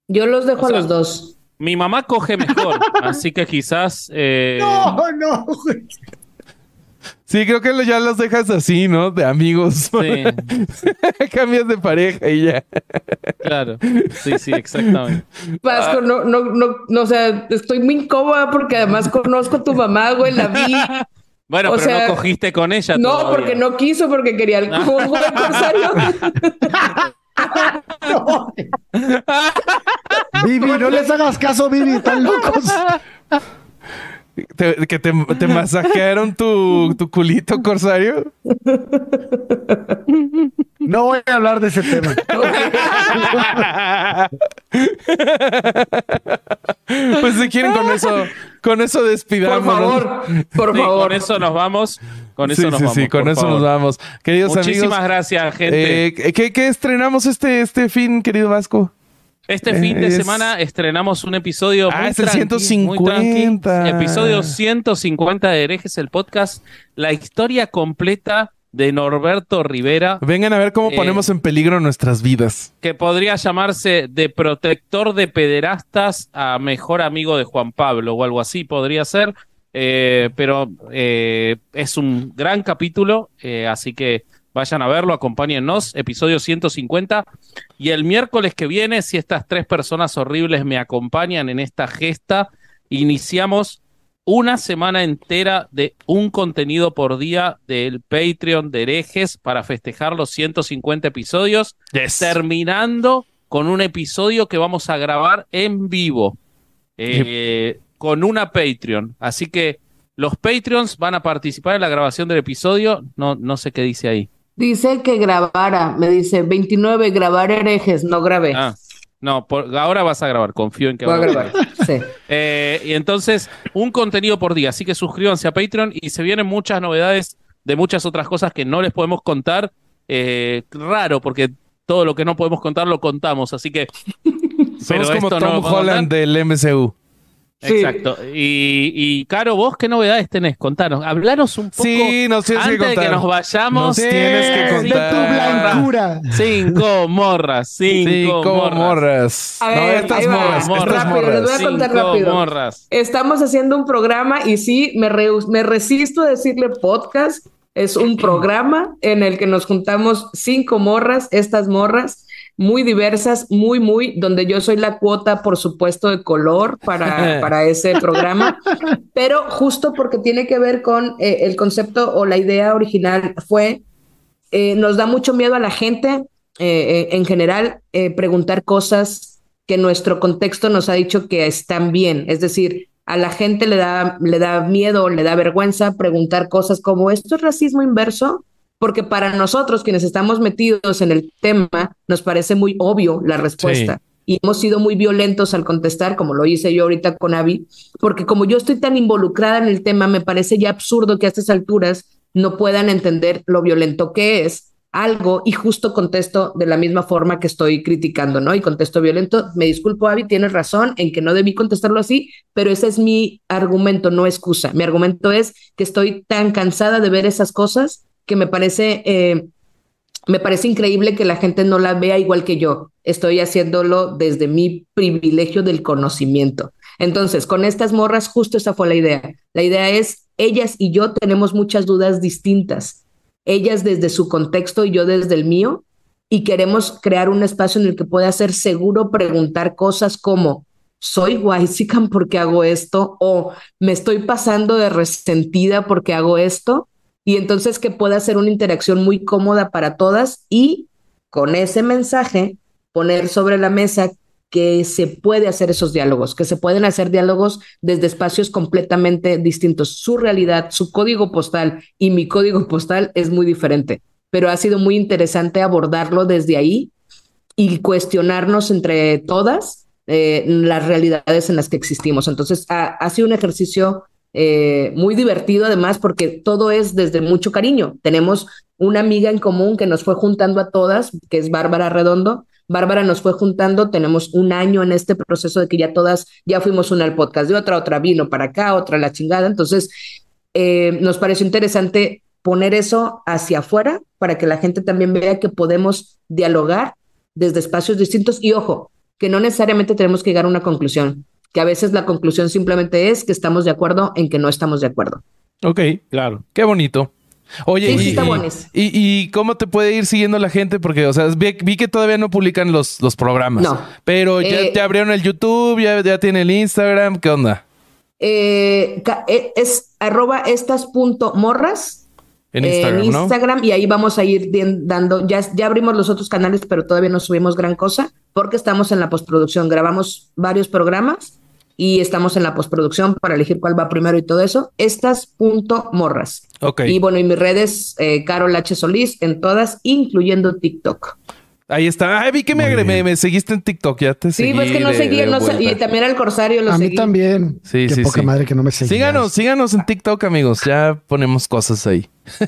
[SPEAKER 3] Yo los dejo a los dos.
[SPEAKER 5] Mi mamá coge mejor, así que quizás. Eh...
[SPEAKER 2] No, no, güey.
[SPEAKER 4] Sí, creo que ya los dejas así, ¿no? De amigos. Sí. Cambias de pareja y ya.
[SPEAKER 5] Claro. Sí, sí, exactamente.
[SPEAKER 3] Vasco, no, no, no, no, o sea, estoy muy incómoda porque además conozco a tu mamá, güey, la vi.
[SPEAKER 5] Bueno, pero no cogiste con ella.
[SPEAKER 3] No, porque no quiso, porque quería el
[SPEAKER 2] no. Vivi, no les hagas caso, Vivi, están locos.
[SPEAKER 4] ¿Que te, te masajearon tu, tu, culito, Corsario?
[SPEAKER 2] No voy a hablar de ese tema.
[SPEAKER 4] pues si quieren con eso, con eso despidamos.
[SPEAKER 3] Por favor, por favor.
[SPEAKER 5] Con eso nos vamos. Con eso nos vamos.
[SPEAKER 4] Sí, con eso nos vamos. Queridos
[SPEAKER 5] Muchísimas gracias, gente.
[SPEAKER 4] Eh, ¿qué, ¿qué, estrenamos este, este fin, querido Vasco?
[SPEAKER 5] Este fin de semana estrenamos un episodio
[SPEAKER 4] ah, muy, 150.
[SPEAKER 5] episodio 150 de Herejes, el podcast. La historia completa de Norberto Rivera.
[SPEAKER 4] Vengan a ver cómo eh, ponemos en peligro nuestras vidas.
[SPEAKER 5] Que podría llamarse de protector de pederastas a mejor amigo de Juan Pablo o algo así podría ser. Eh, pero eh, es un gran capítulo, así que Vayan a verlo, acompáñennos, episodio 150. Y el miércoles que viene, si estas tres personas horribles me acompañan en esta gesta, iniciamos una semana entera de un contenido por día del Patreon de herejes para festejar los 150 episodios, terminando con un episodio que vamos a grabar en vivo eh, con una Patreon. Así que los Patreons van a participar en la grabación del episodio. No, no sé qué dice ahí.
[SPEAKER 3] Dice que grabara, me dice 29, grabar herejes, no grabé.
[SPEAKER 5] Ah, no, ahora vas a grabar, confío en que
[SPEAKER 3] Voy a grabar. sí.
[SPEAKER 5] Eh, y entonces, un contenido por día, así que suscríbanse a Patreon y se vienen muchas novedades de muchas otras cosas que no les podemos contar. Eh, raro, porque todo lo que no podemos contar lo contamos, así que...
[SPEAKER 4] Somos como Tom Holland del MCU.
[SPEAKER 5] Exacto. Y, y, Caro, vos qué novedades tenés? Contanos. Hablanos un poco.
[SPEAKER 4] Sí, nos tienes
[SPEAKER 5] antes
[SPEAKER 4] que contar.
[SPEAKER 5] de que nos vayamos.
[SPEAKER 4] Nos tienes que contar.
[SPEAKER 2] De tu blancura.
[SPEAKER 5] Cinco morras. Cinco, morras.
[SPEAKER 3] A ver, estas morras. Estas rápido, morras. Les voy a contar cinco rápido. Morras. Estamos haciendo un programa y sí, me, re, me resisto a decirle podcast. Es un programa en el que nos juntamos cinco morras, estas morras muy diversas, muy, muy, donde yo soy la cuota, por supuesto, de color para, para ese programa, pero justo porque tiene que ver con eh, el concepto o la idea original fue, eh, nos da mucho miedo a la gente eh, en general preguntar cosas que nuestro contexto nos ha dicho que están bien, es decir, a la gente le da, le da miedo, le da vergüenza preguntar cosas como ¿esto es racismo inverso? Porque para nosotros, quienes estamos metidos en el tema, nos parece muy obvio la respuesta. Y hemos sido muy violentos al contestar, como lo hice yo ahorita con Avi, porque como yo estoy tan involucrada en el tema, me parece ya absurdo que a estas alturas no puedan entender lo violento que es algo y justo contesto de la misma forma que estoy criticando, ¿no? Y contesto violento. Me disculpo, Avi, tienes razón en que no debí contestarlo así, pero ese es mi argumento, no excusa. Mi argumento es que estoy tan cansada de ver esas cosas que me parece, eh, me parece increíble que la gente no la vea igual que yo. Estoy haciéndolo desde mi privilegio del conocimiento. Entonces, con estas morras, justo esa fue la idea. La idea es, ellas y yo tenemos muchas dudas distintas ellas desde su contexto y yo desde el mío, y queremos crear un espacio en el que pueda ser seguro preguntar cosas como, ¿soy Waisican porque hago esto? ¿O me estoy pasando de resentida porque hago esto? Y entonces que pueda ser una interacción muy cómoda para todas y con ese mensaje poner sobre la mesa que se puede hacer esos diálogos, que se pueden hacer diálogos desde espacios completamente distintos. Su realidad, su código postal y mi código postal es muy diferente, pero ha sido muy interesante abordarlo desde ahí y cuestionarnos entre todas eh, las realidades en las que existimos. Entonces, ha, sido un ejercicio eh, muy divertido además porque todo es desde mucho cariño. Tenemos una amiga en común que nos fue juntando a todas, que es Bárbara Redondo, Bárbara nos fue juntando, tenemos un año en este proceso de que ya todas, ya fuimos una al podcast de otra, otra vino para acá, otra la chingada. Entonces, eh, nos pareció interesante poner eso hacia afuera para que la gente también vea que podemos dialogar desde espacios distintos y ojo, que no necesariamente tenemos que llegar a una conclusión, que a veces la conclusión simplemente es que estamos de acuerdo en que no estamos de acuerdo.
[SPEAKER 4] Ok, claro. Qué bonito. Oye, y, cómo te puede ir siguiendo la gente? Porque, o sea, vi, que todavía no publican los, los programas. No. Pero ya eh, te abrieron el YouTube, ya, ya tiene el Instagram. ¿Qué onda?
[SPEAKER 3] Eh, eh, es arroba estas punto morras. En Instagram, y ahí vamos a ir dando, ya, ya abrimos los otros canales, pero todavía no subimos gran cosa porque estamos en la postproducción. Grabamos varios programas y estamos en la postproducción para elegir cuál va primero y todo eso. Estas punto morras. Ok. Y bueno, y mis redes, eh, Carol H. Solís, en todas, incluyendo TikTok.
[SPEAKER 4] Ahí está. Ay, vi que me, me, seguiste en TikTok. Ya te
[SPEAKER 3] seguí. Sí, pues que no seguí. No y también al Corsario lo
[SPEAKER 2] A
[SPEAKER 3] mí
[SPEAKER 2] también. Sí, Qué sí, poca madre que no me seguí.
[SPEAKER 4] Síganos, síganos en TikTok, amigos. Ya ponemos cosas ahí.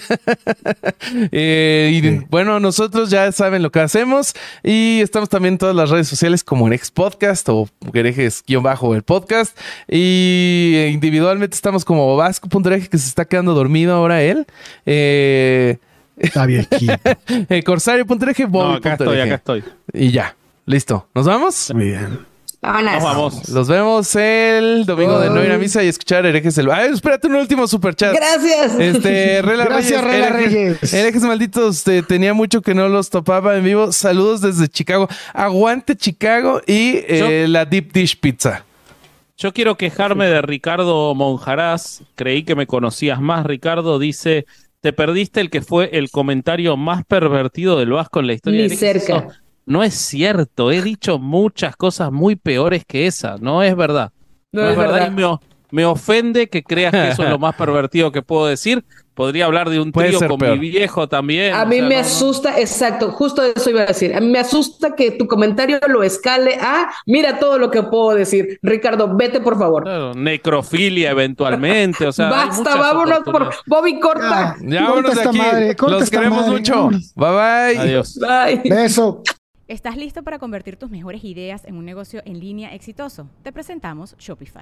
[SPEAKER 4] Eh, y bueno, nosotros ya saben lo que hacemos y estamos también en todas las redes sociales como en Ex Podcast o herejes-bajo el podcast. Y individualmente estamos como Vasco.ereje que se está quedando dormido ahora él. Eh,
[SPEAKER 2] Está bien.
[SPEAKER 4] eh, Corsario.ereje,
[SPEAKER 5] no, acá estoy, acá estoy.
[SPEAKER 4] Y ya. Listo. ¿Nos vamos?
[SPEAKER 2] Muy bien.
[SPEAKER 3] Nos
[SPEAKER 4] vamos. Los vemos el domingo de no ir a misa y escuchar herejes el. Ay, espérate un último super chat.
[SPEAKER 3] Gracias.
[SPEAKER 4] Este, Rela
[SPEAKER 2] Gracias, Reyes. Rela Reyes.
[SPEAKER 4] Herejes malditos, tenía mucho que no los topaba en vivo. Saludos desde Chicago. Aguante Chicago y eh, la Deep Dish Pizza.
[SPEAKER 5] Yo quiero quejarme de Ricardo Monjarás. Creí que me conocías más, Ricardo. Dice: Te perdiste el que fue el comentario más pervertido del Vasco en la historia.
[SPEAKER 3] Ni cerca.
[SPEAKER 5] No es cierto, he dicho muchas cosas muy peores que esa, no es verdad. No, es verdad, y me, ofende que creas que eso es lo más pervertido que puedo decir. Podría hablar de un trío con mi viejo también.
[SPEAKER 3] A mí me asusta, exacto, justo eso iba a decir. A mí me asusta que tu comentario lo escale a, mira todo lo que puedo decir. Ricardo, vete por favor.
[SPEAKER 5] necrofilia eventualmente, o sea.
[SPEAKER 3] Basta, vámonos por Bobby Corta.
[SPEAKER 4] ya vámonos de aquí. Madre, Los queremos mucho. Bye bye.
[SPEAKER 5] Adiós.
[SPEAKER 3] Bye.
[SPEAKER 2] Beso.
[SPEAKER 1] ¿Estás listo para convertir tus mejores ideas en un negocio en línea exitoso? Te presentamos Shopify.